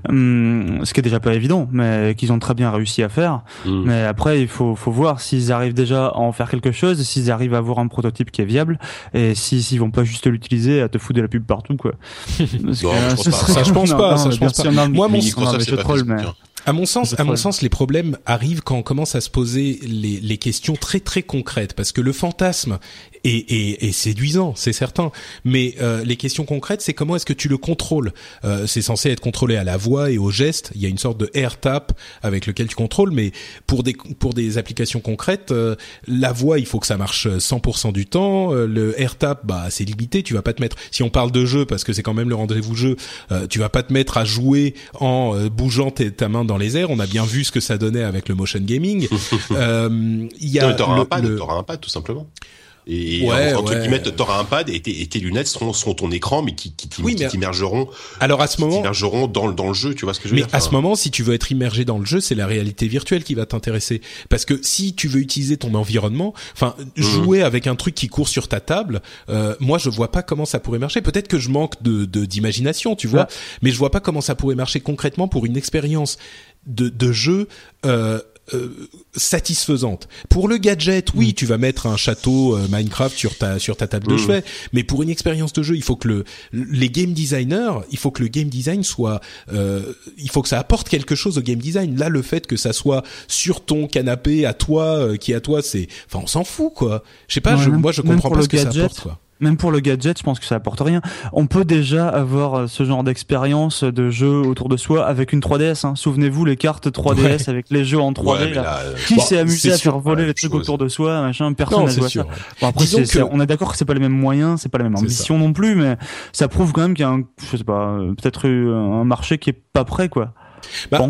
Hum, ce qui est déjà pas évident, mais qu'ils ont très bien réussi à faire. Mmh. Mais après, il faut, faut voir s'ils arrivent déjà à en faire quelque chose, s'ils arrivent à avoir un prototype qui est viable, et s'ils vont pas juste l'utiliser à te foutre de la pub partout quoi. Parce non, que, je, ça, je pense pas. ça, je pense pas. Moi, mon troll, mais... À mon sens, à mon sens, les problèmes arrivent quand on commence à se poser les, les questions très très concrètes, parce que le fantasme est, est, est séduisant, c'est certain, mais euh, les questions concrètes, c'est comment est-ce que tu le contrôles? Euh, C'est censé être contrôlé à la voix et au geste. Il y a une sorte de air tap avec lequel tu contrôles, mais pour des pour des applications concrètes, euh, la voix, il faut que ça marche 100% du temps. Euh, le air tap, bah c'est limité. Tu vas pas te mettre. Si on parle de jeu, parce que c'est quand même le rendez-vous jeu, euh, tu vas pas te mettre à jouer en bougeant ta main dans les airs. On a bien vu ce que ça donnait avec le motion gaming. Il y a t'auras un pad, t'auras un pad tout simplement. Et ouais, entre ouais. guillemets, t'auras un pad et tes, et tes lunettes seront, seront, ton écran, mais qui, qui, qui t'immergeront. Alors à ce moment, t'immergeront dans, dans le jeu, tu vois ce que je veux dire. Mais à ce moment, si tu veux être immergé dans le jeu, c'est la réalité virtuelle qui va t'intéresser, parce que si tu veux utiliser ton environnement, enfin mmh. jouer avec un truc qui court sur ta table, euh, moi je vois pas comment ça pourrait marcher. Peut-être que je manque de d'imagination, tu vois, mais je vois pas comment ça pourrait marcher concrètement pour une expérience de, de jeu. Euh, euh, satisfaisante. Pour le gadget, oui, mm. tu vas mettre un château euh, Minecraft sur ta sur ta table de mm. chevet, mais pour une expérience de jeu, il faut que le les game designers, il faut que le game design soit euh, il faut que ça apporte quelque chose au game design. Là, le fait que ça soit sur ton canapé à toi qui à toi, c'est enfin on s'en fout quoi. Je sais pas, je, moi je comprends pas ce que ça apporte quoi même pour le gadget, je pense que ça apporte rien. On peut déjà avoir euh, ce genre d'expérience de jeu autour de soi avec une 3DS. Hein. Souvenez-vous les cartes 3DS avec les jeux en 3D. Euh, Qui s'est amusé à faire voler les trucs autour de soi, machin Personne n'a ça. Bon, après, on est d'accord que c'est pas les mêmes moyens, c'est pas la même ambition non plus, mais ça prouve quand même qu'il y a un, je sais pas, euh, peut-être un marché qui est pas prêt, quoi. Bah,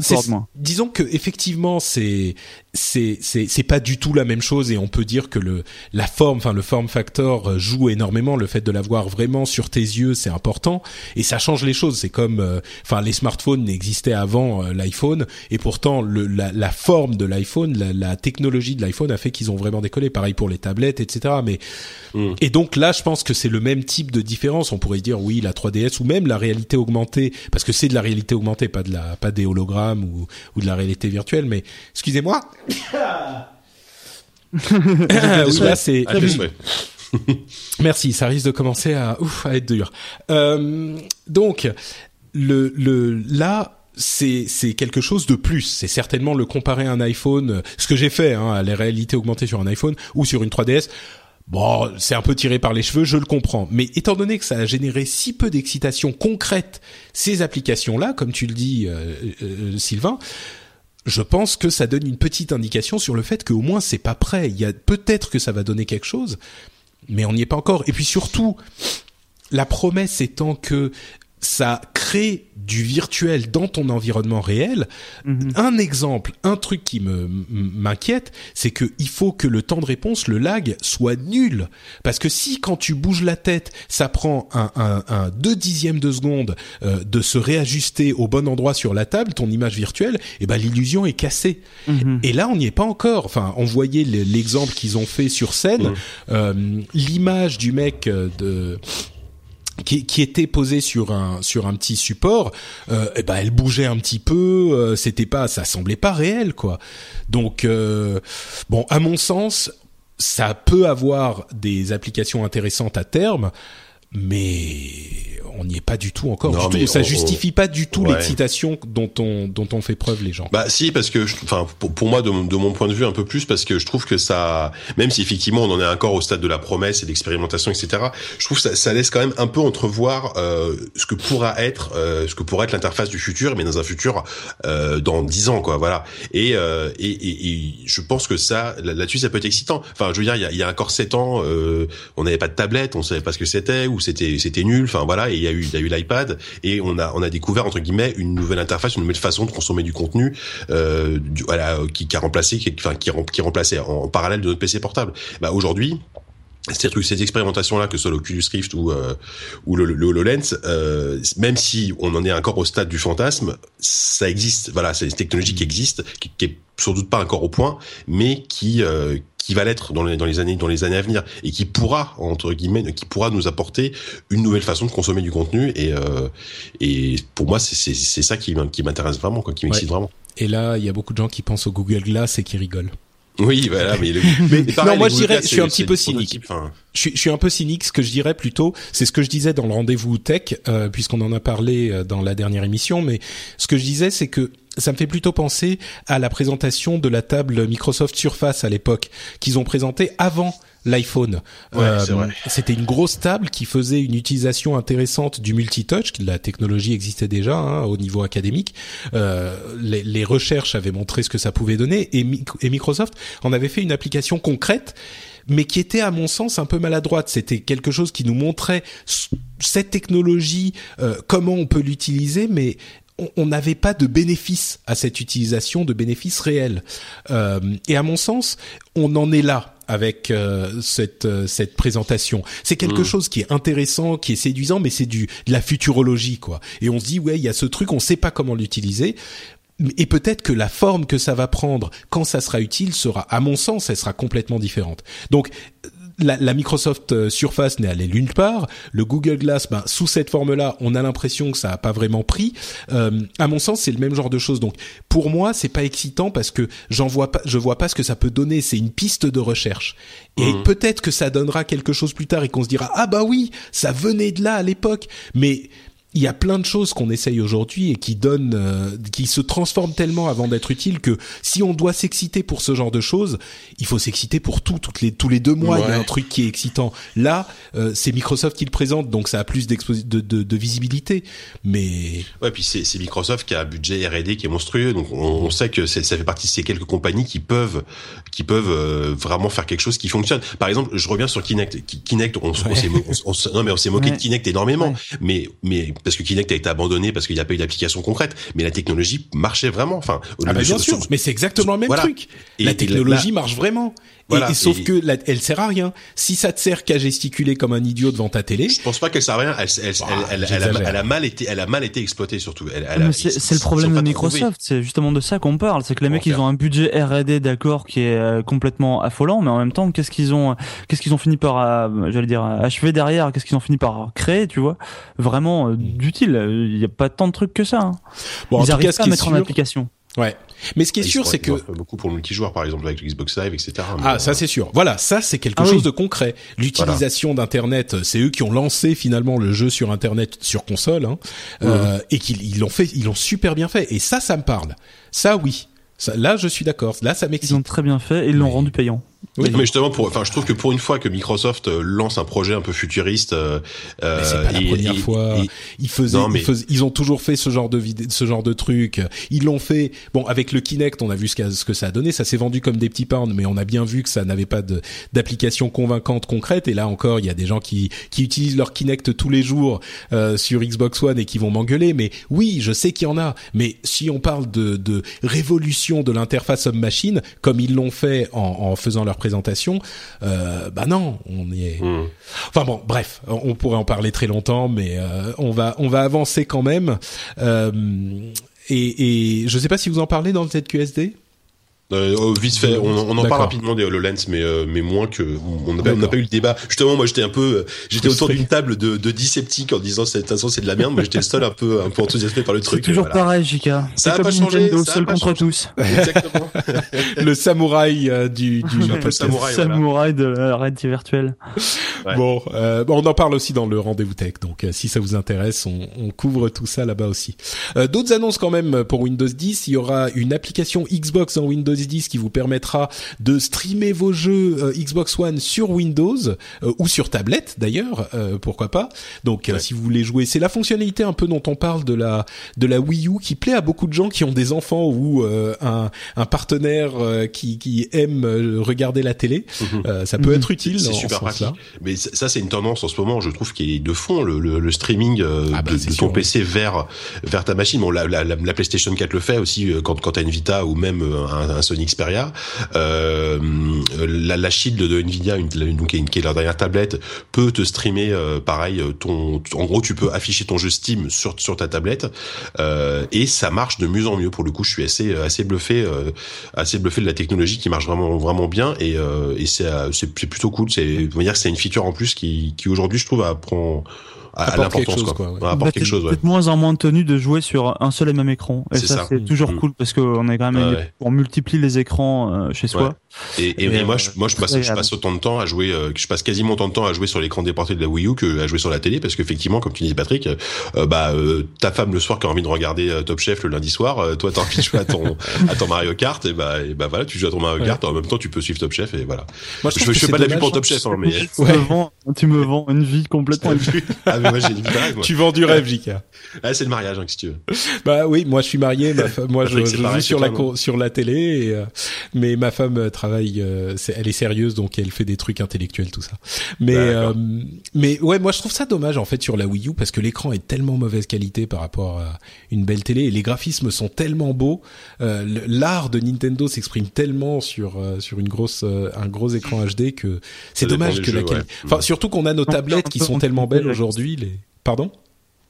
disons que effectivement c'est c'est c'est c'est pas du tout la même chose et on peut dire que le la forme enfin le form factor euh, joue énormément. Le fait de l'avoir vraiment sur tes yeux c'est important et ça change les choses. C'est comme euh, enfin les smartphones n'existaient avant euh, l'iPhone et pourtant le la, la forme de l'iPhone la, la, technologie de l'iPhone a fait qu'ils ont vraiment décollé. Pareil pour les tablettes etc mais mm. et donc là je pense que c'est le même type de différence. On pourrait dire oui la 3DS ou même la réalité augmentée parce que c'est de la réalité augmentée pas de la pas des hologrammes ou ou de la réalité virtuelle mais excusez-moi c'est. Merci, ça risque de commencer à, ouf, à être dur. Euh, donc, le, le, là, c'est c'est quelque chose de plus. C'est certainement le comparer un iPhone, ce que j'ai fait, hein, à la réalité augmentée sur un iPhone ou sur une 3DS. Bon, c'est un peu tiré par les cheveux, je le comprends. Mais étant donné que ça a généré si peu d'excitation concrète, ces applications-là, comme tu le dis, euh, euh, Sylvain, je pense que ça donne une petite indication sur le fait qu'au moins c'est pas prêt. Il y a peut-être que ça va donner quelque chose, mais on n'y est pas encore. Et puis surtout, la promesse étant que ça crée du virtuel dans ton environnement réel. Mhm. Un exemple, un truc qui me m'inquiète, c'est que il faut que le temps de réponse, le lag, soit nul. Parce que si quand tu bouges la tête, ça prend un, un, un deux dixièmes de seconde euh, de se réajuster au bon endroit sur la table, ton image virtuelle, et eh ben l'illusion est cassée. Mhm. Et là, on n'y est pas encore. Enfin, on voyait l'exemple qu'ils ont fait sur scène, euh, l'image du mec euh, de qui, était posée sur un sur un petit support, euh, et eh ben elle bougeait un petit peu, euh, c'était pas, ça semblait pas réel quoi. Donc euh, bon, à mon sens, ça peut avoir des applications intéressantes à terme, mais on n'y est pas du tout encore. du tout. Ça justifie pas du tout l'excitation dont on dont on fait preuve les gens. Bah si parce que enfin pour, moi de, mon point de vue un peu plus parce que je trouve que ça même si effectivement on en est encore au stade de la promesse et l'expérimentation etc. Je trouve que ça, ça, laisse quand même un peu entrevoir euh, ce que pourra être euh, ce que pourrait être l'interface du futur mais dans un futur euh, dans dix ans quoi voilà et, euh, et, et, et je pense que ça là-dessus ça peut être excitant. Enfin je veux dire il y a, il y a encore sept ans euh, on n'avait pas de tablette on savait pas ce que c'était ou c'était c'était nul enfin voilà et il y a eu il y a eu l'iPad et on a on a découvert entre guillemets une nouvelle interface, une nouvelle façon de consommer du contenu, euh, qui, qui a remplacé, qui, enfin qui, qui remplaçait en, parallèle de notre PC portable. Bah aujourd'hui, ces trucs, ces expérimentations-là, que ce soit l'Oculus Rift ou euh, ou le, le HoloLens, euh, même si on en est encore au stade du fantasme, ça existe. Voilà, c'est une technologie qui existe, qui est sans doute pas encore au point, mais qui euh, qui va l'être dans les, dans les années dans les années à venir et qui pourra entre guillemets qui pourra nous apporter une nouvelle façon de consommer du contenu et euh, et pour moi c'est c'est ça qui qui m'intéresse vraiment quoi qui m'excite vraiment et là il y a beaucoup de gens qui pensent au Google Glass et qui rigolent oui, voilà, mais, non, moi je dirais, je suis un petit peu cynique. Je, suis, je suis un peu cynique. Ce que je dirais plutôt, c'est ce que je disais dans le rendez-vous tech, euh, puisqu'on en a parlé dans la dernière émission. Mais ce que je disais, c'est que ça me fait plutôt penser à la présentation de la table Microsoft Surface à l'époque qu'ils ont présenté avant l'iPhone. Euh, c'était une grosse table qui faisait une utilisation intéressante du multitouch. La technologie existait déjà hein, au niveau académique. Euh, les, les, recherches avaient montré ce que ça pouvait donner et, et Microsoft en avait fait une application concrète mais qui était à mon sens un peu maladroite. C'était quelque chose qui nous montrait cette technologie, euh, comment on peut l'utiliser, mais on n'avait pas de bénéfice à cette utilisation, de bénéfice réel. Euh, et à mon sens, on en est là avec euh, cette euh, cette présentation. C'est quelque mm. chose qui est intéressant, qui est séduisant, mais c'est du de la futurologie quoi. Et on se dit ouais, il y a ce truc, on sait pas comment l'utiliser. Et peut-être que la forme que ça va prendre quand ça sera utile sera, à mon sens, elle sera complètement différente. Donc la, la, Microsoft euh, Surface n'est allée nulle part. Le Google Glass, ben, sous cette forme-là, on a l'impression que ça a pas vraiment pris. Euh, à mon sens, c'est le même genre de choses. Donc, pour moi, c'est pas excitant parce que j'en vois pas, je vois pas ce que ça peut donner. C'est une piste de recherche. Et mmh. peut-être que ça donnera quelque chose plus tard et qu'on se dira ah bah oui, ça venait de là à l'époque. Mais il y a plein de choses qu'on essaye aujourd'hui et qui donnent, euh, qui se transforment tellement avant d'être utiles que si on doit s'exciter pour ce genre de choses, il faut s'exciter pour tout. Toutes les tous les deux mois, il y a un truc qui est excitant. Là, euh, c'est Microsoft qui le présente, donc ça a plus de, de, de, visibilité. Mais ouais, puis c'est Microsoft qui a un budget R&D qui est monstrueux, donc on, sait que ça fait partie de ces quelques compagnies qui peuvent qui peuvent euh, vraiment faire quelque chose qui fonctionne. Par exemple, je reviens sur Kinect. Kinect, on, on, on, non mais on s'est moqué de Kinect énormément, mais mais parce que Kinect a été abandonné parce qu'il n'y a pas eu d'application concrète, mais la technologie marchait vraiment. Enfin, ah bah bien sûr, mais c'est exactement le même truc. la technologie marche vraiment. Et, sauf que elle sert à rien. Si ça te sert qu'à gesticuler comme un idiot devant ta télé. Je pense pas qu'elle sert à rien. Elle, elle, bah, elle, elle, a, mal été, elle a mal été exploitée surtout. C'est le problème de Microsoft. C'est justement de ça qu'on parle. C'est que les mecs, ils ont un budget R&D d'accord qui est euh, complètement affolant, mais en même temps, qu'est-ce qu'ils ont, qu'est-ce qu'ils ont fini par, euh, j'allais dire, achever derrière? Qu'est-ce qu'ils ont fini par créer Tu vois, vraiment euh, d'utile. Il n'y a pas tant de trucs que ça. Hein. Bon, ils arrivent pas à mettre en application. Ouais. Mais ce qui est sûr, c'est que beaucoup pour le multijoueur, par exemple avec Xbox Live, etc. Ah, ça c'est sûr. Voilà, ça c'est quelque ah chose de concret. L'utilisation d'Internet, c'est eux qui ont lancé finalement le jeu sur Internet sur console, hein, euh, et qu'ils l'ont fait, ils l'ont super bien fait. Et ça, ça me parle. Ça, oui. là, je suis d'accord. Là, ça m'excite. Ils ont très bien fait et ils l'ont rendu payant. Oui, mais justement, pour, enfin, je trouve que pour une fois que Microsoft euh, lance un projet un peu futuriste, euh, c'est pas la première fois. ils faisaient, ils, ont toujours fait ce genre de ce genre de truc. Ils l'ont fait. Bon, avec le Kinect, on a vu ce, ce que ça a donné. Ça s'est vendu comme des petits pains, mais on a bien vu que ça n'avait pas d'application convaincante concrète. Et là encore, il y a des gens qui qui utilisent leur Kinect tous les jours euh, sur Xbox One et qui vont m'engueuler. Mais oui, je sais qu'il y en a. Mais si on parle de, de révolution de l'interface homme machine, comme ils l'ont fait en, en faisant leur présentation, euh, bah non, on y est. Hmm. Enfin bon, bref, on pourrait en parler très longtemps, mais euh, on va on va avancer quand même. Euh, et, et je sais pas si vous en parlez dans le ZQSD. Euh, oh, vite fait, on, on en parle rapidement des HoloLens, mais euh, mais moins que on n'a pas, eu le débat. Justement, moi j'étais un peu, euh, j'étais autour d'une table de, de 10 sceptiques en disant cette façon c'est de la merde, mais j'étais le seul un peu un peu enthousiasmé par le truc. C'est toujours pareil, Jika. Ça a pas changé. Nintendo, seul contre tous. Exactement. le samouraï euh, du, du le samouraï, samouraï de la réalité virtuelle. Bon, on en parle aussi dans le rendez-vous tech, donc si ça vous intéresse, on, on couvre tout ça là-bas aussi. D'autres annonces quand même pour Windows 10, il y aura une application Xbox en Windows 10 qui vous permettra de streamer vos jeux euh, Xbox One sur Windows euh, ou sur tablette d'ailleurs, euh, pourquoi pas. Donc si vous voulez jouer, c'est la fonctionnalité un peu dont on parle de la de la Wii U qui plaît à beaucoup de gens qui ont des enfants ou un, un partenaire qui, qui aime regarder la télé. Mhm. ça peut mhm. être utile. C'est super pratique. Mais ça c'est une tendance en ce moment, je trouve, qui est de fond le, le, streaming ah bah, de, ton PC vers vers ta machine. Bon, la, la, la, PlayStation 4 le fait aussi quand quand t'as une Vita ou même un, un Sony Xperia euh, la, la Shield de Nvidia, qui est leur dernière tablette, peut te streamer euh, pareil. Ton, en gros, tu peux afficher ton jeu Steam sur sur ta tablette euh, et ça marche de mieux en mieux. Pour le coup, je suis assez assez bluffé, assez bluffé de la technologie qui marche vraiment vraiment bien et, et c'est plutôt cool. C'est dire c'est une feature en plus qui qui aujourd'hui je trouve apprend à, l'importance quoi. quoi ouais. apporte quelque chose ouais. moins en moins tenu de jouer sur un seul et même écran et ça, c'est toujours mm. cool parce qu'on est quand même on multiplie les écrans euh, chez soi et, et, moi, je, moi, je passe, je passe autant de temps à jouer, euh, je passe quasiment autant de temps à jouer sur l'écran déporté de la Wii U que à jouer sur la télé, parce qu'effectivement, comme tu dis, Patrick, euh, bah, euh, ta femme le soir qui a envie de regarder Top Chef le lundi soir, toi t'as envie de jouer à ton, à ton Mario Kart, et bah, et bah voilà, tu joues à ton Mario Kart, en même temps tu peux suivre Top Chef, et voilà. Moi, je, je, fais pas de la vue pour Top Chef, hein, mais tu, me vends, tu me vends une vie complètement. ah mais moi j'ai une vie moi. Tu vends du rêve, JK. Ah, c'est le mariage, hein, si tu veux. Bah oui, moi je suis marié, ma femme, moi je, je joue sur la sur la télé, et, mais ma femme travaille elle est sérieuse donc elle fait des trucs intellectuels tout ça. Mais euh, mais ouais, moi je trouve ça dommage en fait sur la Wii U parce que l'écran est tellement mauvaise qualité par rapport à une belle télé et les graphismes sont tellement beaux. Euh, L'art de Nintendo s'exprime tellement sur euh, sur une grosse euh, un gros écran HD que c'est dommage que la qualité. Enfin surtout qu'on a nos tablettes qui sont tellement belles aujourd'hui. Les pardon?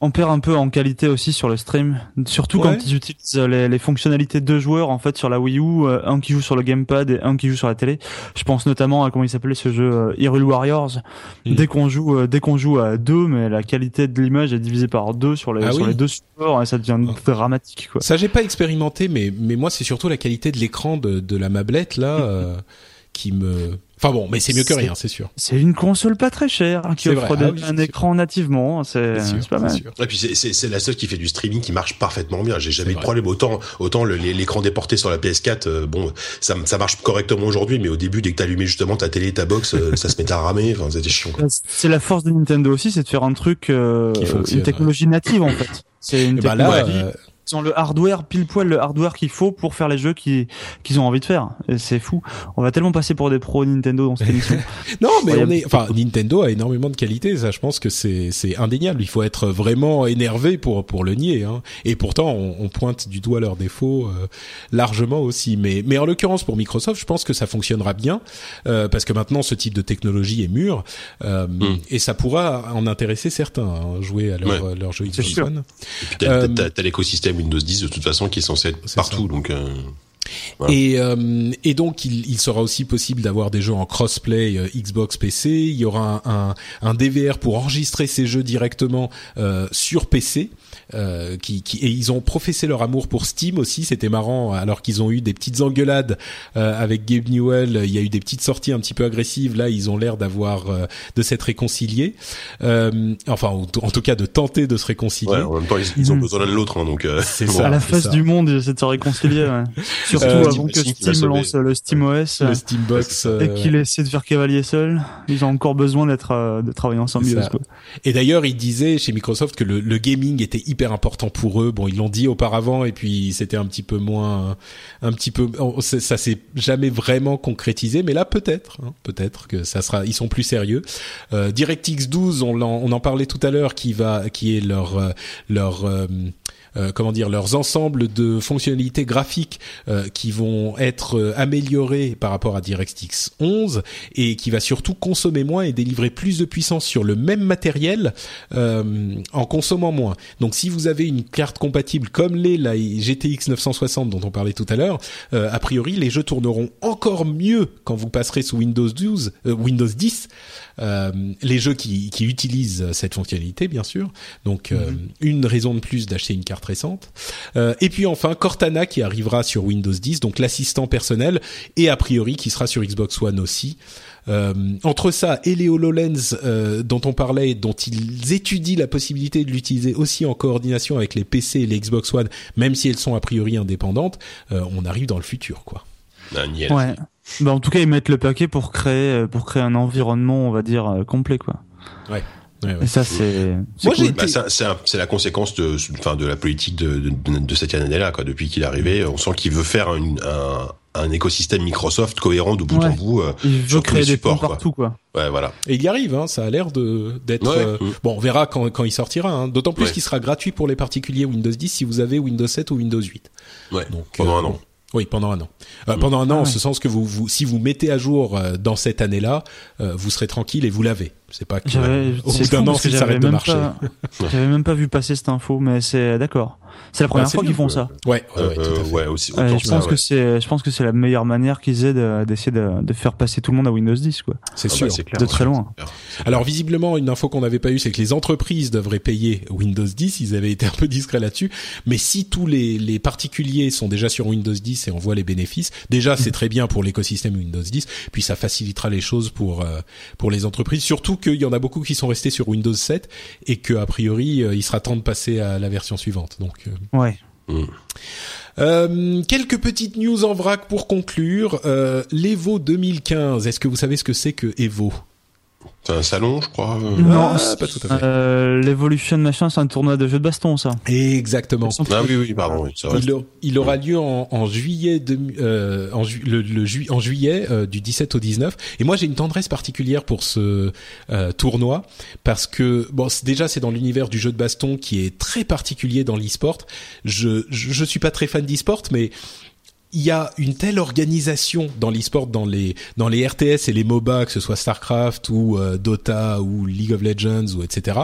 On perd un peu en qualité aussi sur le stream, surtout quand ils utilisent les, les, fonctionnalités de deux joueurs en fait sur la Wii U, euh, un qui joue sur le gamepad et un qui joue sur la télé. Je pense notamment à comment il s'appelait ce jeu euh, Hyrule Warriors. Mm. Dès qu'on joue, euh, dès qu'on joue à deux, mais la qualité de l'image est divisée par deux sur les, ah sur les deux supports et ça devient ah. dramatique. Quoi. Ça j'ai pas expérimenté, mais mais moi c'est surtout la qualité de l'écran de, de la mablette là qui me Enfin bon, mais c'est mieux que rien, c'est sûr. C'est une console pas très chère hein, qui offre ah un écran nativement, c'est pas mal. Et puis c'est la seule qui fait du streaming qui marche parfaitement bien. J'ai jamais eu de problème autant autant l'écran déporté sur la PS4. Euh, bon, ça, ça marche correctement aujourd'hui, mais au début dès que t'allumais justement ta télé, ta box, euh, ça se mettait à ramer. Enfin, c'était chiant. C'est la force de Nintendo aussi, c'est de faire un truc, euh, une technologie native en fait. C'est une bah technologie ils ont le hardware pile poil le hardware qu'il faut pour faire les jeux qu'ils ont envie de faire. C'est fou. On va tellement passer pour des pros Nintendo dans cette émission. non, mais on est, enfin, Nintendo a énormément de qualité. Ça, je pense que c'est c'est indéniable. Il faut être vraiment énervé pour pour le nier. Hein. Et pourtant, on, on, pointe du doigt leurs défauts euh, largement aussi. Mais mais en l'occurrence pour Microsoft, je pense que ça fonctionnera bien euh, parce que maintenant ce type de technologie est mûr euh, mm. et ça pourra en intéresser certains hein, jouer à leur, ouais. leur jeu Xbox One. T'as, l'écosystème Windows 10 de toute façon qui est censé être partout, donc. Euh, voilà. Et, euh, et donc il, il, sera aussi possible d'avoir des jeux en crossplay euh, Xbox PC. Il y aura un, un, un, DVR pour enregistrer ces jeux directement sur PC. Euh, qui, qui, et ils ont professé leur amour pour Steam aussi. C'était marrant, alors qu'ils ont eu des petites engueulades euh, avec Gabe Newell. Il y a eu des petites sorties un petit peu agressives. Là, ils ont l'air d'avoir euh, de s'être réconciliés. Euh, enfin, en, tout cas, de tenter de se réconcilier. Ouais, en même temps, ils, ils ont besoin l'un de l'autre, hein, donc. c'est ça. À la face du monde, ils essaient de se réconcilier. Ouais. Surtout avant que Steam lance le Steam OS, le Steambox, et qu'il essaie de faire cavalier seul. Ils ont encore besoin d'être de travailler ensemble. Et d'ailleurs, il disait chez Microsoft que le, le gaming était hyper important pour eux. Bon, ils l'ont dit auparavant et puis c'était un petit peu moins, un petit peu, ça s'est jamais vraiment concrétisé, mais là peut-être, hein, peut-être que ça sera, ils sont plus sérieux. Euh, DirectX 12, on en, on en parlait tout à l'heure, qui va, qui est leur euh, leur euh, euh, comment dire leurs ensembles de fonctionnalités graphiques euh, qui vont être euh, améliorés par rapport à DirectX 11 et qui va surtout consommer moins et délivrer plus de puissance sur le même matériel en consommant moins. Donc si vous avez une carte compatible comme les la GTX 960 dont on parlait tout à l'heure, a priori les jeux tourneront encore mieux quand vous passerez sous Windows 12, Windows 10 euh, les jeux qui, qui, utilisent cette fonctionnalité, bien sûr. Donc, euh, mhm. une raison de plus d'acheter une carte récente. Euh, et puis enfin, Cortana qui arrivera sur Windows 10, donc l'assistant personnel, et a priori qui sera sur Xbox One aussi. Euh, entre ça et les HoloLens euh, dont on parlait, dont ils étudient la possibilité de l'utiliser aussi en coordination avec les PC et les Xbox One, même si elles sont a priori indépendantes, euh, on arrive dans le futur, quoi. Ouais. Bah, en tout cas, ils mettent le paquet pour créer, euh, pour créer un environnement, on va dire, euh, complet, quoi. Ouais. Ouais, ouais. Et ça, c'est. Moi, cool. bah, c'est la conséquence de, enfin, de la politique de, de, de cette année-là, quoi. Depuis qu'il est arrivé, on sent qu'il veut faire une, un, un écosystème Microsoft cohérent de bout ouais. en bout. Euh, il veut créer des supports, quoi. partout, quoi. Ouais, voilà. Et il y arrive, hein. Ça a l'air de d'être. Ouais. Euh, bon, on verra quand quand il sortira. Hein. D'autant plus qu'il sera gratuit pour les particuliers Windows 10 si vous avez Windows 7 ou Windows 8. Ouais. Donc pendant un an. Oui, pendant un an. Euh. Pendant un an, ah, en ce sens que vous, vous, si vous mettez à jour euh, dans cette année-là, euh, vous serez tranquille et vous l'avez. C'est pas que au bout d'un an, s'il s'arrête de marcher. J'avais même pas vu passer cette info, mais c'est d'accord. C'est la première bah, fois qu'ils font ça. Ouais, ouais, ouais, euh, ouais aussi. Euh, je pense que c'est, je pense que c'est la meilleure manière qu'ils aient d'essayer de, de, faire passer tout le monde à Windows 10, quoi. C'est ah sûr, bah, clair, de très loin. Alors visiblement, une info qu'on n'avait pas eue, c'est que les entreprises devraient payer Windows 10. Ils avaient été un peu discrets là-dessus, mais si tous les, les particuliers sont déjà sur Windows 10 et on voit les bénéfices, déjà c'est très bien pour l'écosystème Windows 10. Puis ça facilitera les choses pour euh, pour les entreprises, surtout qu'il y en a beaucoup qui sont restés sur Windows 7 et que a priori euh, il sera temps de passer à la version suivante. Donc euh, ouais. Mmh. Euh, quelques petites news en vrac pour conclure. Euh, L'Evo 2015, est-ce que vous savez ce que c'est que Evo? C'est un salon, je crois. Non, ah, pas tout à fait. Euh, L'Evolution machin, c'est un tournoi de jeux de baston, ça. Exactement. Ah oui, oui, pardon. Oui. Il, il, aura lieu en, en juillet, de, euh, en, ju le, le ju en juillet euh, du 17 au 19. Et moi, j'ai une tendresse particulière pour ce euh, tournoi parce que bon, déjà, c'est dans l'univers du jeu de baston qui est très particulier dans l'e-sport. Je, je, je suis pas très fan d'e-sport, mais il y a une telle organisation dans l'e-sport, dans les dans les RTS et les MOBA, que ce soit Starcraft ou euh, Dota ou League of Legends ou etc.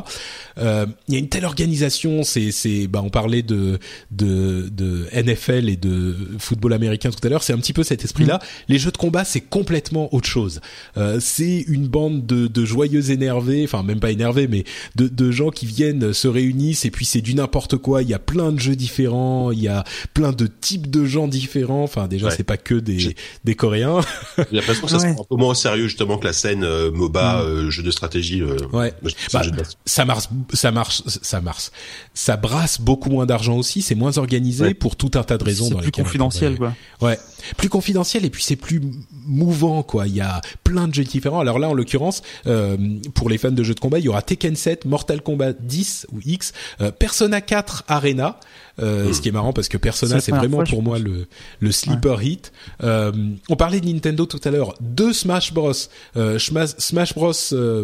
Euh, il y a une telle organisation. C'est c'est bah on parlait de de de NFL et de football américain tout à l'heure. C'est un petit peu cet esprit-là. Mmh. Les jeux de combat, c'est complètement autre chose. Euh, c'est une bande de de joyeux énervés, enfin même pas énervés, mais de de gens qui viennent se réunissent et puis c'est du n'importe quoi. Il y a plein de jeux différents. Il y a plein de types de gens différents Enfin, déjà, ouais. c'est pas que des, des Coréens. J'ai l'impression que ça ouais. se prend un peu moins au sérieux justement que la scène euh, MOBA, mm. euh, jeu de stratégie. Euh, ouais. Bah, ça marche, ça marche, ça marche. Ça brasse beaucoup moins d'argent aussi. C'est moins organisé ouais. pour tout un tas de raisons. C'est plus confidentiel, quoi. Ouais. plus confidentiel et puis c'est plus mouvant quoi. Il y a plein de jeux différents. Alors là en l'occurrence euh, pour les fans de jeux de combat, il y aura Tekken 7, Mortal Kombat 10 ou X, euh, Persona 4 Arena. Euh, ce qui est marrant parce que Persona c'est vraiment pour moi le le sleeper hit. Euh, on parlait de Nintendo tout à l'heure, deux Smash Bros, euh, Smash Bros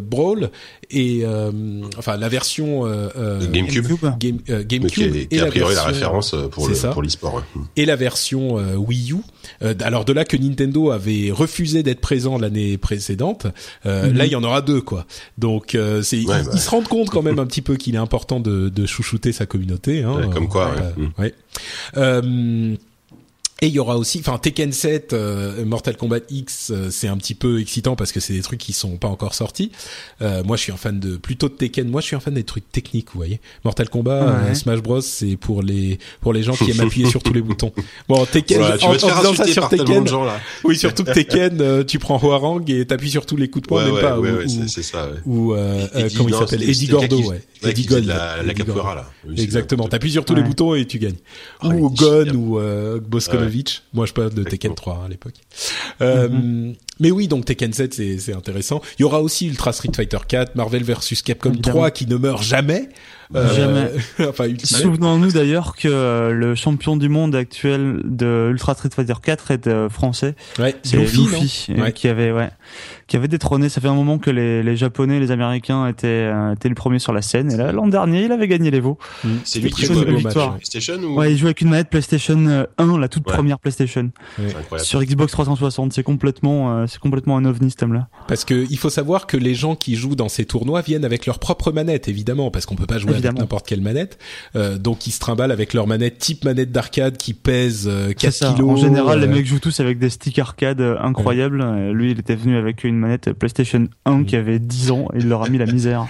Brawl et enfin la version GameCube, Game, GameCube et a priori la, référence pour le, pour l'e-sport. Et la version Wii U. alors de là que Nintendo avait refusé d'être présent l'année précédente, mm-hmm. là il y en aura deux quoi. Donc c'est ils, bah. se rendent compte quand même un petit peu qu'il est important de, de chouchouter sa communauté. Hein, comme quoi. Ouais. Euh, ouais. Euh, et il y aura aussi, enfin Tekken 7, euh, Mortal Kombat X, euh, c'est un petit peu excitant parce que c'est des trucs qui sont pas encore sortis. Euh, moi, je suis un fan de plutôt de Tekken. Moi, je suis un fan des trucs techniques, vous voyez. Mortal Kombat, Smash Bros, c'est pour les pour les gens qui aiment appuyer sur tous les boutons. Bon, Tekken, tu en, en disant ça sur Tekken, gens, là. oui, surtout que Tekken, tu prends Huarang et t'appuies sur tous les coups de poing, même pas. Ouais, ou, c'est ça. Ou comment il s'appelle? Eddie Gordo, ouais. Eddie Gold, la, la capoeira là. Exactement. T'appuies sur tous les boutons et tu gagnes. Ah ou Gon ou Moi, je peux de Tekken 3 hein, à l'époque. Euh, mhm. Mais oui, donc Tekken 7, c'est intéressant. Il y aura aussi Ultra Street Fighter 4, Marvel vs Capcom 3 qui ne meurt jamais. Euh, jamais. enfin, Souvenons-nous d'ailleurs que euh, le champion du monde actuel de Ultra Street Fighter 4 est euh, français. Ouais, c'est Luffy, qui avait ouais, qui avait détrôné. Ça fait un moment que les, les Japonais, les Américains étaient étaient le premier sur la scène. Et là, l'an dernier, il avait gagné les veaux. Mm. C'est lui qui joue avec PlayStation ou Ouais, il joue avec une manette PlayStation 1, la toute première PlayStation. Sur Xbox 360, c'est complètement c'est complètement un ovni ce thème-là. Parce que il faut savoir que les gens qui jouent dans ces tournois viennent avec leur propre manette, évidemment, parce qu'on peut pas jouer n'importe quelle manette. Euh, donc ils se trimballent avec leur manette type manette d'arcade qui pèse 4 euh, kilos. En général, les euh, mecs jouent tous avec des sticks arcade incroyables. Lui, il était venu avec une manette PlayStation 1 mm. qui avait 10 ans et il leur a mis la misère.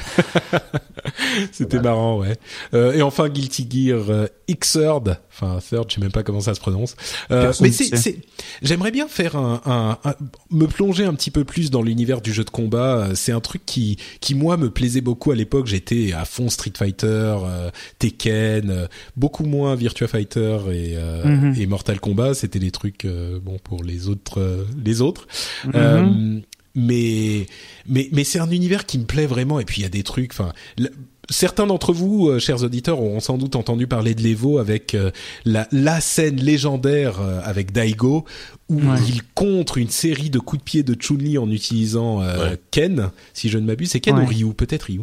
C'était marrant, ouais. et enfin, Guilty Gear Xrd, enfin Third, je sais même pas comment ça se prononce. mais c'est, j'aimerais bien faire un, un, me plonger un petit peu plus dans l'univers du jeu de combat. C'est un truc qui, qui moi me plaisait beaucoup à l'époque. J'étais à fond Street Fighter, euh, Tekken, euh, beaucoup moins Virtua Fighter et, euh, mhm. et Mortal Kombat. C'était des trucs bon pour les autres, les autres. Mhm. mais mais mais c'est un univers qui me plaît vraiment. Et puis il y a des trucs. Enfin certains d'entre vous, euh, chers auditeurs, auront sans doute entendu parler de l'Evo avec euh, la, la, scène légendaire euh, avec Daigo où il contre une série de coups de pied de Chun-Li en utilisant Ken, si je ne m'abuse. C'est Ken ou Ryu? Peut-être Ryu.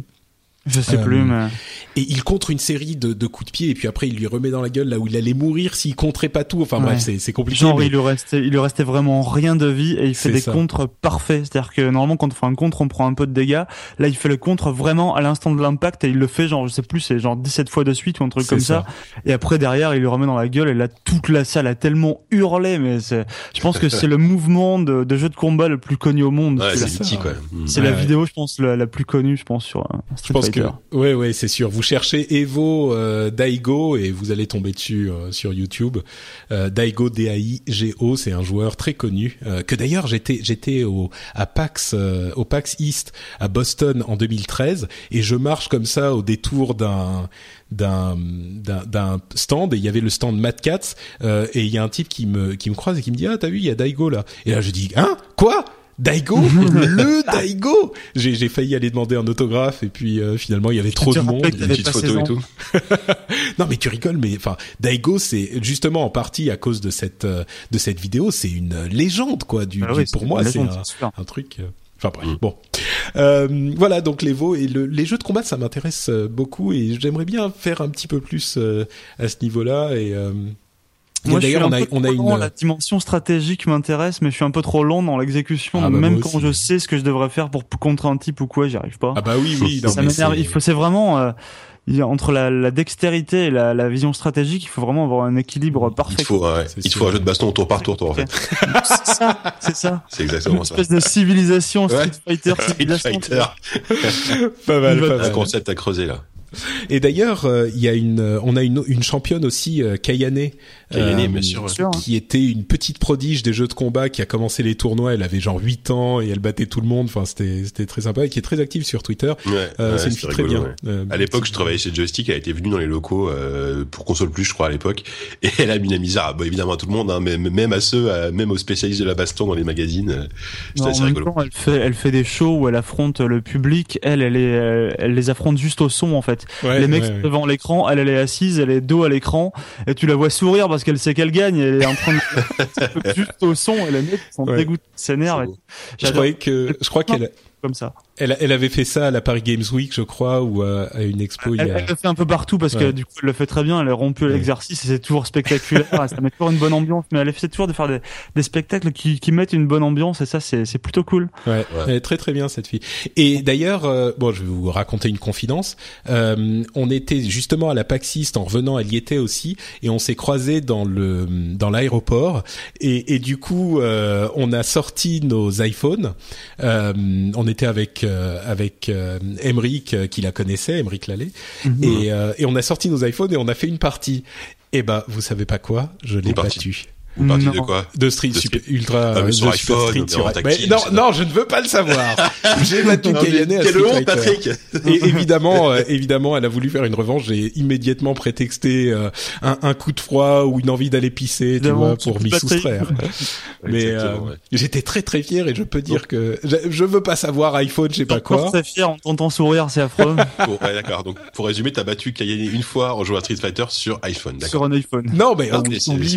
Je sais plus, euh, mais... Et il contre une série de, de, coups de pied et puis après il lui remet dans la gueule là où il allait mourir s'il contrait pas tout. Enfin bref, c'est compliqué. Genre il lui restait, il lui restait vraiment rien de vie et il fait des contres parfaits. C'est-à-dire que normalement quand on fait un contre, on prend un peu de dégâts. Là, il fait le contre vraiment à l'instant de l'impact et il le fait genre je sais plus, c'est genre 17 fois de suite ou un truc comme ça. Et après derrière, il lui remet dans la gueule et là toute la salle a tellement hurlé. Mais c'est, je pense que c'est le mouvement de, de, jeu de combat le plus connu au monde. Ouais, c'est C'est la vidéo, je pense, la, plus connue, je pense sur euh, Street Fighter. ouais, ouais c'est sûr. Vous cherchez Evo euh, Daigo et vous allez tomber dessus euh, sur YouTube. Euh, Daigo D-A-I-G-O, c'est un joueur très connu euh, que d'ailleurs j'étais j'étais au à PAX au PAX East à Boston en 2013 et je marche comme ça au détour d'un d'un d'un stand et il y avait le stand Mad Cats et il y a un type qui me qui me croise et qui me dit ah t'as vu il y a Daigo là et là je dis hein? Quoi? Daigo, le Daigo. J'ai, j'ai failli aller demander un autographe et puis euh, finalement il y avait trop de monde, une petite photo et tout. non mais tu rigoles, mais enfin Daigo c'est justement en partie à cause de cette euh, de cette vidéo, c'est une légende quoi. Du, ah pour moi c'est un, un, truc. Euh, enfin bref, mm. bon. Euh, voilà, donc les veaux et le, les jeux de combat, ça m'intéresse beaucoup et j'aimerais bien faire un petit peu plus à ce niveau-là. Et moi, d'ailleurs, on a, on a une la dimension stratégique m'intéresse, mais je suis un peu trop long dans l'exécution. Ah bah même quand je sais ce que je devrais faire pour contrer un type ou quoi, j'y arrive pas. Ah bah oui, oui. ça m'énerve. Il faut, c'est vraiment euh, entre la, la, dextérité et la, la, vision stratégique, il faut vraiment avoir un équilibre parfait. Il faut, ouais, il faut un jeu de baston tour par tour, toi, en fait. c'est ça, c'est ça. C'est exactement ça. Une espèce de civilisation Street Fighter, Street Fighter. pas mal, pas mal. Un concept à creuser là. Et d'ailleurs, euh, il y a une, on a une, une championne aussi, euh, Kayane, bien sûr, qui était une petite prodige des jeux de combat, qui a commencé les tournois. Elle avait genre 8 ans et elle battait tout le monde. Enfin, c'était c'était très sympa et qui est très active sur Twitter. c'est une fille très bien. à l'époque, je travaillais chez Joystick. Elle était venue dans les locaux pour console plus, je crois à l'époque, et elle a mis la misère, bah, évidemment à tout le monde, hein, même même à ceux, même aux spécialistes de la baston dans les magazines. C'était assez rigolo. elle fait elle fait des shows où elle affronte le public. Elle elle est elle les affronte juste au son en fait. les mecs devant l'écran, elle elle est assise, elle est dos à l'écran et tu la vois sourire parce qu'elle sait qu'elle gagne. Elle est en train de juste au son et les mecs sont dégoûtés, s'énervent. Je croyais que je crois qu'elle comme ça. Elle, elle, avait fait ça à la Paris Games Week, je crois, ou à, une expo. Elle, il a... elle le fait un peu partout parce que du coup, elle le fait très bien. Elle est rompue à l'exercice et c'est toujours spectaculaire. ça met toujours une bonne ambiance. Mais elle essaie toujours de faire des, des spectacles qui, qui, mettent une bonne ambiance et ça, c'est plutôt cool. Ouais, elle est très très bien cette fille. Et d'ailleurs, euh, bon, je vais vous raconter une confidence. Euh, on était justement à la Paxiste en revenant, elle y était aussi, et on s'est croisés dans le dans l'aéroport. Et, et, du coup, euh, on a sorti nos iPhones. Euh, on était avec avec euh, Emric euh, qui la connaissait, Emric Lallet, mhm. et, euh, et on a sorti nos iPhones et on a fait une partie. Et eh bah, ben, vous savez pas quoi? Je l'ai battu. De quoi De Street Super, Ultra. Ah, sur iPhone, Street, sur... mais non, non, je ne veux pas le savoir. J'ai battu Kayane à Street honte, Patrick. Et évidemment, euh, évidemment, elle a voulu faire une revanche. J'ai immédiatement prétexté euh, un, un, coup de froid ou une envie d'aller pisser, tu vois, pour m'y soustraire. mais euh, j'étais très très fier et je peux dire que je, je veux pas savoir iPhone, je sais pas quoi. Très fier en t'entendant sourire, c'est affreux. bon, ouais, d'accord. Donc, pour résumer, t'as battu Kayane une fois en jouant à Street Fighter sur iPhone. Sur un iPhone. Non, mais on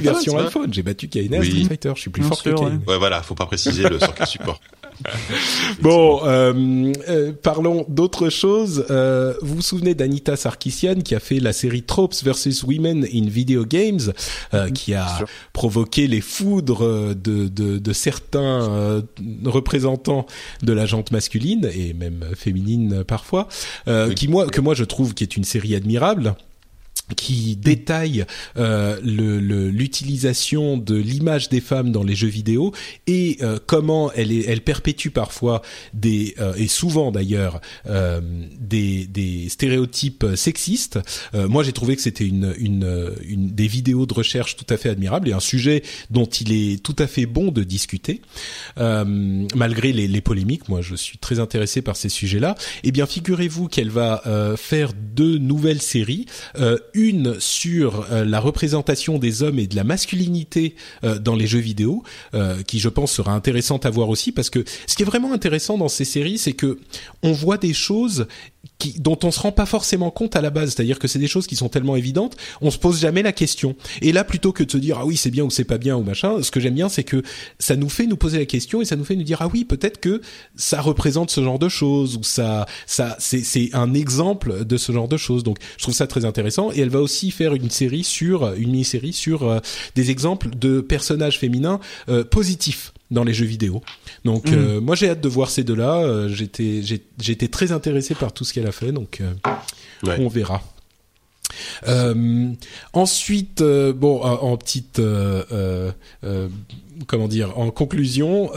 version iPhone. J'ai battu Kaina oui. Street Fighter. Je suis plus fort que Kaina. Ouais. voilà, faut pas préciser le sur quel support. bon, euh, euh, parlons d'autre chose. Euh, vous vous souvenez d'Anita Sarkissian qui a fait la série Tropes versus Women in Video Games, euh, qui a provoqué les foudres de, de, de certains euh, représentants de la jante masculine et même féminine parfois, oui. qui moi que moi je trouve qui est une série admirable qui détaille euh, l'utilisation de l'image des femmes dans les jeux vidéo et euh, comment elle, est, elle perpétue parfois des euh, et souvent d'ailleurs euh, des, des stéréotypes sexistes. Euh, moi, j'ai trouvé que c'était une, une, une, des vidéos de recherche tout à fait admirables et un sujet dont il est tout à fait bon de discuter malgré les, les, polémiques. Moi, je suis très intéressé par ces sujets-là. Eh bien, figurez-vous qu'elle va faire deux nouvelles séries une sur euh, la représentation des hommes et de la masculinité euh, dans les jeux vidéo, euh, qui je pense sera intéressante à voir aussi, parce que ce qui est vraiment intéressant dans ces séries, c'est que on voit des choses qui, dont on se rend pas forcément compte à la base, c'est-à-dire que c'est des choses qui sont tellement évidentes, on se pose jamais la question. Et là, plutôt que de se dire ah oui c'est bien ou c'est pas bien ou machin, ce que j'aime bien, c'est que ça nous fait nous poser la question et ça nous fait nous dire ah oui peut-être que ça représente ce genre de choses ou ça ça c'est un exemple de ce genre de choses. Donc je trouve ça très intéressant elle va aussi faire une série sur une mini-série sur euh, des exemples de personnages féminins euh, positifs dans les jeux vidéo. Donc mmh. euh, moi j'ai hâte de voir ces deux-là. J'étais j'étais très intéressé par tout ce qu'elle a fait, donc ouais. on verra. Euh, ensuite, euh, bon, en, en petite, euh, comment dire, en conclusion,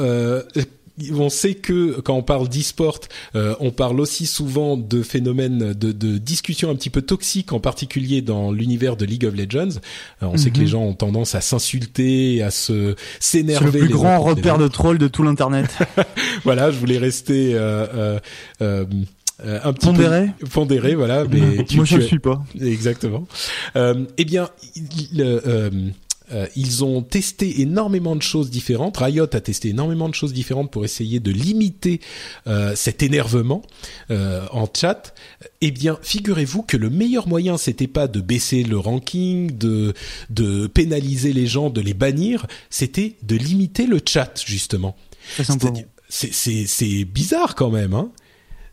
on sait que quand on parle d'e-sport, euh, on parle aussi souvent de phénomènes de, de discussions un petit peu toxiques, en particulier dans l'univers de League of Legends. Euh, on mm -hmm. sait que les mhm. gens ont tendance à s'insulter, à se s'énerver. C'est le plus grand repère de trolls de tout l'internet. voilà, je voulais rester. Euh, euh, euh, un petit pondéré peu pondéré voilà mais moi je ne suis pas exactement euh, eh bien il, euh, euh, ils ont testé énormément de choses différentes. Riot a testé énormément de choses différentes pour essayer de limiter euh, cet énervement euh, en chat. Eh bien, figurez-vous que le meilleur moyen, c'était pas de baisser le ranking, de de pénaliser les gens, de les bannir, c'était de limiter le chat justement. C'est bizarre quand même, hein.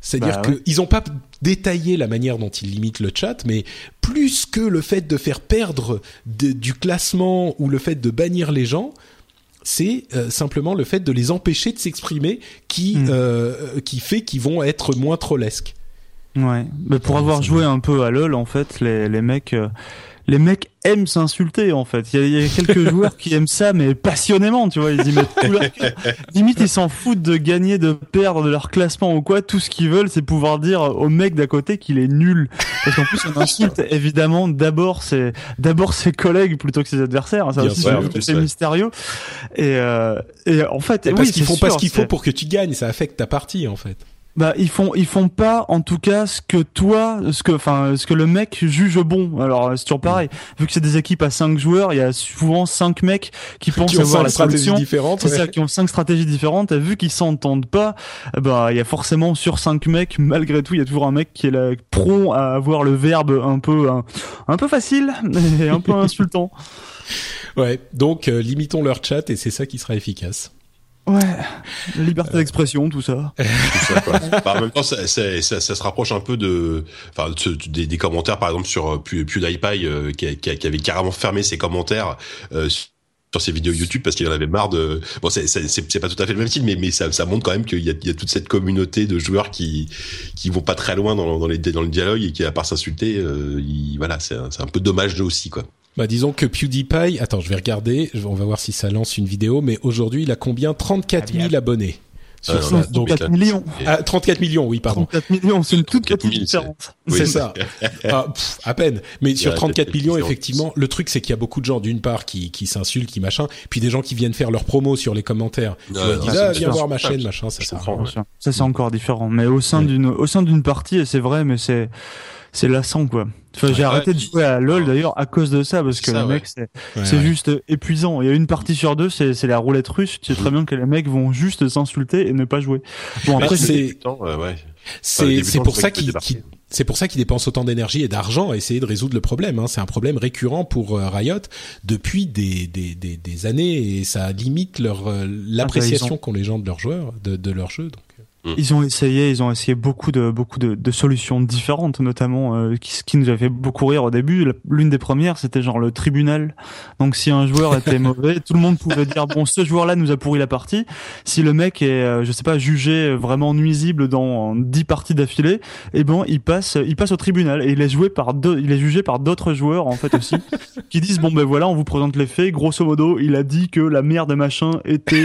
C'est-à-dire bah, qu'ils n'ont pas détaillé la manière dont ils limitent le chat, mais plus que le fait de faire perdre de, du classement ou le fait de bannir les gens, c'est euh, simplement le fait de les empêcher de s'exprimer qui, mmh. euh, qui fait qu'ils vont être moins trollesques. Ouais, mais pour avoir joué un peu à LoL, en fait, les, les mecs... Euh les mecs aiment s'insulter en fait. Il y, a, quelques joueurs qui aiment ça, mais passionnément, tu vois. Ils y mettent tout leur cœur. Limite, ils s'en foutent de gagner, de perdre, de leur classement ou quoi. Tout ce qu'ils veulent, c'est pouvoir dire au mec d'à côté qu'il est nul. Parce qu'en plus, on insulte évidemment d'abord ses, d'abord ses collègues plutôt que ses adversaires. Ça aussi, c'est mystérieux. Et, euh, et en fait, parce qu'ils font pas ce qu'il faut pour que tu gagnes. Ça affecte ta partie en fait. Bah ils font ils font pas en tout cas ce que toi ce que enfin ce que le mec juge bon. Alors c'est toujours pareil. Vu que c'est des équipes à 5 joueurs, il y a souvent 5 mecs qui, pensent avoir la solution. C'est ça qui ont cinq stratégies différentes et vu qu'ils s'entendent pas, bah il y a forcément sur 5 mecs malgré tout, il y a toujours un mec qui est là prompt à avoir le verbe un peu un, un peu facile et un peu insultant. Ouais, donc euh, limitons leur chat et c'est ça qui sera efficace. Ouais, liberté d'expression, tout ça. tout ça quoi. bah, en même temps, ça, ça, ça, se rapproche un peu de, enfin, des, des, commentaires, par exemple sur euh, PewDiePie euh, qui, qui, qui, avait carrément fermé ses commentaires euh, sur ses vidéos YouTube parce qu'il en avait marre de. Bon, c'est c'est pas tout à fait le même style, mais mais ça, ça montre quand même qu'il y a, il y a toute cette communauté de joueurs qui qui vont pas très loin dans, dans les dans le dialogue et qui à part s'insulter, euh, voilà, c'est un, un peu dommage aussi quoi. Bah disons que PewDiePie, attends, je vais regarder, on va voir si ça lance une vidéo, mais aujourd'hui il a combien? 34 000 abonnés. Sur euh, 34 millions. Ah, 34 millions, oui, pardon. 34 millions, c'est une toute petite différence. c'est ça. ah, à peine. Mais sur 34 millions, effectivement, le truc, c'est qu'il y a beaucoup de gens, d'une part, qui, qui s'insultent, qui machin, puis des gens qui viennent faire leur promo sur les commentaires. Qui disent, ah, viens voir ma chaîne, machin, ça, ça. Ça, c'est encore différent. Mais au sein d'une, au sein d'une partie, et c'est vrai, mais c'est, c'est lassant quoi. Enfin, j'ai arrêté de jouer à LoL d'ailleurs à cause de ça parce que le mec c'est c'est juste épuisant. Il y a une partie sur deux, c'est c'est la roulette russe. Tu sais très bien que les mecs vont juste s'insulter et ne pas jouer. Bon après c'est c'est pour ça qu'il c'est pour ça qu'ils dépensent autant d'énergie et d'argent à essayer de résoudre le problème. Hein. C'est un problème récurrent pour euh, Riot depuis des, des, des, des, années et ça limite leur euh, l'appréciation qu'ont les gens de leurs joueurs, de, de leurs jeux. Donc. Mm. Ils ont essayé, ils ont essayé beaucoup de beaucoup de, de solutions différentes, notamment euh, qui, qui nous avait fait beaucoup rire au début. L'une des premières, c'était genre le tribunal. Donc si un joueur était mauvais, tout le monde pouvait dire bon, ce joueur-là nous a pourri la partie. Si le mec est, euh, je sais pas, jugé vraiment nuisible dans dix parties d'affilée, eh ben il passe, il passe au tribunal et il est joué par deux, il est jugé par d'autres joueurs en fait aussi, qui disent bon ben voilà, on vous présente les faits. Grosso modo, il a dit que la mère de machin était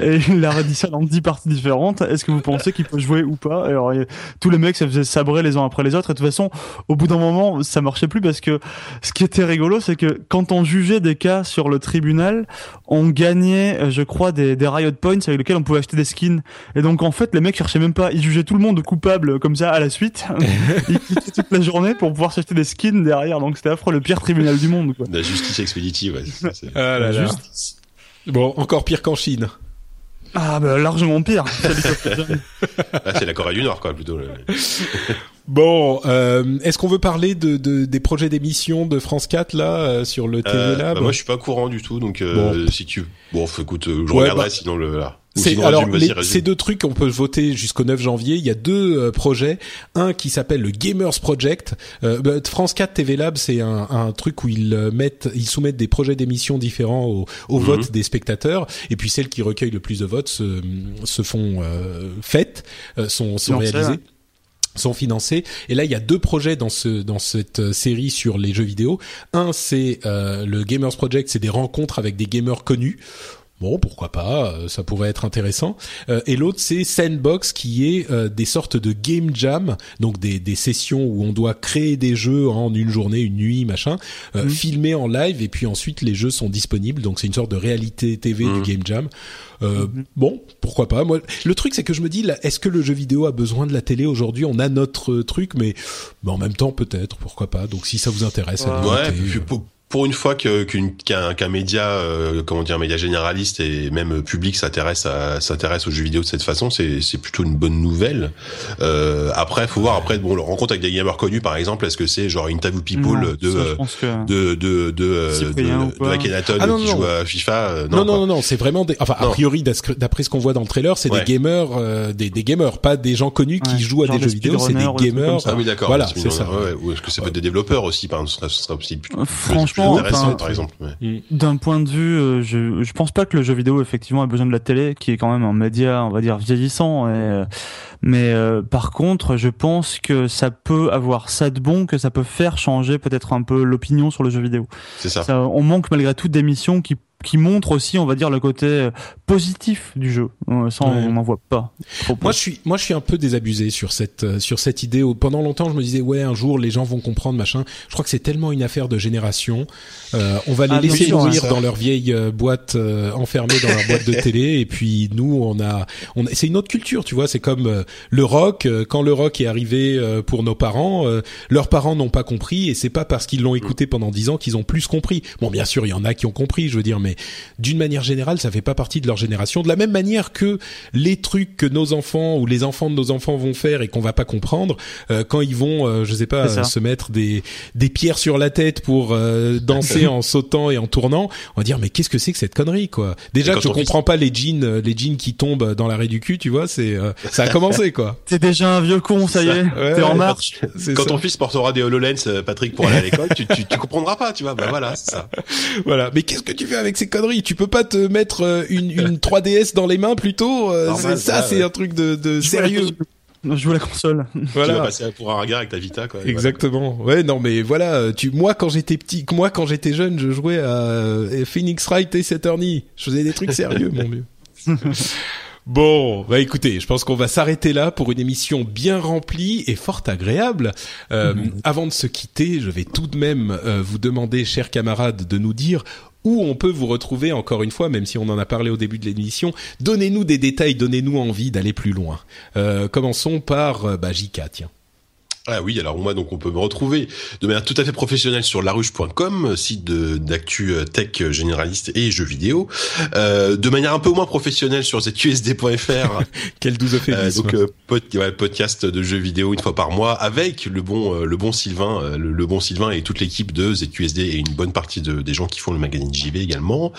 et il a dit ça dans 10 parties différentes. Est-ce que vous pensez qu'il peut jouer ou pas? Alors tous les mecs ça faisait sabrer les uns après les autres. Et de toute façon, au bout d'un moment, ça marchait plus parce que ce qui était rigolo, c'est que quand on jugeait des cas sur le tribunal, on gagnait, euh, je crois, des, des riot points avec lesquels on pouvait acheter des skins. Et donc en fait, les mecs cherchaient même pas, ils jugeaient tout le monde coupable comme ça à la suite. ils quittaient toute la journée pour pouvoir s'acheter des skins derrière. Donc c'était affreux, le pire tribunal du monde. Quoi. La justice expéditive. Ouais. Ah la justice. Bon, encore pire qu'en Chine. Ah bah largement pire. ah, c'est la Corée du Nord quoi plutôt. bon, euh, est-ce qu'on veut parler de, de des projets d'émission de France 4 là euh, sur le TV euh, Lab bah, Moi je suis pas courant du tout donc euh, si tu bon écoute je regarderai bah, sinon le là. C'est alors ces deux trucs on peut voter jusqu'au 9 janvier. Il y a deux euh, projets, un qui s'appelle le Gamers Project. Euh, bah, France 4 TV Lab, c'est un, un, truc où ils euh, mettent, ils soumettent des projets d'émissions différents au, au mhm. vote des spectateurs, et puis celles qui recueillent le plus de votes se, se font euh, faites, sont, sont réalisées sont financés. Et là, il y a deux projets dans ce dans cette série sur les jeux vidéo. Un, c'est euh, le Gamers Project, c'est des rencontres avec des gamers connus. Bon, pourquoi pas, euh, ça pourrait être intéressant. Euh, et l'autre, c'est Sandbox, qui est euh, des sortes de game jam, donc des, des sessions où on doit créer des jeux en une journée, une nuit, machin, mmh. filmer en live, et puis ensuite les jeux sont disponibles. Donc c'est une sorte de réalité TV du mmh. game jam. Euh, mmh. Bon, pourquoi pas. Moi, le truc, c'est que je me dis, est-ce que le jeu vidéo a besoin de la télé aujourd'hui? On a notre truc, mais, mais en même temps, peut-être, pourquoi pas. Donc, si ça vous intéresse, ouais, pour une fois qu'un qu'un média euh, comment dire un média généraliste et même public s'intéresse à s'intéresse aux jeux vidéo de cette façon c'est c'est plutôt une bonne nouvelle. Euh, après faut voir. Après bon le rencontre avec des gamers connus par exemple est-ce que c'est genre interview people de, euh, de, de de de de, de Akhenaton ah, qui joue à FIFA euh, non non non non, c'est vraiment des enfin a priori d'après ce qu'on voit dans le trailer c'est des gamers des, des gamers pas des gens connus qui jouent à des, jeux vidéo c'est des gamers. ah oui d'accord. Voilà c'est ça. ou est-ce que ça peut être des développeurs aussi par exemple ce sera, aussi franchement intéressant, par exemple. D'un point de vue, je, je pense pas que le jeu vidéo effectivement ait besoin de la télé, qui est quand même un média, on va dire vieillissant. Et, mais par contre, je pense que ça peut avoir ça de bon, que ça peut faire changer peut-être un peu l'opinion sur le jeu vidéo. C'est ça. ça. On manque malgré tout d'émissions qui qui montre aussi, on va dire, le côté euh, positif du jeu. Euh, ça, on n'en voit pas. Moi, je suis, moi, je suis un peu désabusé sur cette, euh, sur cette idée. Pendant longtemps, je me disais, ouais, un jour, les gens vont comprendre, machin. Je crois que c'est tellement une affaire de génération. Euh, on va les ah, laisser mourir dans leur vieille boîte enfermée dans leur boîte de télé, et puis nous, on a, on, c'est une autre culture, tu vois. C'est comme le rock. Quand le rock est arrivé pour nos parents, leurs parents n'ont pas compris, et c'est pas parce qu'ils l'ont écouté pendant dix ans qu'ils ont plus compris. Bon, bien sûr, il y en a qui ont compris, je veux dire, mais mais d'une manière générale, ça fait pas partie de leur génération. De la même manière que les trucs que nos enfants ou les enfants de nos enfants vont faire et qu'on va pas comprendre euh, quand ils vont, euh, je sais pas, se mettre des des pierres sur la tête pour euh, danser en sautant et en tournant, on va dire mais qu'est-ce que c'est que cette connerie quoi? Déjà que je comprends pas les jeans, les jeans qui tombent dans l'arrêt du cul, tu vois, c'est ça a commencé quoi. T'es déjà un vieux con, ça y est, t'es en marche. Quand ton fils portera des Hololens, Patrick, pour aller à l'école, tu, tu, tu comprendras pas, tu vois. Bah voilà, c'est ça. Voilà. Mais qu'est-ce que tu fais avec ces conneries. Tu peux pas te mettre euh, une, une 3DS dans les mains plutôt. Euh, ça, c'est un truc de, de sérieux. Je joue à la console. Voilà. Tu vas passer pour un regard avec ta Vita, quoi. Exactement. Ouais, non, mais voilà. Tu, moi, quand j'étais petit, moi, quand j'étais jeune, je jouais à euh, Phoenix Wright et Saturny. Je faisais des trucs sérieux, mon vieux. Bon, bah écoutez, je pense qu'on va s'arrêter là pour une émission bien remplie et fort agréable. Euh, mhm. Avant de se quitter, je vais tout de même vous demander, chers camarades, de nous dire où on peut vous retrouver encore une fois, même si on en a parlé au début de l'émission. Donnez-nous des détails, donnez-nous envie d'aller plus loin. Euh, commençons par euh, bah, tiens. Ah oui, alors moi donc on peut me retrouver de manière tout à fait professionnelle sur laruche.com, site d'actu euh, tech généraliste et jeux vidéo. Euh, de manière un peu moins professionnelle sur zqsd.fr. Quel doux euh, Donc euh, podcast de jeux vidéo une fois par mois avec le bon le bon Sylvain, le, bon Sylvain et toute l'équipe de ZQSD et une bonne partie de, des gens qui font le magazine JV également.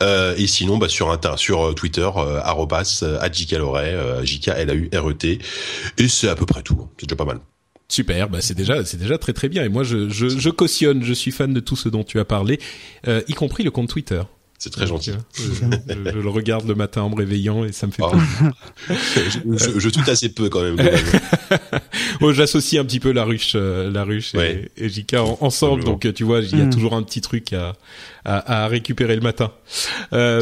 et sinon bah, sur sur Twitter arrobas @jkaloret, j k l a u r e t et c'est à peu près tout. C'est déjà pas mal. Super, bah c'est déjà c'est déjà très très bien et moi je, je, je cautionne, je suis fan de tout ce dont tu as parlé, euh, y compris le compte Twitter. C'est très gentil. Euh, je, je, le regarde le matin en me réveillant et ça me fait oh. je, je, tweete assez peu quand même. bon, j'associe un petit peu la ruche, euh, la ruche et, et JK ensemble, donc tu vois, il y a mm. toujours un petit truc à, à, à récupérer le matin. Euh,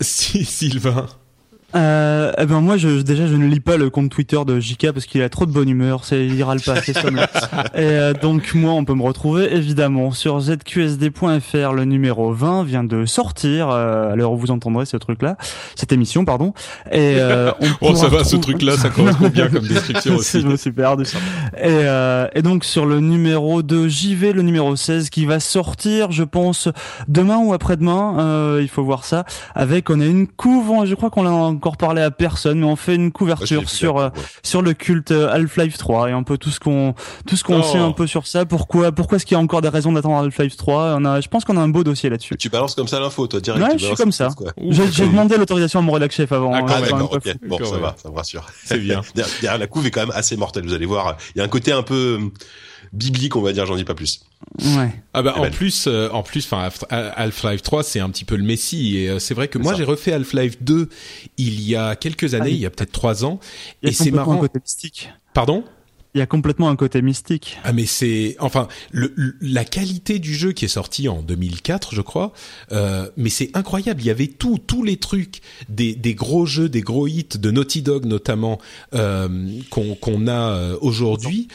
si, Sylvain, euh, eh ben moi, je, déjà, je ne lis pas le compte Twitter de JK parce qu'il a trop de bonne humeur. C'est il râle pas, c'est. Et euh, donc moi, on peut me retrouver évidemment sur zqsd.fr. Le numéro 20 vient de sortir. Euh, à l'heure où vous entendrez ce truc-là, cette émission, pardon. Et euh, on oh, ça va, ce truc-là, ça correspond bien comme description aussi. je suis perdu. Et, euh, et donc sur le numéro de JV, le numéro 16, qui va sortir, je pense, demain ou après-demain. Euh, il faut voir ça. Avec, on a une couve. Je crois qu'on l'a encore parlé à personne, mais on fait une couverture sur euh, sur le culte euh, Half-Life 3 et un peu tout ce qu'on tout ce qu'on sait un peu sur ça. Pourquoi pourquoi est-ce qu'il y a encore des raisons d'attendre Half-Life 3 On a, je pense qu'on a un beau dossier là-dessus. Tu balances comme ça l'info, toi direct. Ouais, je suis comme ça. J'ai demandé l'autorisation à mon rédac chef avant. Ah, hein, d'accord, ok. Bon, ça va, ça me rassure. C'est bien. derrière, la couve est quand même assez mortelle. Vous allez voir, il y a un côté un peu biblique, on va dire. J'en dis pas plus. Ouais. Ah bah en plus, euh, en plus, enfin Half-Life 3, c'est un petit peu le messie. Et euh, c'est vrai que moi j'ai refait Half-Life 2 il y a quelques années, ah il y a peut-être trois ans, et c'est marrant. Côté mystique. Pardon? Il y a complètement un côté mystique. Ah mais c'est enfin le, la qualité du jeu qui est sorti en 2004 je crois, euh, mais c'est incroyable. Il y avait tout tous les trucs des, des gros jeux, des gros hits de Naughty Dog notamment euh, qu'on qu'on a euh, aujourd'hui.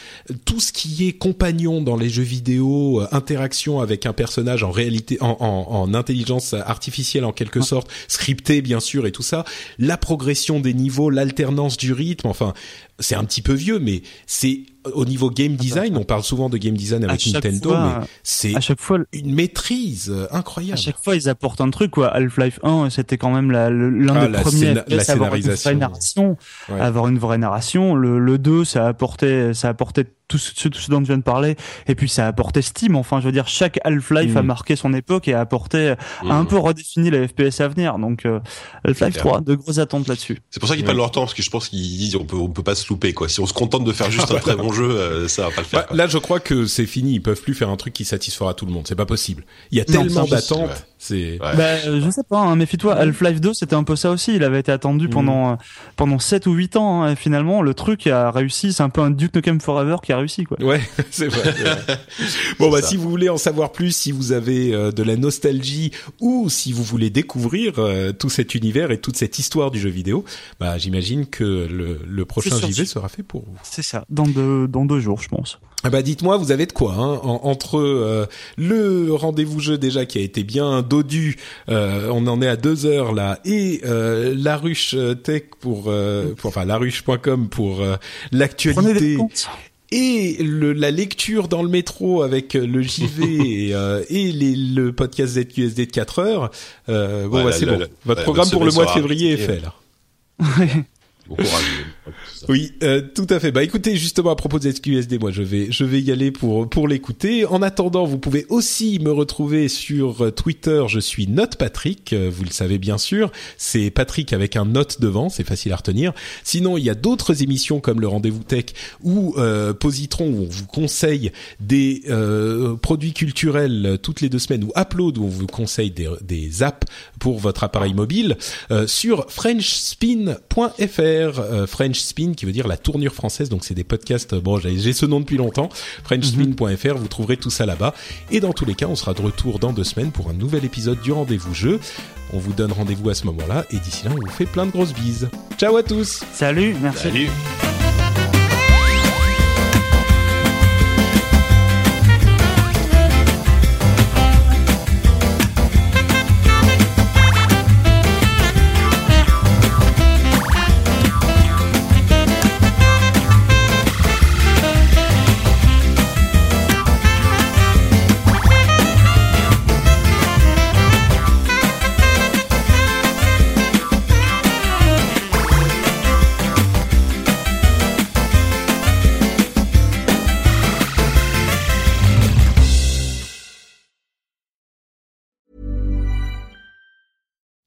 Tout ce qui est compagnon dans les jeux vidéo, euh, interaction avec un personnage en réalité en, en, en intelligence artificielle en quelque ah. sorte, scripté bien sûr et tout ça. La progression des niveaux, l'alternance du rythme, enfin c'est un petit peu vieux, mais c'est c'est au niveau game design, on parle souvent de game design avec Nintendo, mais c'est à chaque fois une maîtrise euh, incroyable. À chaque fois, ils apportent un truc. quoi. Half-Life 1, c'était quand même l'un ah, des premiers la avoir une vraie narration. Avoir une vraie narration. Le, le 2, ça apportait, ça apportait tout ce, tout ce dont je viens de parler. Et puis ça a apporté Steam. Enfin, je veux dire, chaque Half-Life a mm. marqué son époque et a apporté, a un mm. peu redéfini la FPS à venir. Donc euh, Half-Life 3, de grosses attentes là-dessus. C'est pour ça qu'ils prennent leur temps parce que je pense qu'ils disent on peut on peut pas se louper quoi. Si on se contente de faire juste un très bon jeu, ça va pas le faire. Bah, là, je crois que c'est fini. Ils peuvent plus faire un truc qui satisfera tout le monde. C'est pas possible. Il y a tellement d'attentes. C'est. Bah, je sais pas. Hein, méfie-toi. Half-Life 2, c'était un peu ça aussi. Il avait été attendu mm. pendant pendant 7 ou 8 ans. Hein, et finalement, le truc a réussi. C'est un peu un Duke Nukem Forever qui a réussi, quoi. Ouais, c'est vrai. bon, bah, si vous voulez en savoir plus, si vous avez de la nostalgie ou si vous voulez découvrir tout cet univers et toute cette histoire du jeu vidéo, bah, j'imagine que le, le prochain JV sera fait pour vous. C'est ça, dans deux, dans deux jours, je pense. Ah bah dites-moi, vous avez de quoi hein entre euh, le rendez-vous jeu déjà qui a été bien dodu, euh, on en est à deux heures là, et euh, la ruche tech pour, pour enfin laruche.com pour l'actualité et le, la lecture dans le métro avec le JV et, et les, le podcast ZQSD de 4 heures. bon, bah, c'est bon. Votre programme pour le mois de février est fait là. Oui, euh, tout à fait. Bah écoutez, justement à propos de SQSD, moi je vais je vais y aller pour pour l'écouter. En attendant, vous pouvez aussi me retrouver sur Twitter. Je suis Note Patrick, euh, vous le savez bien sûr. C'est Patrick avec un note devant, c'est facile à retenir. Sinon, il y a d'autres émissions comme le Rendez-vous Tech ou euh, Positron où on vous conseille des euh, produits culturels toutes les deux semaines ou Upload où on vous conseille des, des apps pour votre appareil mobile sur FrenchSpin.fr euh, French Spin qui veut dire la tournure française. Donc c'est des podcasts. Bon, j'ai ce nom depuis longtemps. FrenchSpin.fr. Vous trouverez tout ça là-bas. Et dans tous les cas, on sera de retour dans deux semaines pour un nouvel épisode du rendez-vous jeu. On vous donne rendez-vous à ce moment-là. Et d'ici là, on vous fait plein de grosses bises. Ciao à tous. Salut. Merci. Salut.